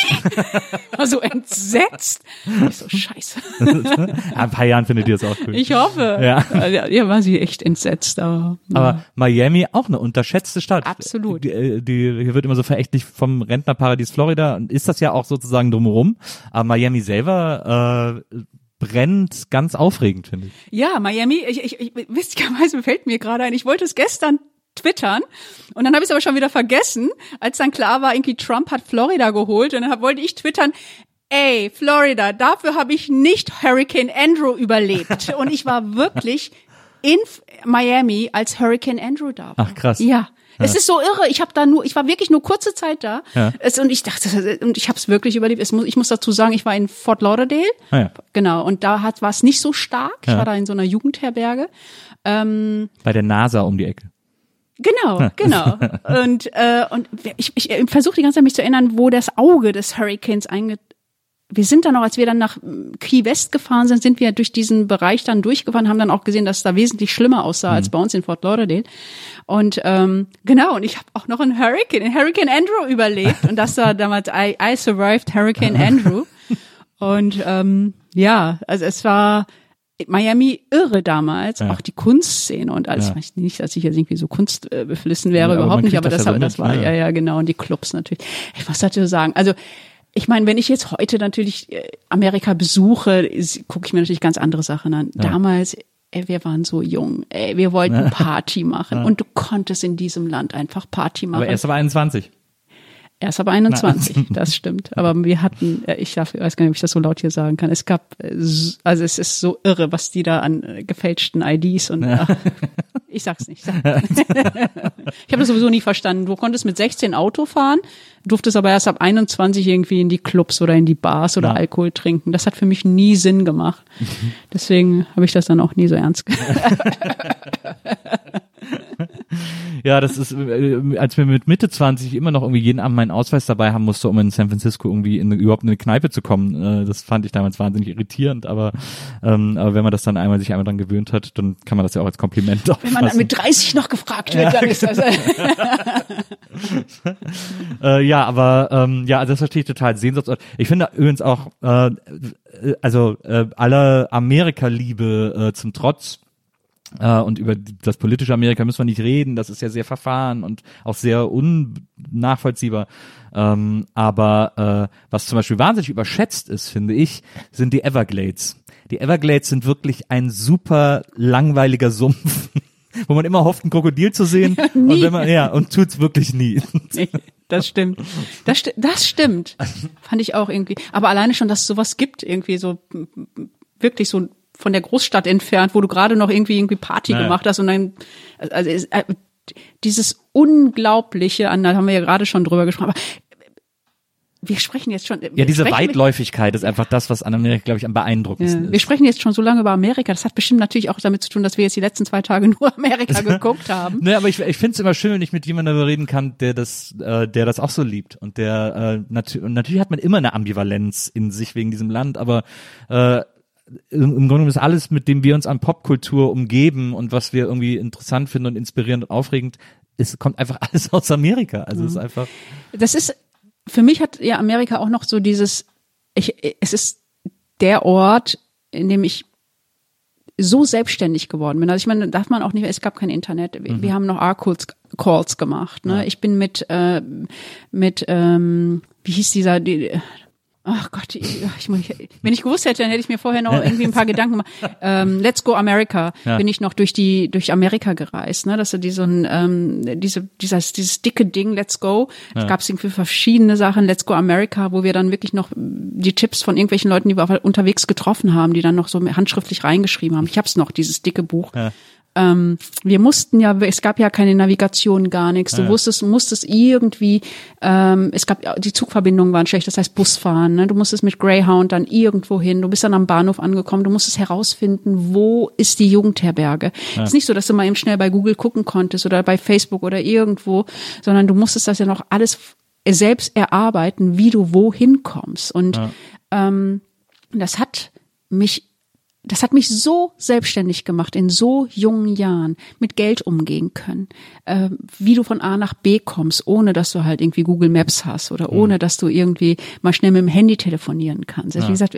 War so entsetzt. Ich so, scheiße. Ja, [laughs] ein paar Jahren findet ihr das auch cool. Ich hoffe. Ja. Ja, ja war sie echt entsetzt, aber. Aber Miami auch eine unterschätzte Stadt. Absolut. Die, äh, die, hier wird immer so verächtlich vom Rentnerparadies Florida und ist das ja auch sozusagen drumherum. Aber Miami selber äh, brennt ganz aufregend, finde ich. Ja, Miami, ich, ich, ich witzigerweise [laughs] fällt mir gerade ein, ich wollte es gestern twittern und dann habe ich es aber schon wieder vergessen, als dann klar war, irgendwie Trump hat Florida geholt und dann hab, wollte ich twittern, ey, Florida, dafür habe ich nicht Hurricane Andrew überlebt [laughs] und ich war wirklich in Miami, als Hurricane Andrew da war. Ach, krass. Ja. Es ist so irre. Ich habe da nur, ich war wirklich nur kurze Zeit da. Ja. Es, und ich dachte, und ich habe es wirklich überlebt. Es muss, ich muss dazu sagen, ich war in Fort Lauderdale. Ah, ja. Genau. Und da hat war es nicht so stark. Ich war da in so einer Jugendherberge. Ähm, Bei der NASA um die Ecke. Genau, genau. [laughs] Und, äh, und ich, ich versuche die ganze Zeit mich zu erinnern, wo das Auge des Hurricanes einge... Wir sind dann noch, als wir dann nach Key West gefahren sind, sind wir durch diesen Bereich dann durchgefahren, haben dann auch gesehen, dass es da wesentlich schlimmer aussah als bei uns in Fort Lauderdale. Und ähm, genau, und ich habe auch noch einen Hurricane, den Hurricane Andrew überlebt. Und das war damals I, I survived Hurricane [laughs] Andrew. Und ähm, ja, also es war Miami irre damals, Ja. auch die Kunstszene und alles. Ja. Ich weiß nicht, dass ich jetzt irgendwie so kunstbeflissen äh, wäre, Ja, überhaupt nicht, aber das das, das war, ja. ja, genau, und die Clubs natürlich. Ich was dazu sagen? Also, ich meine, wenn ich jetzt heute natürlich äh, Amerika besuche, gucke ich mir natürlich ganz andere Sachen an. Damals, ey, wir waren so jung, ey, wir wollten [laughs] Party machen und du konntest in diesem Land einfach Party machen. Aber erst aber 21. Erst ab 21, das stimmt. [laughs] Aber wir hatten, äh, ich darf- ich weiß gar nicht, ob ich das so laut hier sagen kann. Es gab, äh, also es ist so irre, was die da an gefälschten IDs und ach, ich sag's nicht. [laughs] Ich habe das sowieso nie verstanden. Du konntest mit 16 Auto fahren, durftest aber erst ab 21 irgendwie in die Clubs oder in die Bars oder Ja. Alkohol trinken. Das hat für mich nie Sinn gemacht. [laughs] Deswegen habe ich das dann auch nie so ernst genommen. [laughs] [laughs] Ja, das ist, äh, als wir mit Mitte 20 immer noch irgendwie jeden Abend meinen Ausweis dabei haben musste, um in San Francisco irgendwie in, überhaupt in eine Kneipe zu kommen. Äh, das fand ich damals wahnsinnig irritierend, aber, ähm, aber wenn man das dann einmal sich einmal dran gewöhnt hat, dann kann man das ja auch als Kompliment Wenn man dann auffassen. mit 30 noch gefragt wird, dann ist das. [laughs] Äh, ja, aber ähm, ja, also das verstehe ich total. Sehnsuchtsort. Ich finde übrigens auch, äh, also äh, aller Amerika-Liebe äh, zum Trotz. Äh, und über das politische Amerika müssen wir nicht reden. Das ist ja sehr verfahren und auch sehr unnachvollziehbar. Ähm, aber äh, was zum Beispiel wahnsinnig überschätzt ist, finde ich, sind die Everglades. Die Everglades sind wirklich ein super langweiliger Sumpf. [laughs] Wo man immer hofft, ein Krokodil zu sehen. [laughs] und wenn man, ja, und tut's wirklich nie. [laughs] Nee, das stimmt. Das, sti das stimmt. Fand ich auch irgendwie. Aber alleine schon, dass es sowas gibt, irgendwie so wirklich so von der Großstadt entfernt, wo du gerade noch irgendwie irgendwie Party Naja. gemacht hast und dann also es- äh, dieses unglaubliche, an da haben wir ja gerade schon drüber gesprochen, aber wir sprechen jetzt schon. Ja, diese Weitläufigkeit ist einfach das, was an Amerika, glaube ich, am beeindruckendsten ja, ist. Wir sprechen jetzt schon so lange über Amerika. Das hat bestimmt natürlich auch damit zu tun, dass wir jetzt die letzten zwei Tage [laughs] nur Amerika [laughs] geguckt haben. Ne, aber ich, ich finde es immer schön, wenn ich mit jemandem darüber reden kann, der das, äh, der das auch so liebt und der äh, nat und natürlich hat man immer eine Ambivalenz in sich wegen diesem Land, aber äh, im, Grunde genommen ist alles, mit dem wir uns an Popkultur umgeben und was wir irgendwie interessant finden und inspirierend und aufregend, es kommt einfach [laughs] alles aus Amerika. Also es ist einfach. Das ist für mich hat ja Amerika auch noch so dieses, ich, es ist der Ort, in dem ich so selbstständig geworden bin. Also ich meine, darf man auch nicht, es gab kein Internet. Wir, Mhm. wir haben noch R-Calls Calls gemacht. Ne? Ich bin mit, äh, mit ähm, wie hieß dieser, die, ach Gott, ich, ich, wenn ich gewusst hätte, dann hätte ich mir vorher noch irgendwie ein paar Gedanken gemacht. Ähm, Let's Go America Ja. bin ich noch durch die durch Amerika gereist, ne? Dass du die so ein ähm, diese dieses dieses dicke Ding Let's Go, da gab es irgendwie verschiedene Sachen Let's Go America, wo wir dann wirklich noch die Tipps von irgendwelchen Leuten, die wir unterwegs getroffen haben, die dann noch so handschriftlich reingeschrieben haben. Ich hab's noch dieses dicke Buch. Ähm, wir mussten ja, es gab ja keine Navigation, gar nichts. Du wusstest, musstest irgendwie, ähm, es gab die Zugverbindungen waren schlecht, das heißt Busfahren. Ne? Du musstest mit Greyhound dann irgendwo hin. Du bist dann am Bahnhof angekommen. Du musstest herausfinden, wo ist die Jugendherberge. Es ist nicht so, dass du mal eben schnell bei Google gucken konntest oder bei Facebook oder irgendwo, sondern du musstest das ja noch alles selbst erarbeiten, wie du wohin kommst. Und ähm, das hat mich das hat mich so selbstständig gemacht in so jungen Jahren, mit Geld umgehen können, äh, wie du von A nach B kommst, ohne dass du halt irgendwie Google Maps hast oder ohne dass du irgendwie mal schnell mit dem Handy telefonieren kannst. Also wie gesagt,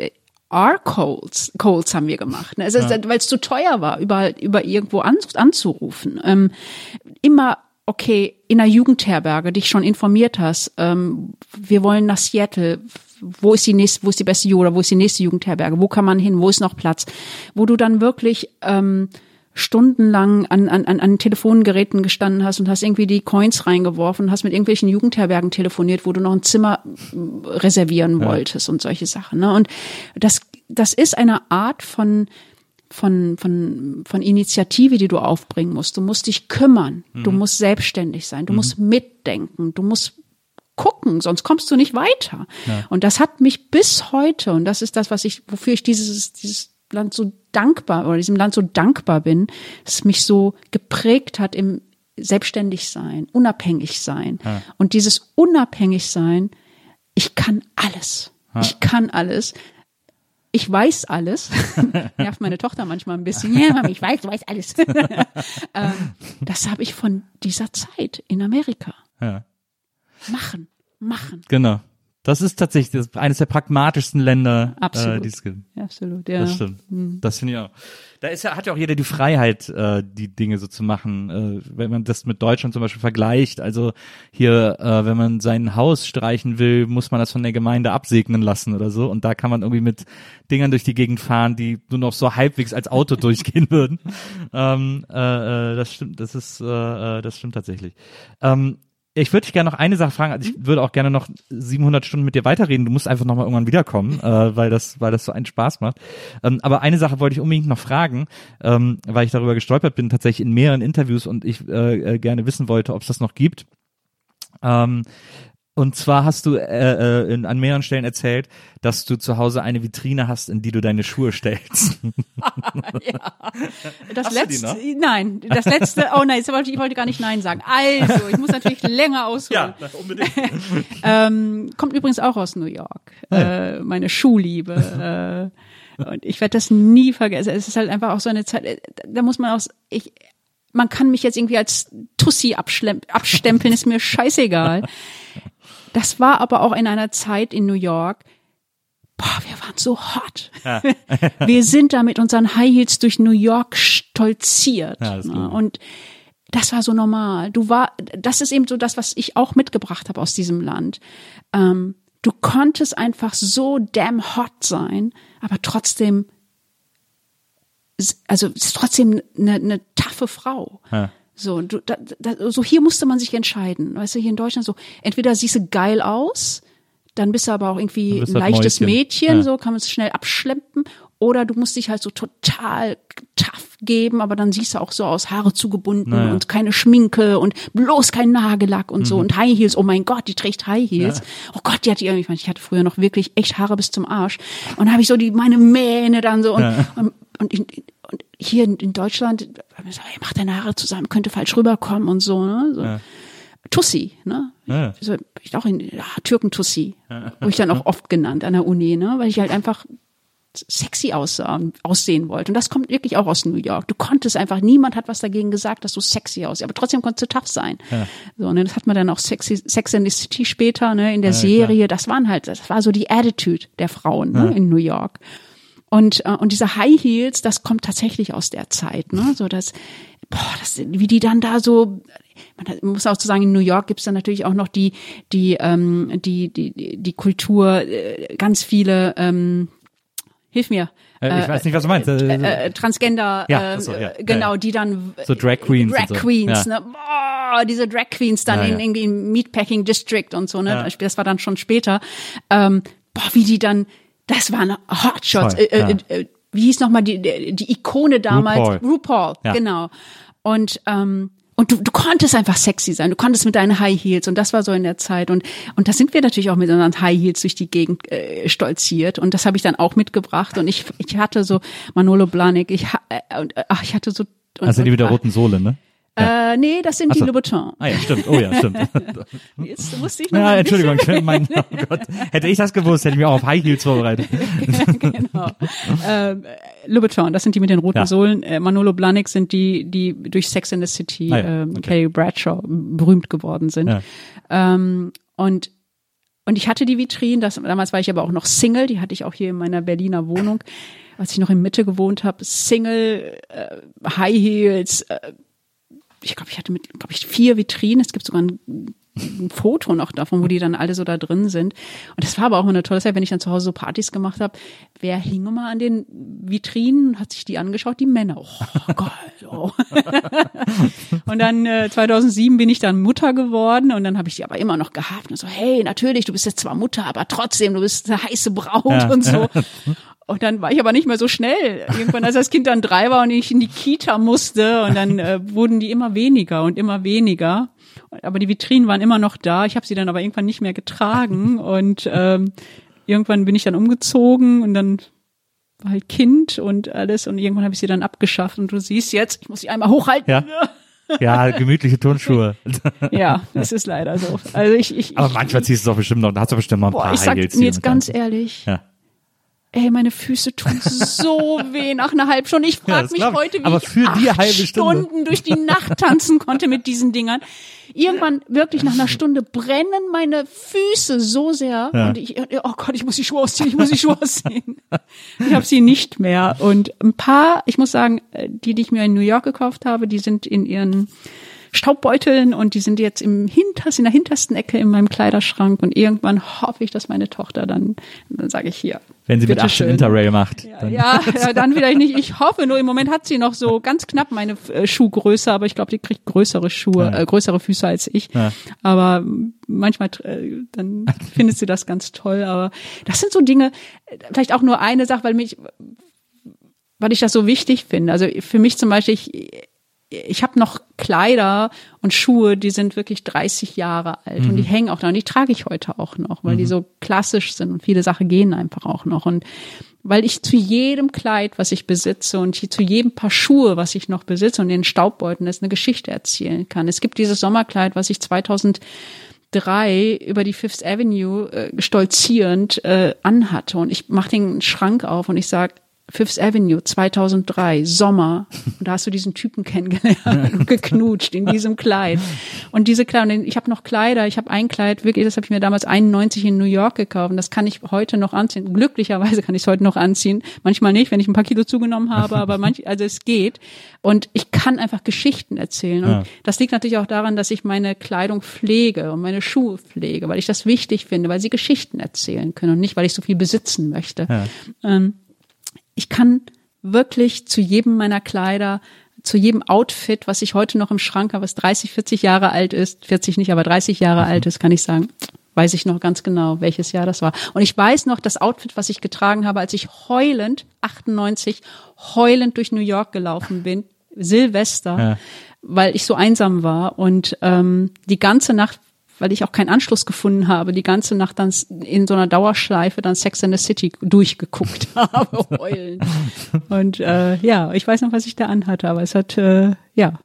R-Calls Calls haben wir gemacht, ne? also, weil es zu teuer war, überall über irgendwo an, anzurufen. Ähm, immer okay, in einer Jugendherberge dich schon informiert hast, ähm, wir wollen nach Seattle, wo ist die nächste, wo ist die beste Ju- oder wo ist die nächste Jugendherberge, wo kann man hin, wo ist noch Platz, wo du dann wirklich ähm, stundenlang an, an, an, Telefongeräten gestanden hast und hast irgendwie die Coins reingeworfen, hast mit irgendwelchen Jugendherbergen telefoniert, wo du noch ein Zimmer mm, reservieren wolltest und solche Sachen. Ne? Und das, das ist eine Art von von, von, von Initiative, die du aufbringen musst. Du musst dich kümmern. Du musst selbstständig sein. Du musst mitdenken. Du musst gucken, sonst kommst du nicht weiter. Und das hat mich bis heute, und das ist das, was ich, wofür ich dieses, dieses Land so dankbar oder diesem Land so dankbar bin, dass es mich so geprägt hat im selbstständig sein, unabhängig sein. Und dieses unabhängig sein, ich kann alles. Ich kann alles ich weiß alles. [laughs] Nervt meine Tochter manchmal ein bisschen. Ja, Mami, ich weiß, du weißt alles. [laughs] ähm, das habe ich von dieser Zeit in Amerika. Ja. Machen, machen. Genau. Das ist tatsächlich das, eines der pragmatischsten Länder, Absolut. äh, die es gibt. Absolut, ja. Das stimmt. Das finde ich auch. Da ist ja, hat ja auch jeder die Freiheit, äh, die Dinge so zu machen. Äh, wenn man das mit Deutschland zum Beispiel vergleicht, also hier, äh, wenn man sein Haus streichen will, muss man das von der Gemeinde absegnen lassen oder so. Und da kann man irgendwie mit Dingern durch die Gegend fahren, die nur noch so halbwegs als Auto [laughs] durchgehen würden. Ähm, äh, äh, das stimmt, das ist, äh, äh, das stimmt tatsächlich. Ähm, ich würde dich gerne noch eine Sache fragen. Also ich würde auch gerne noch 700 Stunden mit dir weiterreden. Du musst einfach noch mal irgendwann wiederkommen, äh, weil das, weil das so einen Spaß macht. Ähm, aber eine Sache wollte ich unbedingt noch fragen, ähm, weil ich darüber gestolpert bin, tatsächlich in mehreren Interviews und ich äh, äh, gerne wissen wollte, ob es das noch gibt. Ähm, und zwar hast du äh, äh, in, an mehreren Stellen erzählt, dass du zu Hause eine Vitrine hast, in die du deine Schuhe stellst. [laughs] Das Hast du die letzte, noch? nein, das letzte, oh nein, jetzt wollte ich, wollte gar nicht Nein sagen. Also, ich muss natürlich länger ausholen. unbedingt. [laughs] Ähm, kommt übrigens auch aus New York. Äh, meine Schuhliebe. äh, und ich werde das nie vergessen. Es ist halt einfach auch so eine Zeit, äh, da muss man auch, ich, man kann mich jetzt irgendwie als Tussi abstempeln, ist mir scheißegal. Das war aber auch in einer Zeit in New York, boah, wir waren so hot. [laughs] wir sind da mit unseren High Heels durch New York stolziert. Ja, ne? Und das war so normal. Du war, das ist eben so das, was ich auch mitgebracht habe aus diesem Land. Ähm, du konntest einfach so damn hot sein, aber trotzdem, also ist trotzdem eine, eine taffe Frau. Ja. So, du, da, da, so hier musste man sich entscheiden. Weißt du, hier in Deutschland so, entweder siehst du geil aus, dann bist du aber auch irgendwie ein halt leichtes Mäuschen. Mädchen, Ja. so kann man es schnell abschleppen, Oder du musst dich halt so total tough geben, aber dann siehst du auch so aus, Haare zugebunden Naja. und keine Schminke und bloß kein Nagellack und Mhm. so und High Heels. Oh mein Gott, die trägt High Heels. Oh Gott, die hat die irgendwie, ich meine, ich hatte früher noch wirklich echt Haare bis zum Arsch. Und habe ich so die, meine Mähne dann so und, und, und, in, und hier in, in Deutschland, wir gesagt, hey, mach deine Haare zusammen, könnte falsch rüberkommen und so, ne? So. Tussi, ne? Ja. So, ich auch in ja, Türken-Tussi, wurde ich dann auch oft genannt an der Uni, ne? Weil ich halt einfach sexy aussah, aussehen wollte. Und das kommt wirklich auch aus New York. Du konntest einfach, niemand hat was dagegen gesagt, dass du sexy aussiehst, aber trotzdem konntest du tough sein. So, ne, das hat man dann auch sexy, Sex and the City später, ne, in der Serie. Das waren halt, das war so die Attitude der Frauen, ne, in New York. Und, äh, und diese High Heels, das kommt tatsächlich aus der Zeit, ne? So das, boah, das, wie die dann da so, man muss auch zu sagen, in New York gibt's dann natürlich auch noch die, die, ähm, die, die, die, Kultur, äh, ganz viele, ähm, hilf mir. Äh, ich weiß nicht, was du meinst. Äh, Äh, Transgender, Ja, äh, ach so, ja, genau, ja, ja. die dann So Drag Queens Drag so. Queens, Ja. ne? Boah, diese Drag Queens dann in, in, in Meatpacking District und so, ne? Das war dann schon später. Ähm, boah, wie die dann, das waren Hotshots. Toll, Äh, ja. äh, äh, wie hieß nochmal die, die Ikone damals? RuPaul. RuPaul, Ja. genau. Und ähm, und du, du konntest einfach sexy sein. Du konntest mit deinen High Heels und das war so in der Zeit und und da sind wir natürlich auch mit unseren High Heels durch die Gegend äh, stolziert und das habe ich dann auch mitgebracht und ich ich hatte so Manolo Blahnik, ich äh, und äh, ach, ich hatte so und, also die mit der roten Sohle, ne? Äh, nee, das sind Ach die so. Louboutin. Ah ja, stimmt. Oh ja, [laughs] stimmt. Jetzt musste ich [laughs] noch Ja, Entschuldigung, [laughs] mein, oh Gott. Hätte ich das gewusst, hätte ich mich auch auf High Heels vorbereitet. genau. ähm, Louboutin, das sind die mit den roten Ja. Sohlen. Äh, Manolo Blahnik sind die, die durch Sex in the City, Ah ja, ähm, okay. Kelly Bradshaw berühmt geworden sind. Ja. Ähm, und und ich hatte die Vitrinen, das, damals war ich aber auch noch Single, die hatte ich auch hier in meiner Berliner Wohnung, als ich noch in Mitte gewohnt habe. Single, äh, High Heels, äh, ich glaube, ich hatte mit, glaube ich, vier Vitrinen. Es gibt sogar ein, ein Foto noch davon, wo die dann alle so da drin sind. Und das war aber auch immer eine tolle Zeit, wenn ich dann zu Hause so Partys gemacht habe. Wer hing immer an den Vitrinen, hat sich die angeschaut? Die Männer. Oh [laughs] Gott. Oh. [laughs] und dann äh, 2007 bin ich dann Mutter geworden und dann habe ich die aber immer noch gehabt. Und so, hey, natürlich, du bist jetzt zwar Mutter, aber trotzdem, du bist eine heiße Braut Ja. und so. [laughs] Und dann war ich aber nicht mehr so schnell. Irgendwann, als das Kind dann drei war und ich in die Kita musste und dann äh, wurden die immer weniger und immer weniger. Aber die Vitrinen waren immer noch da. Ich habe sie dann aber irgendwann nicht mehr getragen und ähm, irgendwann bin ich dann umgezogen und dann war halt Kind und alles und irgendwann habe ich sie dann abgeschafft und du siehst jetzt, ich muss sie einmal hochhalten. Ja. [laughs] Ja, gemütliche Turnschuhe. Ja, es ist leider so. Also ich, ich, Aber ich, manchmal ziehst du es doch bestimmt noch, da hast du bestimmt mal ein boah, paar ich sag mir jetzt ganz an. ehrlich, Ja. Ey, meine Füße tun so [laughs] weh nach einer halben Stunde. Ich Ja, frage das mich ich. heute, wie Aber ich für die acht halbe Stunde. Stunden durch die Nacht tanzen konnte mit diesen Dingern. Irgendwann wirklich nach einer Stunde brennen meine Füße so sehr Ja. und ich, oh Gott, ich muss die Schuhe ausziehen, ich muss die Schuhe ausziehen. Ich habe sie nicht mehr und ein paar, ich muss sagen, äh, die, die ich mir in New York gekauft habe, die sind in ihren Staubbeuteln und die sind jetzt im hintersten, in der hintersten Ecke in meinem Kleiderschrank und irgendwann hoffe ich, dass meine Tochter dann, dann sage ich hier. Wenn sie mit bitteschön. 18 Interrail macht. Ja, dann- ja, [laughs] ja, dann vielleicht nicht. Ich hoffe nur, im Moment hat sie noch so ganz knapp meine äh, Schuhgröße, aber ich glaube, die kriegt größere Schuhe, Ja. äh, größere Füße als ich. Ja. Aber manchmal, äh, dann [laughs] findet sie das ganz toll. Aber das sind so Dinge, vielleicht auch nur eine Sache, weil mich, weil ich das so wichtig finde. Also für mich zum Beispiel, ich, ich habe noch Kleider und Schuhe, die sind wirklich 30 Jahre alt und die hängen auch noch und die trage ich heute auch noch, weil die so klassisch sind und viele Sachen gehen einfach auch noch. Und weil ich zu jedem Kleid, was ich besitze und zu jedem Paar Schuhe, was ich noch besitze und den Staubbeuten, das eine Geschichte erzählen kann. Es gibt dieses Sommerkleid, was ich 2003 über die Fifth Avenue äh, stolzierend äh, anhatte. Und ich mache den Schrank auf und ich sage, Fifth Avenue 2003 Sommer. Und da hast du diesen Typen kennengelernt und geknutscht in diesem Kleid. Und diese Kleider ich habe noch Kleider ich habe ein Kleid wirklich das habe ich mir damals 91 in New York gekauft. Und das kann ich heute noch anziehen. Glücklicherweise kann ich es heute noch anziehen. Manchmal nicht wenn ich ein paar Kilo zugenommen habe aber manch also es geht. Und ich kann einfach Geschichten erzählen. Und Ja. das liegt natürlich auch daran dass ich meine Kleidung pflege und meine Schuhe pflege weil ich das wichtig finde weil sie Geschichten erzählen können und nicht weil ich so viel besitzen möchte. Ja. ähm, ich kann wirklich zu jedem meiner Kleider, zu jedem Outfit, was ich heute noch im Schrank habe, was 30, 40 Jahre alt ist, 40 nicht, aber 30 Jahre alt ist, kann ich sagen, weiß ich noch ganz genau, welches Jahr das war. Und ich weiß noch das Outfit, was ich getragen habe, als ich heulend, 98, heulend durch New York gelaufen bin, Silvester, ja. weil ich so einsam war und ähm, die ganze Nacht weil ich auch keinen Anschluss gefunden habe, die ganze Nacht dann in so einer Dauerschleife dann Sex in the City durchgeguckt [laughs] habe, heulend. Und äh, ja, ich weiß noch, was ich da anhatte, aber es hat, äh, ja.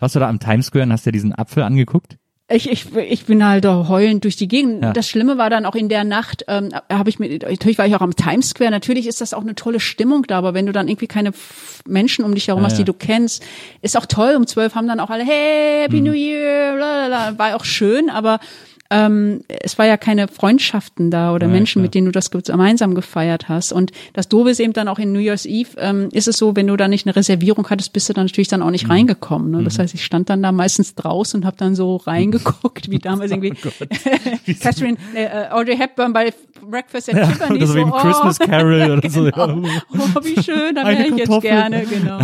Warst du da am Times Square und hast dir diesen Apfel angeguckt? Ich, ich, ich bin halt heulend durch die Gegend. Ja. Das Schlimme war dann auch in der Nacht, ähm, habe ich mir, natürlich war ich auch am Times Square, natürlich ist das auch eine tolle Stimmung da, aber wenn du dann irgendwie keine Menschen um dich herum ja, hast, die du kennst, ist auch toll. Um zwölf haben dann auch alle, hey, Happy mhm. New Year, bla, bla, bla. war auch schön, aber ähm, es war ja keine Freundschaften da oder ja, Menschen, klar. mit denen du das gemeinsam gefeiert hast. Und das Doofe ist eben dann auch in New Year's Eve, ähm, ist es so, wenn du da nicht eine Reservierung hattest, bist du dann natürlich dann auch nicht mhm. reingekommen. Ne? Das mhm. heißt, ich stand dann da meistens draußen und habe dann so reingeguckt, wie damals [laughs] irgendwie oh [laughs] Catherine, äh, äh, Audrey Hepburn bei Breakfast at ja, Tiffany's. Oder so, wie ein oh, Christmas Carol [laughs] oder genau. so. Oh, wie schön, da wäre ich jetzt gerne, genau.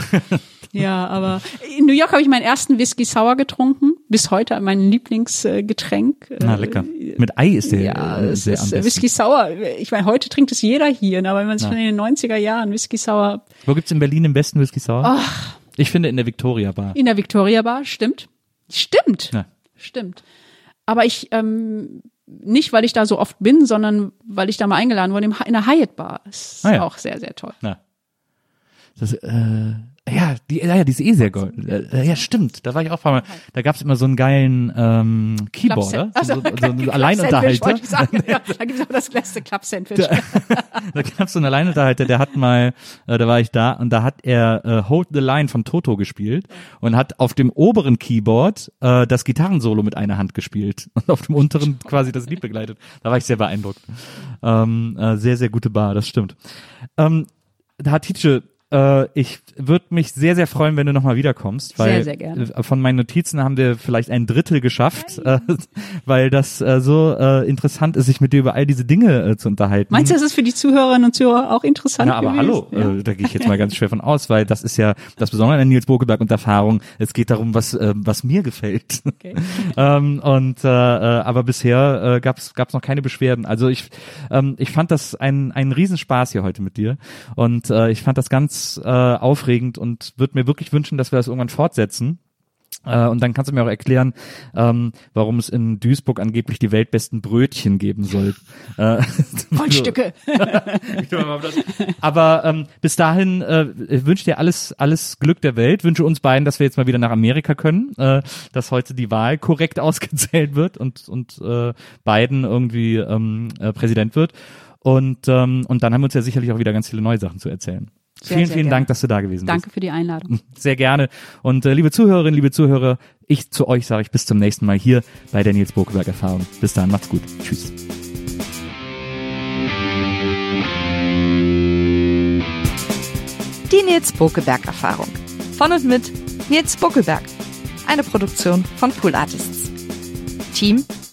Ja, aber in New York habe ich meinen ersten Whisky Sour getrunken. Bis heute mein Lieblingsgetränk. Na, lecker. Mit Ei ist der ja, äh, sehr ist, am Whisky Sour. Ich meine, heute trinkt es jeder hier, ne? aber wenn man sich von den 90er Jahren Whisky Sour. Wo gibt's in Berlin den besten Whisky Sour? Ach. Ich finde in der Victoria Bar. In der Victoria Bar, stimmt. Stimmt. Ja. Stimmt. Aber ich, ähm, nicht, weil ich da so oft bin, sondern weil ich da mal eingeladen wurde in der Hyatt Bar. Ist ah, ja. auch sehr, sehr toll. Ja. Das, äh, ja, die, ja, die ist eh sehr gold. Ja, stimmt. Da war ich auch mal. Da gab's immer so einen geilen ähm, Keyboarder, so, so, so einen [laughs] Alleinunterhalter. [laughs] Ja, da gibt's auch das letzte Club-Sandwich. Da, [laughs] da gab's so einen Alleinunterhalter, der hat mal, äh, da war ich da und da hat er äh, Hold the Line von Toto gespielt und hat auf dem oberen Keyboard äh, das Gitarrensolo mit einer Hand gespielt und auf dem unteren quasi das Lied begleitet. Da war ich sehr beeindruckt. Ähm, äh, sehr, sehr gute Bar, das stimmt. Ähm, da hat Tietje äh, ich würde mich sehr, sehr freuen, wenn du nochmal wiederkommst, weil sehr, sehr gerne. von meinen Notizen haben wir vielleicht ein Drittel geschafft, äh, [laughs] weil das äh, so äh, interessant ist, sich mit dir über all diese Dinge äh, zu unterhalten. Meinst du, das ist für die Zuhörerinnen und Zuhörer auch interessant? Ja, aber gewesen? hallo, ja. äh, da gehe ich jetzt mal [laughs] ganz schwer von aus, weil das ist ja das Besondere an Nils Bokeberg und Erfahrung. Es geht darum, was äh, was mir gefällt. Okay. [laughs] ähm, und äh, äh, aber bisher äh, gab es noch keine Beschwerden. Also ich ähm, ich fand das ein ein Riesenspaß hier heute mit dir und äh, ich fand das ganz äh, aufregend und würde mir wirklich wünschen, dass wir das irgendwann fortsetzen. Äh, und dann kannst du mir auch erklären, ähm, warum es in Duisburg angeblich die weltbesten Brötchen geben soll. Äh, [laughs] Goldstücke. [laughs] Aber ähm, bis dahin äh, wünsche dir alles, alles Glück der Welt. Wünsche uns beiden, dass wir jetzt mal wieder nach Amerika können, äh, dass heute die Wahl korrekt [laughs] ausgezählt wird und, und äh, Biden irgendwie ähm, äh, Präsident wird. Und, ähm, und dann haben wir uns ja sicherlich auch wieder ganz viele neue Sachen zu erzählen. Sehr, vielen, sehr vielen gerne. Dank, dass du da gewesen Danke bist. Danke für die Einladung. [laughs] Sehr gerne. Und äh, liebe Zuhörerinnen, liebe Zuhörer, ich zu euch sage ich bis zum nächsten Mal hier bei der Nils Bokeberg Erfahrung. Bis dahin, macht's gut. Tschüss. Die Nils Bokeberg Erfahrung. Von und mit Nils Bokeberg. Eine Produktion von Pool Artists. Team